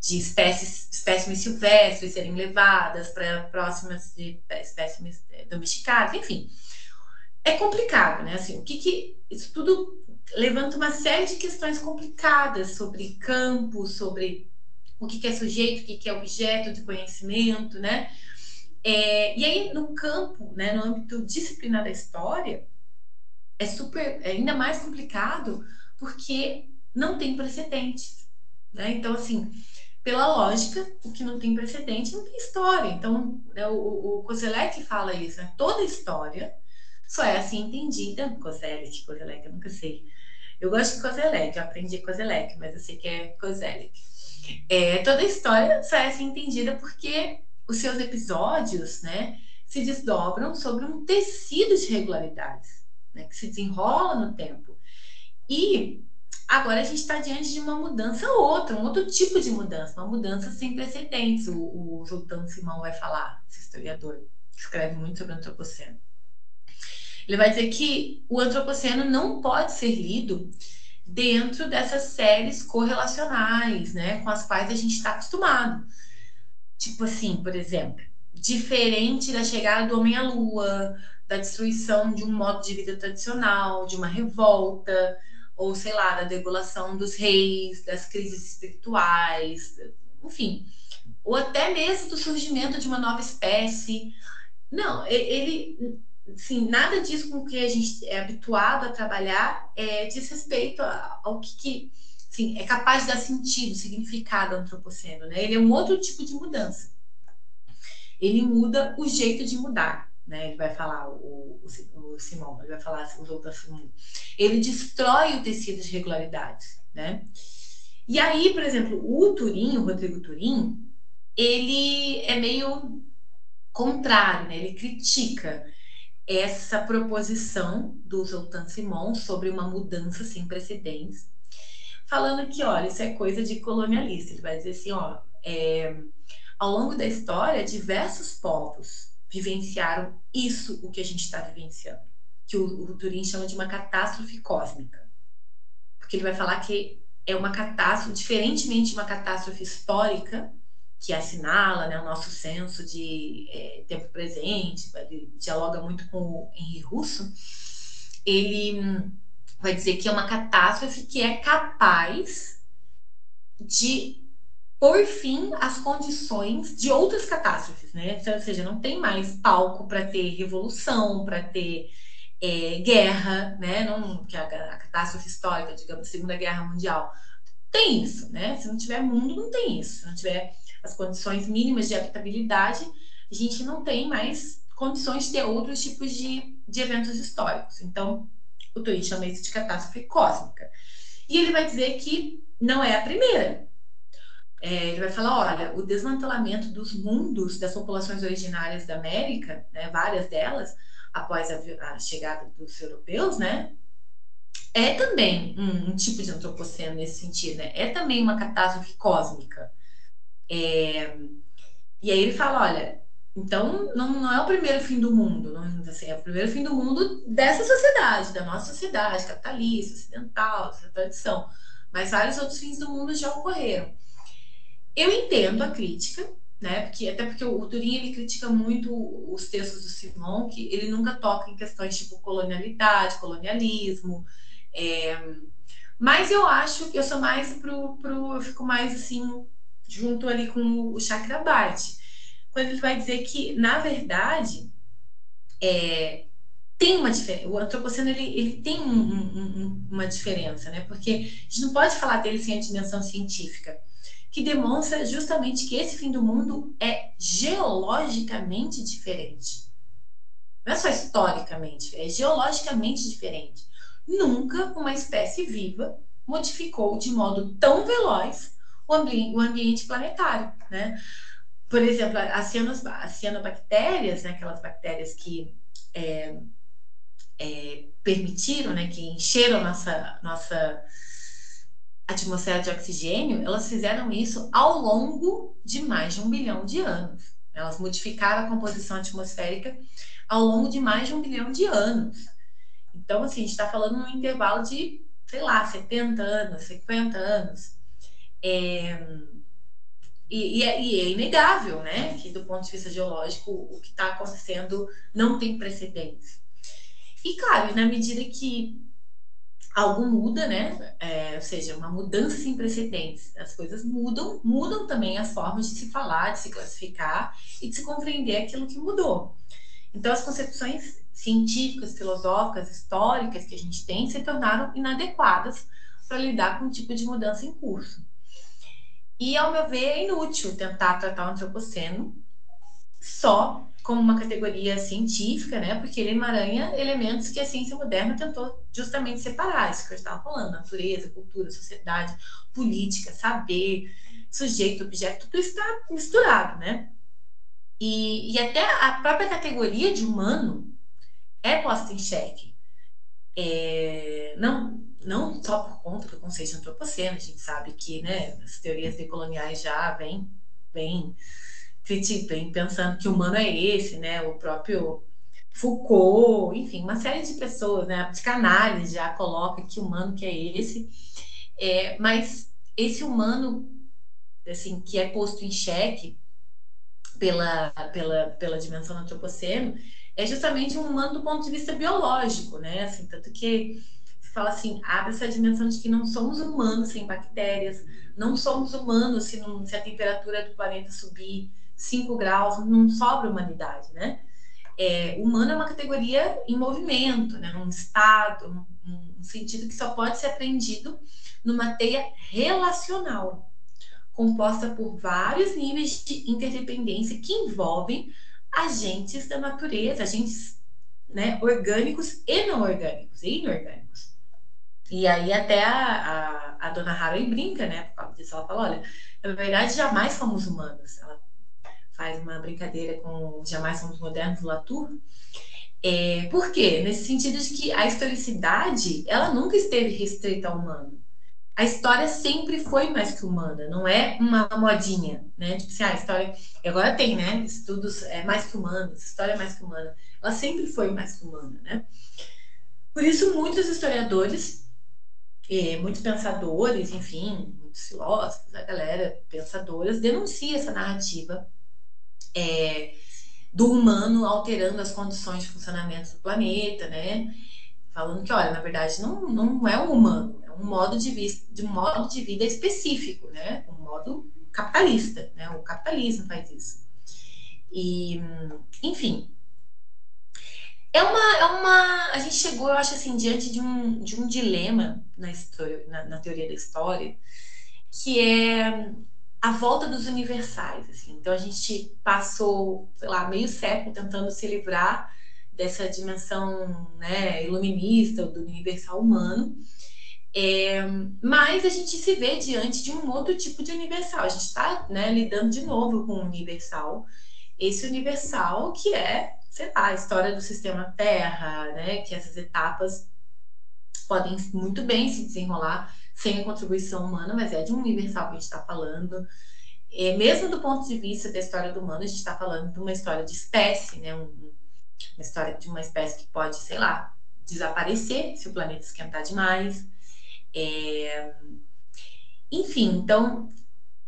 de espécies, espécimes silvestres serem levadas para próximas de espécimes é, domesticadas, enfim. É complicado, né? Assim, o que que isso tudo levanta uma série de questões complicadas sobre campo, sobre o que, que é sujeito, o que, que é objeto de conhecimento, né? É, e aí, no campo, né, no âmbito disciplinar da história, é super, é ainda mais complicado porque não tem precedentes, né? Então, assim, pela lógica, o que não tem precedente não tem história. Então, né, o, o Kozelek fala isso, né? Toda história só é assim entendida. Kozelek, Kozelek, eu nunca sei. Eu gosto de Kozelek, eu aprendi Kozelek, mas eu sei que é Kozelek. É, toda história só é assim entendida porque os seus episódios, né, se desdobram sobre um tecido de regularidades né, que se desenrola no tempo. E agora a gente está diante de uma mudança outra, um outro tipo de mudança, uma mudança sem precedentes. O, o Zoltão Simão vai falar, esse historiador, que escreve muito sobre o antropoceno. Ele vai dizer que o antropoceno não pode ser lido dentro dessas séries correlacionais, né, com as quais a gente está acostumado. Tipo assim, por exemplo, diferente da chegada do homem à lua, da destruição de um modo de vida tradicional, de uma revolta, ou sei lá, da degolação dos reis, das crises espirituais, enfim, ou até mesmo do surgimento de uma nova espécie. Não, ele, sim, nada disso com que a gente é habituado a trabalhar é, diz respeito ao que, que é capaz de dar sentido, significado ao antropoceno, né? Ele é um outro tipo de mudança. Ele muda o jeito de mudar né? Ele vai falar, o, o, o Simão, ele vai falar os outros Ele destrói o tecido de regularidades, né? E aí, por exemplo, o Turim, o Rodrigo Turim, ele é meio contrário, né? Ele critica essa proposição do Zoltan Simon sobre uma mudança sem precedentes, falando que, olha, isso é coisa de colonialista. Ele vai dizer assim, ó, é, ao longo da história, diversos povos vivenciaram isso, o que a gente está vivenciando, que o, o Turing chama de uma catástrofe cósmica. Porque ele vai falar que é uma catástrofe, diferentemente de uma catástrofe histórica, que assinala né, o nosso senso de é, tempo presente, ele dialoga muito com o Henri Russo, ele hum, vai dizer que é uma catástrofe que é capaz de por fim as condições de outras catástrofes, né? Ou seja, não tem mais palco para ter revolução, para ter é, guerra, né? Não, que a, a, catástrofe histórica, digamos, Segunda Guerra Mundial, tem isso, né? Se não tiver mundo, não tem isso. Se não tiver as condições mínimas de habitabilidade, a gente não tem mais condições de ter outros tipos de, de eventos históricos. Então, o Turing chama isso de catástrofe cósmica. E ele vai dizer que não é a primeira, é, ele vai falar: olha, o desmantelamento dos mundos das populações originárias da América, né, várias delas, após a, a chegada dos europeus, né, é também um, um, tipo de antropoceno nesse sentido, né? É também uma catástrofe cósmica. É, e aí ele fala, olha, então não, não é o primeiro fim do mundo, não, assim, é o primeiro fim do mundo dessa sociedade, da nossa sociedade capitalista, ocidental, dessa tradição. Mas vários outros fins do mundo já ocorreram. Eu entendo a crítica, né? Porque até porque o Turing ele critica muito os textos do Simon, que ele nunca toca em questões tipo colonialidade, colonialismo. É... Mas eu acho que eu sou mais pro, pro eu fico mais assim junto ali com o Chakrabarti, quando ele vai dizer que na verdade é, tem uma diferença. O antropoceno ele, ele tem um, um, uma diferença, né? Porque a gente não pode falar dele sem a dimensão científica que demonstra justamente que esse fim do mundo é geologicamente diferente. Não é só historicamente, é geologicamente diferente. Nunca uma espécie viva modificou de modo tão veloz o, ambi o ambiente planetário, né? Por exemplo, as, cianos, as cianobactérias, né, aquelas bactérias que é, é, permitiram, né, que encheram nossa, nossa atmosfera de oxigênio, elas fizeram isso ao longo de mais de um bilhão de anos. Elas modificaram a composição atmosférica ao longo de mais de um bilhão de anos. Então, assim, a gente está falando num intervalo de, sei lá, 70 anos, 50 anos. É... E, e, é, e, é, inegável, né, que do ponto de vista geológico, o que está acontecendo não tem precedentes. E, claro, na medida que algo muda, né? É, ou seja, uma mudança sem precedentes. As coisas mudam, mudam também as formas de se falar, de se classificar e de se compreender aquilo que mudou. Então, as concepções científicas, filosóficas, históricas que a gente tem se tornaram inadequadas para lidar com o tipo de mudança em curso. E, ao meu ver, é inútil tentar tratar o antropoceno só como uma categoria científica, né? Porque ele emaranha elementos que a ciência moderna tentou justamente separar, isso que eu estava falando, natureza, cultura, sociedade, política, saber, sujeito, objeto, tudo está misturado, né? E, e até a própria categoria de humano é posta em xeque. É, não, não só por conta do conceito de antropoceno, a gente sabe que né, as teorias decoloniais já vêm, vêm criticam, pensando que o humano é esse, né? O próprio Foucault, enfim, uma série de pessoas, né? A psicanálise já coloca que humano que é esse. É, mas esse humano, assim, que é posto em xeque pela, pela, pela dimensão antropoceno, é justamente um humano do ponto de vista biológico, né? Assim, tanto que se fala assim, abre essa dimensão de que não somos humanos sem bactérias, não somos humanos se, se a temperatura do planeta subir, 5 graus, não sobra humanidade, né? É, humano é uma categoria em movimento, né? um estado, um, um sentido que só pode ser aprendido numa teia relacional, composta por vários níveis de interdependência que envolvem agentes da natureza, agentes né, orgânicos e não orgânicos, e inorgânicos. E aí até a, a, a dona Harry brinca, né? Por causa disso, ela fala, olha, na verdade jamais fomos humanos. Ela faz uma brincadeira com Jamais Somos Modernos, Latour. É, por quê? Nesse sentido de que a historicidade, ela nunca esteve restrita ao humano. A história sempre foi mais que humana, não é uma modinha, né? Tipo assim, ah, a história. Agora tem, né? Estudos é mais que humanos, história é mais que humana. Ela sempre foi mais que humana, né? Por isso, muitos historiadores, é, muitos pensadores, enfim, muitos filósofos, a galera pensadoras, denuncia essa narrativa é, do humano alterando as condições de funcionamento do planeta, né? Falando que, olha, na verdade, não, não é um humano, é um modo de, vista, de um modo de vida específico, né? Um modo capitalista, né? O capitalismo faz isso. E, enfim, é uma, é uma. A gente chegou, eu acho assim, diante de um, de um dilema na, história, na, na teoria da história, que é a volta dos universais. Assim. Então a gente passou, sei lá, meio século tentando se livrar dessa dimensão né, iluminista do universal humano. É, mas a gente se vê diante de um outro tipo de universal. A gente está né, lidando de novo com o universal. Esse universal que é, sei lá, a história do sistema Terra, né, que essas etapas podem muito bem se desenrolar sem a contribuição humana, mas é de um universal que a gente está falando. É, mesmo do ponto de vista da história do humano, a gente está falando de uma história de espécie, né? Um, uma história de uma espécie que pode, sei lá, desaparecer se o planeta esquentar demais. É... Enfim, então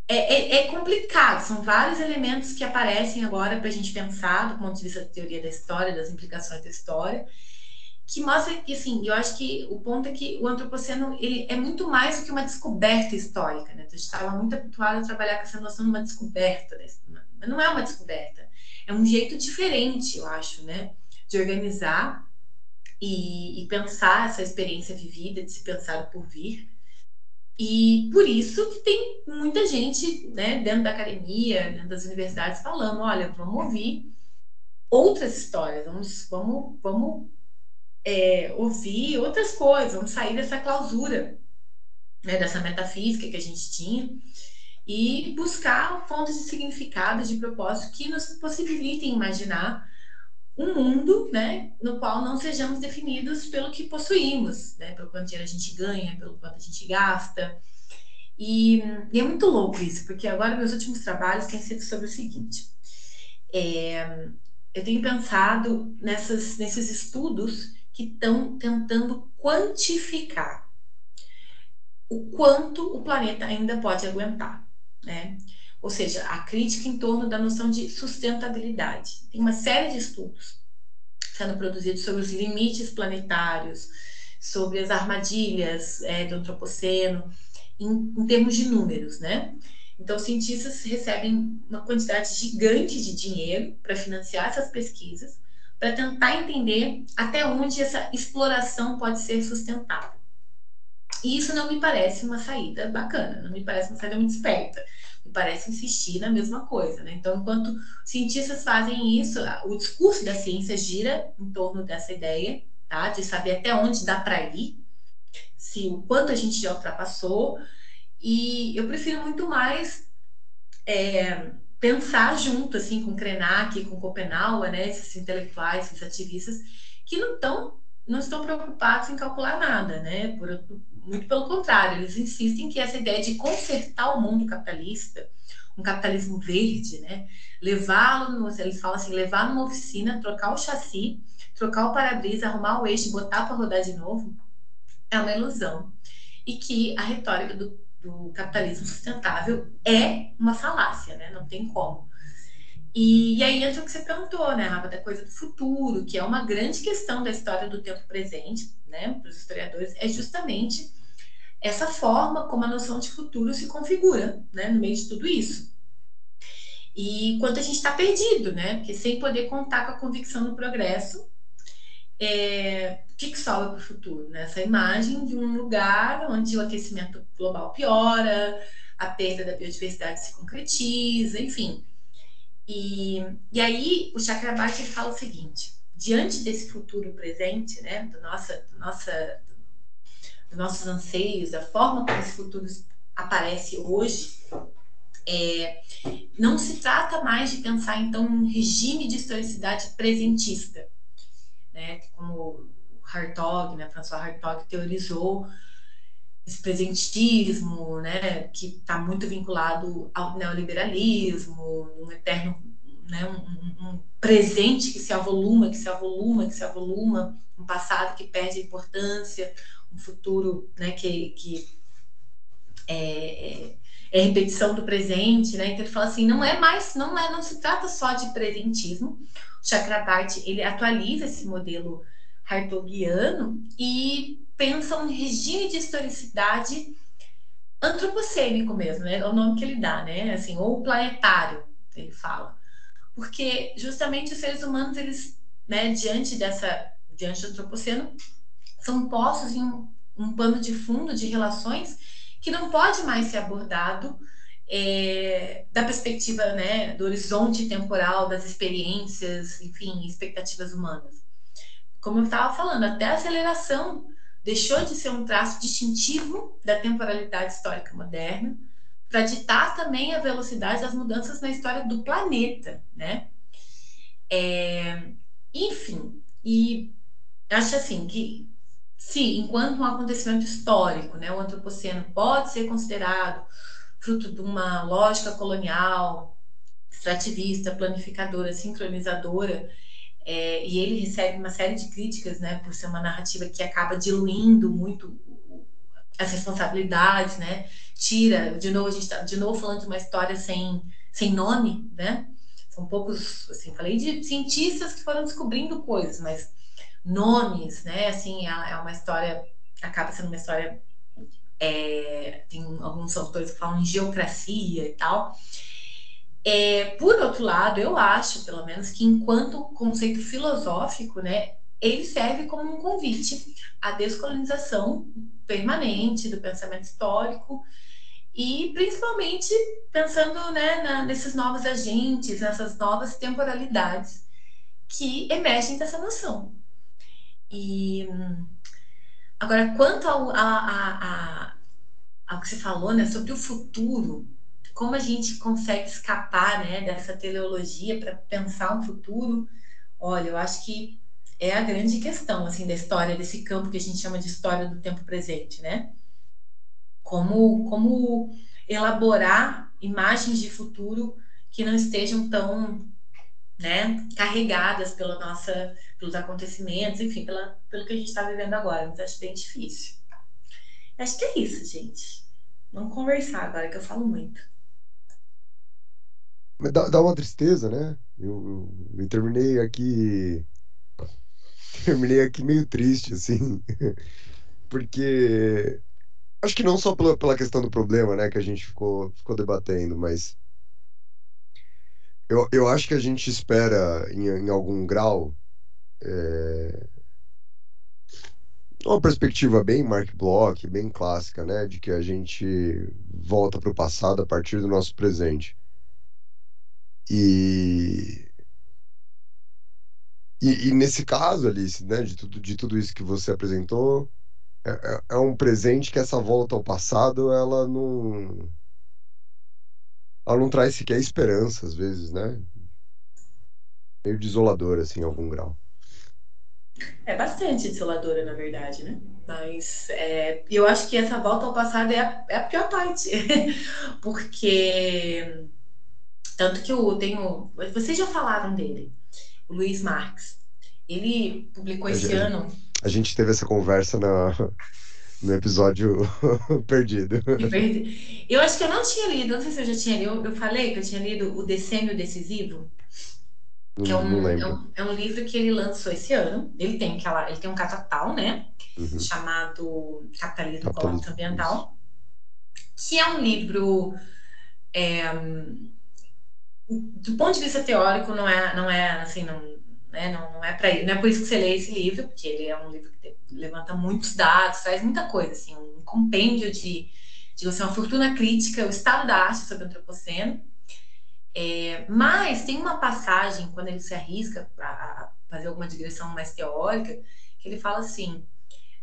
é, é, é, complicado, são vários elementos que aparecem agora para a gente pensar do ponto de vista da teoria da história, das implicações da história, que mostra que, assim, eu acho que o ponto é que o antropoceno ele é muito mais do que uma descoberta histórica, né? A gente estava muito habituado a trabalhar com essa noção de uma descoberta, né? mas não é uma descoberta, é um jeito diferente, eu acho, né? De organizar e, e pensar essa experiência vivida, de se pensar por vir. E por isso que tem muita gente, né, dentro da academia, dentro das universidades, falando: olha, vamos ouvir outras histórias, vamos, vamos, vamos é, ouvir outras coisas, vamos sair dessa clausura, né, dessa metafísica que a gente tinha e buscar fontes de significado, de propósito que nos possibilitem imaginar um mundo, né, no qual não sejamos definidos pelo que possuímos, né, pelo quanto dinheiro a gente ganha, pelo quanto a gente gasta. E, e é muito louco isso, porque agora meus últimos trabalhos têm sido sobre o seguinte: é, eu tenho pensado nessas, nesses estudos que estão tentando quantificar o quanto o planeta ainda pode aguentar, né? Ou seja, a crítica em torno da noção de sustentabilidade. Tem uma série de estudos sendo produzidos sobre os limites planetários, sobre as armadilhas é, do antropoceno, em, em termos de números, né? Então, cientistas recebem uma quantidade gigante de dinheiro para financiar essas pesquisas, para tentar entender até onde essa exploração pode ser sustentável. E isso não me parece uma saída bacana, não me parece uma saída muito esperta me parece insistir na mesma coisa, né? Então, enquanto cientistas fazem isso, o discurso da ciência gira em torno dessa ideia, tá? De saber até onde dá para ir, se o quanto a gente já ultrapassou, e eu prefiro muito mais é, pensar junto, assim, com Krenak, com Copenhague, né? Esses intelectuais, esses ativistas, que não estão não estão preocupados em calcular nada, né? Por, muito pelo contrário, eles insistem que essa ideia de consertar o mundo capitalista, um capitalismo verde, né? Levá-lo, eles falam assim, levar numa oficina, trocar o chassi, trocar o para-brisa, arrumar o eixo, botar para rodar de novo, é uma ilusão. E que a retórica do, do capitalismo sustentável é uma falácia, né? Não tem como. E, e, aí entra o que você perguntou, né, Rafa, da coisa do futuro, que é uma grande questão da história do tempo presente, né, para os historiadores, é justamente essa forma como a noção de futuro se configura, né, no meio de tudo isso. E quanto a gente está perdido, né, porque sem poder contar com a convicção do progresso, é, o que, que sobra para o futuro? Né? Essa imagem de um lugar onde o aquecimento global piora, a perda da biodiversidade se concretiza, enfim e, e aí o Chakrabarti fala o seguinte: diante desse futuro presente, né, do nossa, do nossa, dos nossos anseios, da forma como esse futuro aparece hoje, é, não se trata mais de pensar então um regime de historicidade presentista, né, como Hartog, né, François Hartog teorizou esse presentismo, né, que está muito vinculado ao neoliberalismo, um eterno, né, um, um, presente que se avoluma, que se avoluma, que se avoluma, um passado que perde importância, um futuro, né, que, que é, é, repetição do presente, né? Então ele fala assim, não é mais, não é, não se trata só de presentismo. O Chakrabarti ele atualiza esse modelo hartogiano e pensa um regime de historicidade antropocênico mesmo, né? É o nome que ele dá, né? Assim, ou planetário, ele fala. Porque justamente os seres humanos, eles, né, diante dessa, diante do antropoceno, são postos em um, um pano de fundo de relações que não pode mais ser abordado é, da perspectiva, né, do horizonte temporal, das experiências, enfim, expectativas humanas. Como eu estava falando, até a aceleração deixou de ser um traço distintivo da temporalidade histórica moderna para ditar também a velocidade das mudanças na história do planeta, né? É, enfim, e acho assim que se, enquanto um acontecimento histórico, né, o antropoceno pode ser considerado fruto de uma lógica colonial, extrativista, planificadora, sincronizadora, é, e ele recebe uma série de críticas, né, por ser uma narrativa que acaba diluindo muito as responsabilidades, né, tira, de novo a gente está de novo falando de uma história sem sem nome, né, são poucos, assim, falei de cientistas que foram descobrindo coisas, mas nomes, né, assim, é, é uma história, acaba sendo uma história, é, tem alguns autores que falam em geocracia e tal, é, por outro lado, eu acho, pelo menos, que enquanto conceito filosófico, né, ele serve como um convite à descolonização permanente do pensamento histórico e principalmente pensando né, na, nesses novos agentes, nessas novas temporalidades que emergem dessa noção. E agora, quanto ao, a, a, a, ao que você falou né, sobre o futuro, como a gente consegue escapar né, dessa teleologia para pensar um futuro? Olha, eu acho que é a grande questão assim da história desse campo que a gente chama de história do tempo presente, né? Como como elaborar imagens de futuro que não estejam tão né, carregadas pela nossa, pelos acontecimentos, enfim, pela, pelo que a gente está vivendo agora. Mas acho bem difícil. Acho que é isso, gente. Vamos conversar agora, que eu falo muito. Dá, dá uma tristeza, né? Eu, eu, eu terminei aqui. Terminei aqui meio triste, assim. <laughs> Porque. Acho que não só pela, pela questão do problema, né, que a gente ficou, ficou debatendo, mas. Eu, eu acho que a gente espera, em, em algum grau, é, uma perspectiva bem Mark Bloch, bem clássica, né, de que a gente volta para o passado a partir do nosso presente. E, e, e nesse caso, Alice, né, de tudo, de tudo isso que você apresentou, é, é, é um presente que essa volta ao passado, ela não, ela não traz sequer esperança, às vezes, né? Meio desoladora, assim, em algum grau. É bastante desoladora, na verdade, né? Mas é, eu acho que essa volta ao passado é a, é a pior parte. <laughs> Porque tanto que eu tenho. Vocês já falaram dele, o Luiz Marx. Ele publicou esse a ano. A gente teve essa conversa na, <laughs> no episódio <laughs> perdido. Eu acho que eu não tinha lido, não sei se eu já tinha lido. Eu, eu falei que eu tinha lido O Decênio Decisivo. Que é um, é, um, é um livro que ele lançou esse ano. Ele tem aquela, ele tem um catatal, né? Uhum. Chamado Capitalismo, Capitalismo Ambiental. Que é um livro. É, do ponto de vista teórico, não é, não é assim, não, né, não, não é para não é por isso que você lê esse livro, porque ele é um livro que levanta muitos dados, traz muita coisa, assim, um compêndio de, de assim, uma fortuna crítica, o estado da arte sobre o antropoceno. É, mas tem uma passagem quando ele se arrisca a fazer alguma digressão mais teórica, que ele fala assim: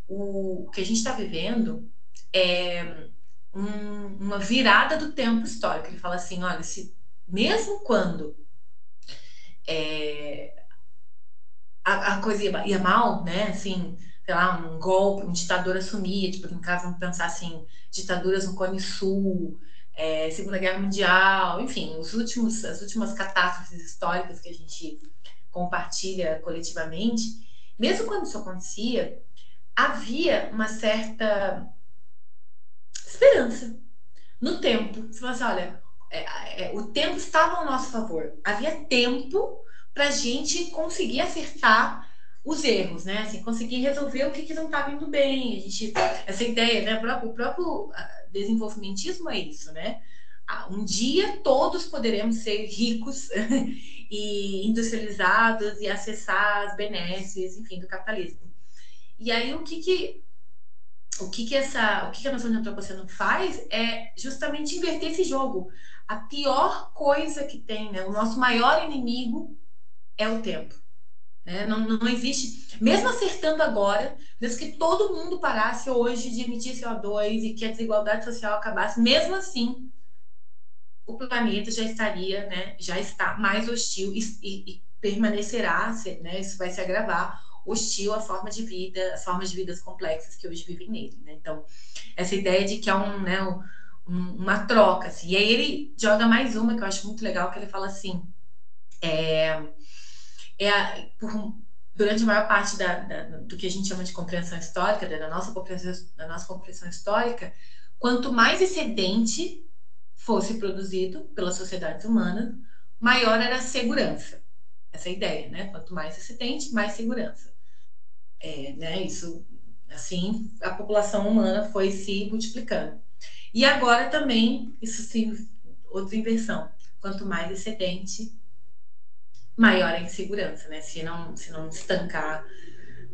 o, que a gente está vivendo é um, uma virada do tempo histórico. Ele fala assim: olha, se mesmo quando é, a, a, coisa ia, ia, mal, né? Assim, sei lá, um golpe, um ditador assumia, tipo, em caso vamos pensar assim, ditaduras no Cone Sul, é, Segunda Guerra Mundial, enfim, os últimos, as últimas catástrofes históricas que a gente compartilha coletivamente, mesmo quando isso acontecia, havia uma certa esperança no tempo. Você fala assim, olha, é, é, o tempo estava ao nosso favor. Havia tempo para a gente conseguir acertar os erros, né? Assim, conseguir resolver o que, que não estava indo bem. A gente, essa ideia, né? O próprio, o próprio desenvolvimentismo é isso, né? Ah, um dia todos poderemos ser ricos <laughs> e industrializados e acessar as benesses, enfim, do capitalismo. E aí o que que o que que essa, o que que a noção de antropoceno faz é justamente inverter esse jogo a pior coisa que tem, né? O nosso maior inimigo é o tempo. Né? Não, não existe, mesmo acertando agora, mesmo que todo mundo parasse hoje de emitir CO2 e que a desigualdade social acabasse, mesmo assim, o planeta já estaria, né? Já está mais hostil e, e, e permanecerá, né? Isso vai se agravar hostil à forma de vida, às formas de vidas complexas que hoje vivem nele. Né? Então, essa ideia de que é um, né, um, uma troca. Assim. E aí ele joga mais uma que eu acho muito legal, que ele fala assim: é, é a, por, durante a maior parte da, da, do que a gente chama de compreensão histórica, da nossa compreensão, da nossa compreensão histórica, quanto mais excedente fosse produzido pelas sociedades humanas, maior era a segurança. Essa é a ideia, né? Quanto mais excedente, mais segurança. É, né? Isso, assim, a população humana foi se multiplicando. E agora também, isso sim, outra inversão. Quanto mais excedente, maior a insegurança, né? Se não, se não estancar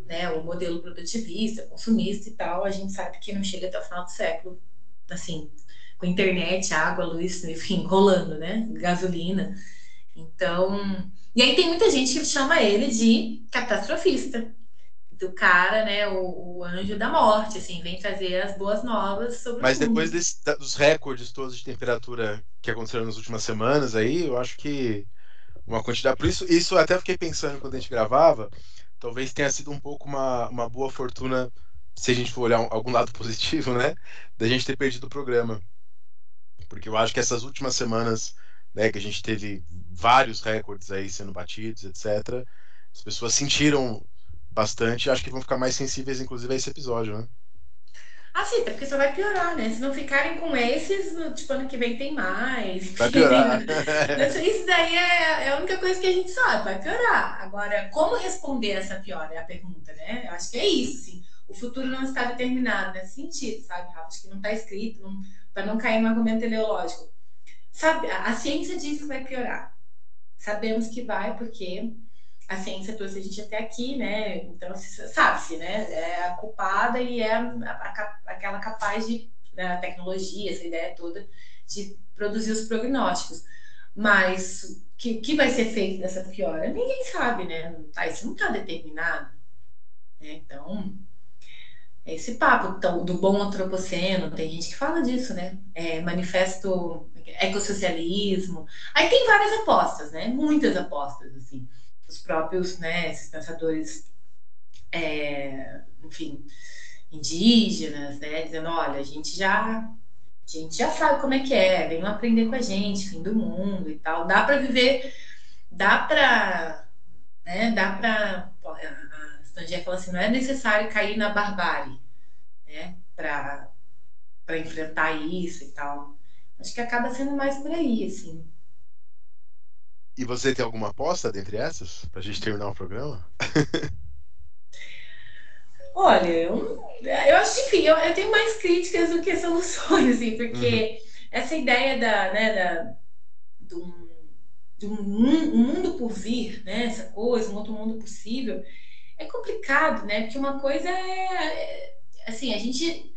né, o modelo produtivista, consumista e tal, a gente sabe que não chega até o final do século, assim, com internet, água, luz, <laughs> enfim, rolando, né? Gasolina. Então, e aí tem muita gente que chama ele de catastrofista, do cara, né, o, o, anjo da morte, assim, vem trazer as boas novas sobre Mas depois desse, dos recordes todos de temperatura que aconteceram nas últimas semanas aí, eu acho que uma quantidade. Por isso, isso até fiquei pensando quando a gente gravava, talvez tenha sido um pouco uma, uma boa fortuna, se a gente for olhar algum lado <laughs> positivo, né, da gente ter perdido o programa. Porque eu acho que essas últimas semanas, né, que a gente teve vários recordes aí sendo batidos, etc., as pessoas sentiram bastante. Acho que vão ficar mais sensíveis, inclusive, a esse episódio, né? Ah, sim, porque só vai piorar, né? Se não ficarem com esses, tipo, ano que vem tem mais. Vai piorar. <laughs> Isso daí é, é, a única coisa que a gente sabe, vai piorar. Agora, como responder essa piora é a pergunta, né? Eu acho que é isso, sim. O futuro não está determinado nesse sentido, sabe, Rafa? Acho que não está escrito, para não cair no argumento teleológico. Sabe, a ciência diz que vai piorar. Sabemos que vai, porque a ciência trouxe a gente até aqui, né? Então, sabe-se, né? É a culpada e é a, a, aquela capaz de, da tecnologia, essa ideia toda, de produzir os prognósticos. Mas o que, que vai ser feito dessa piora? Ninguém sabe, né? Tá, isso não está determinado. Né? Então, é esse papo então, do bom antropoceno, tem gente que fala disso, né? É, manifesto ecossocialismo. Aí tem várias apostas, né? Muitas apostas, assim os próprios, né, esses pensadores, é, enfim, indígenas, né, dizendo, olha, a gente já a gente já sabe como é que é, venham aprender com a gente, fim do mundo e tal. Dá para viver, dá para, né, dá para, a Stangia fala assim, não é necessário cair na barbárie, né, para para enfrentar isso e tal. Acho que acaba sendo mais por aí, assim. E você tem alguma aposta dentre essas? Pra gente terminar o programa? <laughs> Olha, eu, eu acho que, enfim, eu, eu, tenho mais críticas do que soluções, assim, porque uhum. essa ideia da, né, da, do, de um, um, mundo por vir, né, essa coisa, um outro mundo possível, é complicado, né, porque uma coisa é, é assim, a gente,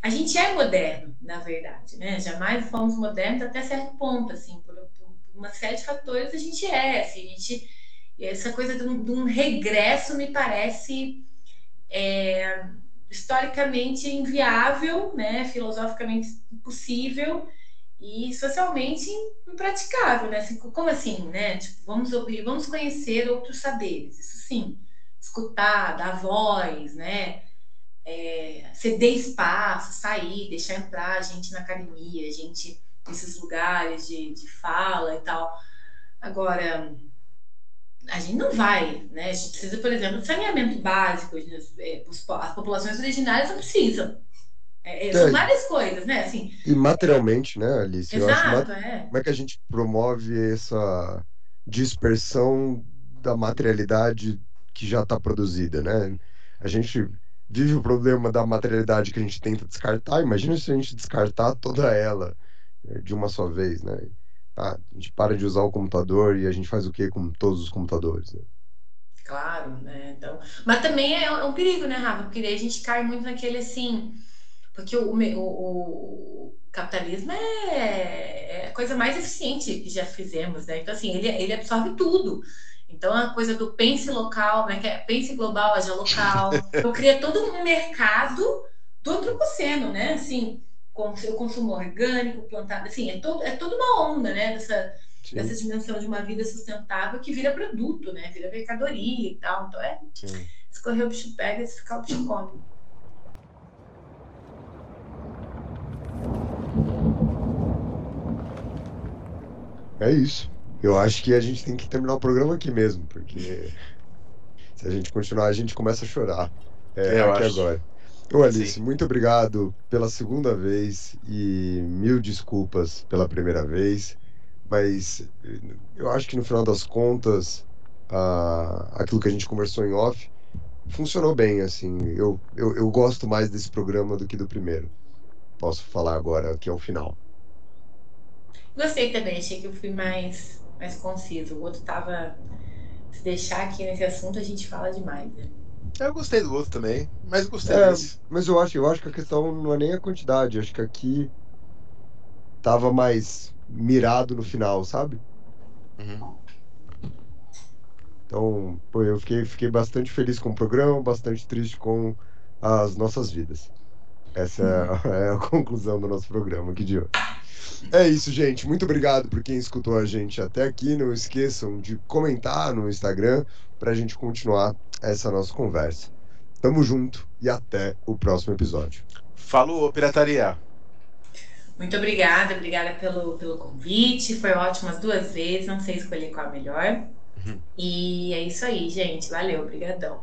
a gente é moderno, na verdade, né, jamais fomos modernos até certo ponto, assim, uma série de fatores a gente é, assim, a gente, essa coisa de um, de um regresso me parece é, historicamente inviável, né, filosoficamente impossível e socialmente impraticável, né? Assim, como assim, né? Tipo, vamos ouvir, vamos conhecer outros saberes, isso sim, escutar, dar voz, né? É, ceder espaço, sair, deixar entrar gente na academia, gente esses lugares de, de fala e tal. Agora, a gente não vai, né? A gente precisa, por exemplo, de saneamento básico. É, as populações originárias não precisam. É, é, são é. várias coisas, né? Assim, e materialmente, né, Alice? Exato, é. Como é que a gente promove essa dispersão da materialidade que já está produzida, né? A gente vive o problema da materialidade que a gente tenta descartar. Imagina se a gente descartar toda ela de uma só vez, né? Ah, a gente para de usar o computador e a gente faz o que com todos os computadores, né? Claro, né? Então, mas também é, é um perigo, né, Rafa? Porque daí a gente cai muito naquele assim, porque o, o, o capitalismo é, é, a coisa mais eficiente que já fizemos, né? Então, assim, ele, ele absorve tudo. Então, a coisa do pense local, né? Que é pense global, haja local. <laughs> Então, cria todo um mercado do antropoceno, né? Assim, com seu consumo orgânico, plantado, assim, é, todo, é toda uma onda, né, dessa, dessa dimensão de uma vida sustentável que vira produto, né, vira mercadoria e tal, então é, escorrer o bicho pega e se ficar o bicho come. É isso. Eu acho que a gente tem que terminar o programa aqui mesmo, porque se a gente continuar, a gente começa a chorar. É, Eu aqui acho. agora. Ô Alice, Sim. muito obrigado pela segunda vez e mil desculpas pela primeira vez, mas eh, eu acho que no final das contas, ah, aquilo que a gente conversou em off funcionou bem, assim. Eu, eu, eu gosto mais desse programa do que do primeiro. Posso falar agora que é o final. Gostei também, achei que eu fui mais, mais conciso. O outro tava. Se deixar aqui nesse assunto, a gente fala demais, né? Eu gostei do outro também, mas gostei É, desse. mas eu acho, eu acho que a questão não é nem a quantidade, acho que aqui tava mais mirado no final, sabe? Uhum. Então, pô, eu fiquei, fiquei bastante feliz com o programa, bastante triste com as nossas vidas. Essa é a, <laughs> é a conclusão do nosso programa aqui de hoje. É isso, gente. Muito obrigado por quem escutou a gente até aqui. Não esqueçam de comentar no Instagram pra gente continuar essa nossa conversa. Tamo junto e até o próximo episódio. Falou, pirataria. Muito obrigada, obrigada pelo, pelo convite. Foi ótimo as duas vezes, não sei escolher qual a melhor. Uhum. E é isso aí, gente. Valeu, obrigadão.